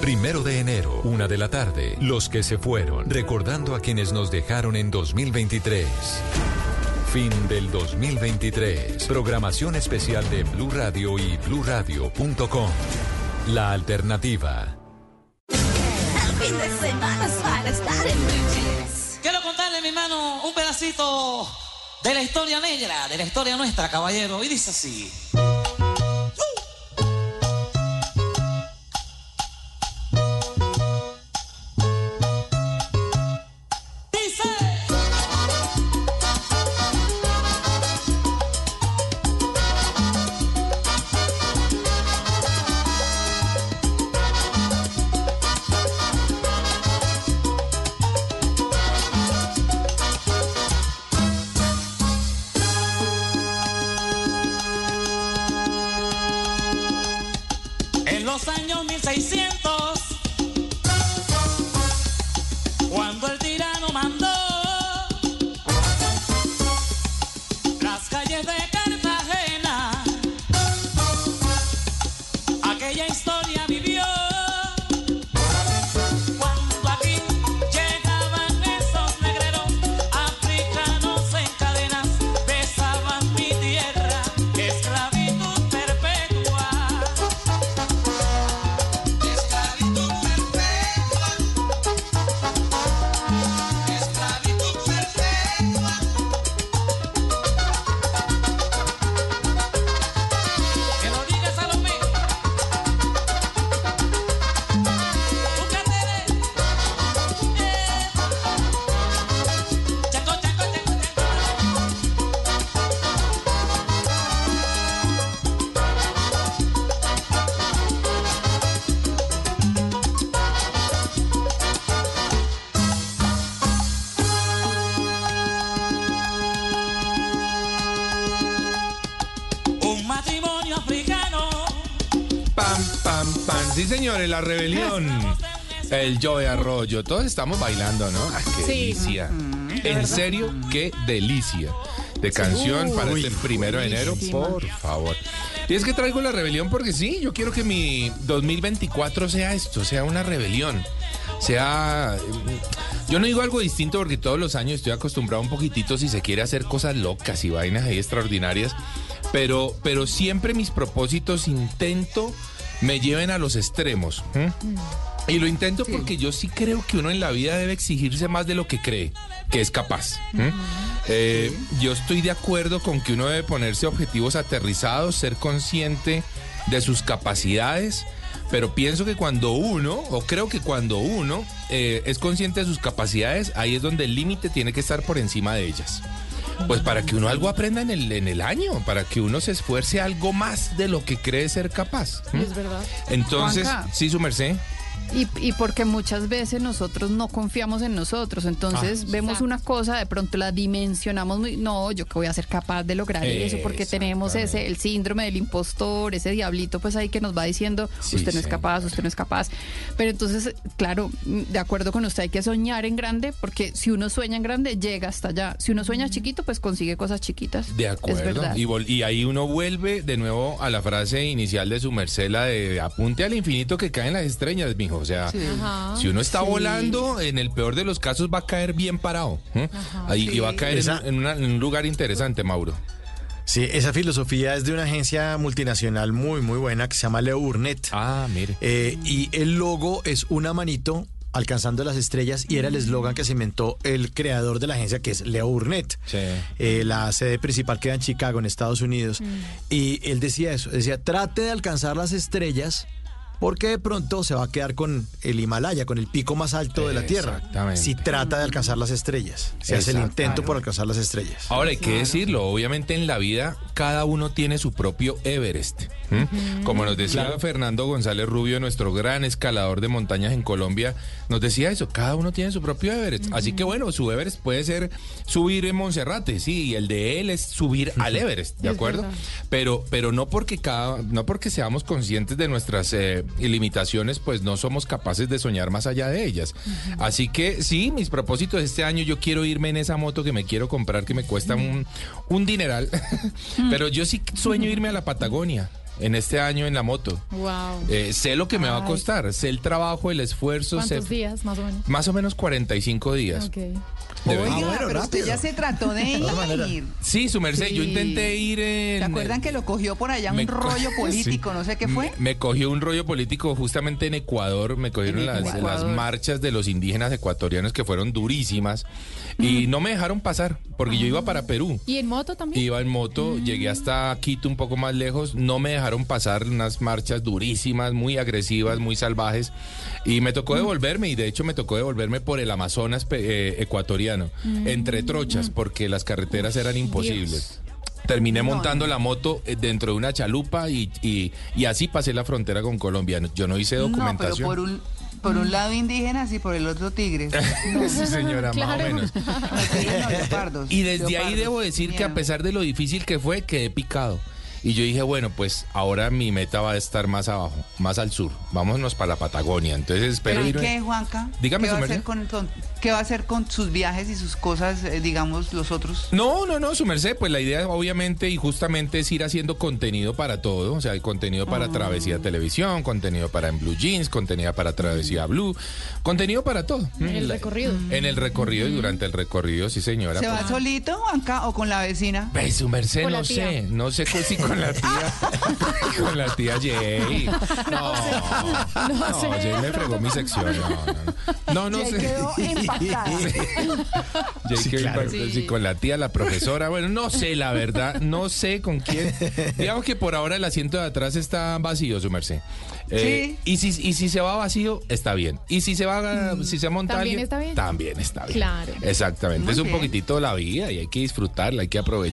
Primero de enero, una de la tarde, los que se fueron, recordando a quienes nos dejaron en 2023. Fin del 2023. Programación especial de Blue Radio y bluradio.com. La alternativa. El fin de semana es para estar en Jeans. Quiero contarle, mi hermano, un pedacito de la historia negra, de la historia nuestra, caballero. Y dice así. los años La rebelión. El Joe Arroyo. Todos estamos bailando, ¿no? Ah, qué Sí. delicia. En serio, qué delicia. De canción para este primero de enero, por favor. Y es que traigo la rebelión porque sí, yo quiero que mi 2024 sea esto, sea una rebelión. Sea. mm, Yo no digo algo distinto porque todos los años estoy acostumbrado un poquitito si se quiere hacer cosas locas y vainas ahí extraordinarias. Pero, pero siempre mis propósitos intento me lleven a los extremos. ¿m? Y lo intento porque yo sí creo que uno en la vida debe exigirse más de lo que cree que es capaz. ¿m? Eh, yo estoy de acuerdo con que uno debe ponerse objetivos aterrizados, ser consciente de sus capacidades, pero pienso que cuando uno, o creo que cuando uno eh, es consciente de sus capacidades, ahí es donde el límite tiene que estar por encima de ellas. Pues para que uno algo aprenda en el, en el año, para que uno se esfuerce algo más de lo que cree ser capaz. Es verdad. Entonces, Juanca. sí, su merced. Y, y porque muchas veces nosotros no confiamos en nosotros, entonces Ah. vemos una cosa, de pronto la dimensionamos muy, no, yo que voy a ser capaz de lograr eso, porque tenemos ese, el síndrome del impostor, ese diablito pues ahí que nos va diciendo, Sí, usted no es capaz, usted no es capaz. Pero entonces, claro, de acuerdo con usted, hay que soñar en grande, porque si uno sueña en grande, llega hasta allá. Si uno sueña chiquito, pues consigue cosas chiquitas. De Es acuerdo. verdad. Y, vol- y ahí uno vuelve de nuevo a la frase inicial de su merced, la de apunte al infinito que caen las estrellas, mijo. O sea, Sí. Si uno está Sí. volando, en el peor de los casos va a caer bien parado. ¿eh? Ahí, Y va a caer en, Esa- en una- en un lugar interesante, Mauro. Sí, esa filosofía es de una agencia multinacional muy, muy buena que se llama Leo Burnett. Ah, mire. Eh, y el logo es una manito alcanzando las estrellas y era el eslogan que se inventó el creador de la agencia que es Leo Burnett. Sí. Eh, la sede principal queda en Chicago, en Estados Unidos. Y él decía eso, decía, trate de alcanzar las estrellas porque de pronto se va a quedar con el Himalaya, con el pico más alto de la Tierra. Exactamente. Si trata de alcanzar las estrellas, se hace el intento por alcanzar las estrellas. Ahora hay que decirlo, obviamente en la vida cada uno tiene su propio Everest. Como nos decía Fernando González Rubio, nuestro gran escalador de montañas en Colombia, nos decía eso, cada uno tiene su propio Everest. Así que bueno, su Everest puede ser subir en Monserrate, sí, y el de él es subir al Everest, ¿de Es acuerdo? verdad. Pero, pero no porque cada, no porque seamos conscientes de nuestras eh, limitaciones, pues no somos capaces de soñar más allá de ellas. Así que sí, mis propósitos este año, yo quiero irme en esa moto que me quiero comprar, que me cuesta un, un dineral. pero yo sí sueño irme a la Patagonia en este año en la moto. Wow. Eh, sé lo que me va a costar, sé el trabajo, el esfuerzo, sé ¿Cuántos días más o menos? más o menos 45 días. Ok. Oiga, pero usted ya se trató de ir. Sí, su merced, yo intenté ir en... ¿Se acuerdan que lo cogió por allá Me un rollo político? Sí. No sé qué fue. Me, me cogió un rollo político justamente en Ecuador, me cogieron las, Ecuador. las marchas de los indígenas ecuatorianos que fueron durísimas y no me dejaron pasar porque yo iba para Perú. ¿Y en moto también? Iba en moto, llegué hasta Quito un poco más lejos, no me dejaron pasar unas marchas durísimas, muy agresivas, muy salvajes y me tocó devolverme y de hecho me tocó devolverme por el Amazonas eh, ecuatoriano, entre trochas porque las carreteras eran imposibles. Terminé montando la moto eh, dentro de una chalupa y, y- y así pasé la frontera con Colombia. Yo no hice No, pero documentación. por un, por un lado indígenas y por el otro tigres. Sí, señora, más o menos. Leopardos, Y desde ahí debo decir que a pesar de lo difícil que fue, quedé picado. Y yo dije, bueno, pues ahora mi meta va a estar más abajo, más al sur. Vámonos para la Patagonia. Entonces espero ¿Pero y irme- qué, Juanca? Dígame, ¿Qué va, su a hacer merced. con, con- ¿Qué va a hacer con sus viajes y sus cosas, eh, digamos, los otros? No, no, no, su merced, pues la idea obviamente y justamente es ir haciendo contenido para todo, o sea, hay contenido para Ah. Travesía Televisión, contenido para En Blue Jeans, contenido para Travesía Blue, contenido para todo. En el La- recorrido. En el recorrido y durante el recorrido, sí señora. ¿Se pues. va solito, Juanca, o con la vecina? Pues su merced, no sé, no sé si con la tía, con la tía Jay. No, no, sé. Jay me fregó mi sección. No, no, no. No, no Jay sé. quedó impactada. Jay Sí, quedó claro. impactado, sí, con la tía, la profesora. Bueno, no sé, la verdad, no sé con quién. Digamos que por ahora el asiento de atrás está vacío, su merced. Eh, y, si, y si se va vacío, está bien. Y si se va, si se monta ¿También alguien, está bien? también está bien. Claro. Exactamente. Muy es un bien. poquitito la vida y hay que disfrutarla, hay que aprovechar.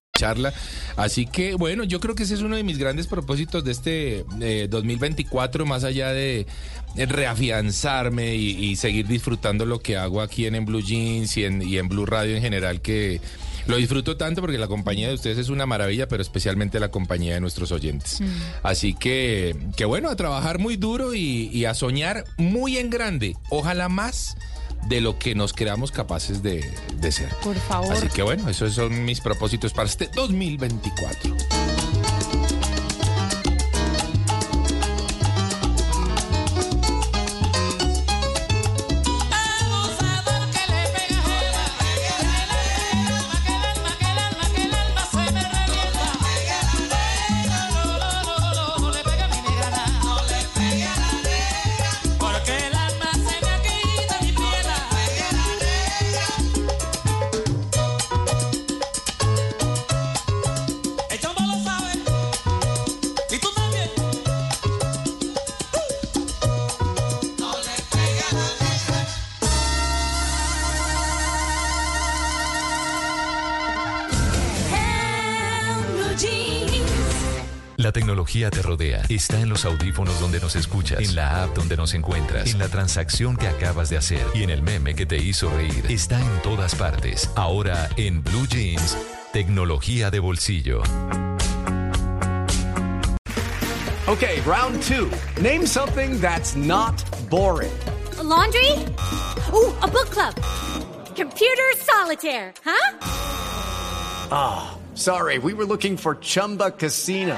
Charla. Así que bueno, yo creo que ese es uno de mis grandes propósitos de este eh, 2024, más allá de reafianzarme y, y seguir disfrutando lo que hago aquí en, en Blue Jeans y en, y en Blue Radio en general, que lo disfruto tanto porque la compañía de ustedes es una maravilla, pero especialmente la compañía de nuestros oyentes. Así que, que bueno, a trabajar muy duro y, y a soñar muy en grande, ojalá más de lo que nos creamos capaces de, de ser. Por favor. Así que bueno, esos son mis propósitos para este 2024. Tecnología te rodea. Está en los audífonos donde nos escuchas, en la app donde nos encuentras, en la transacción que acabas de hacer y en el meme que te hizo reír. Está en todas partes. Ahora en Blue Jeans, tecnología de bolsillo. Okay, round two. Name something that's not boring. laundry? Ooh, a book club. Computer solitaire, huh? Ah, sorry, we were looking for Chumba Casino.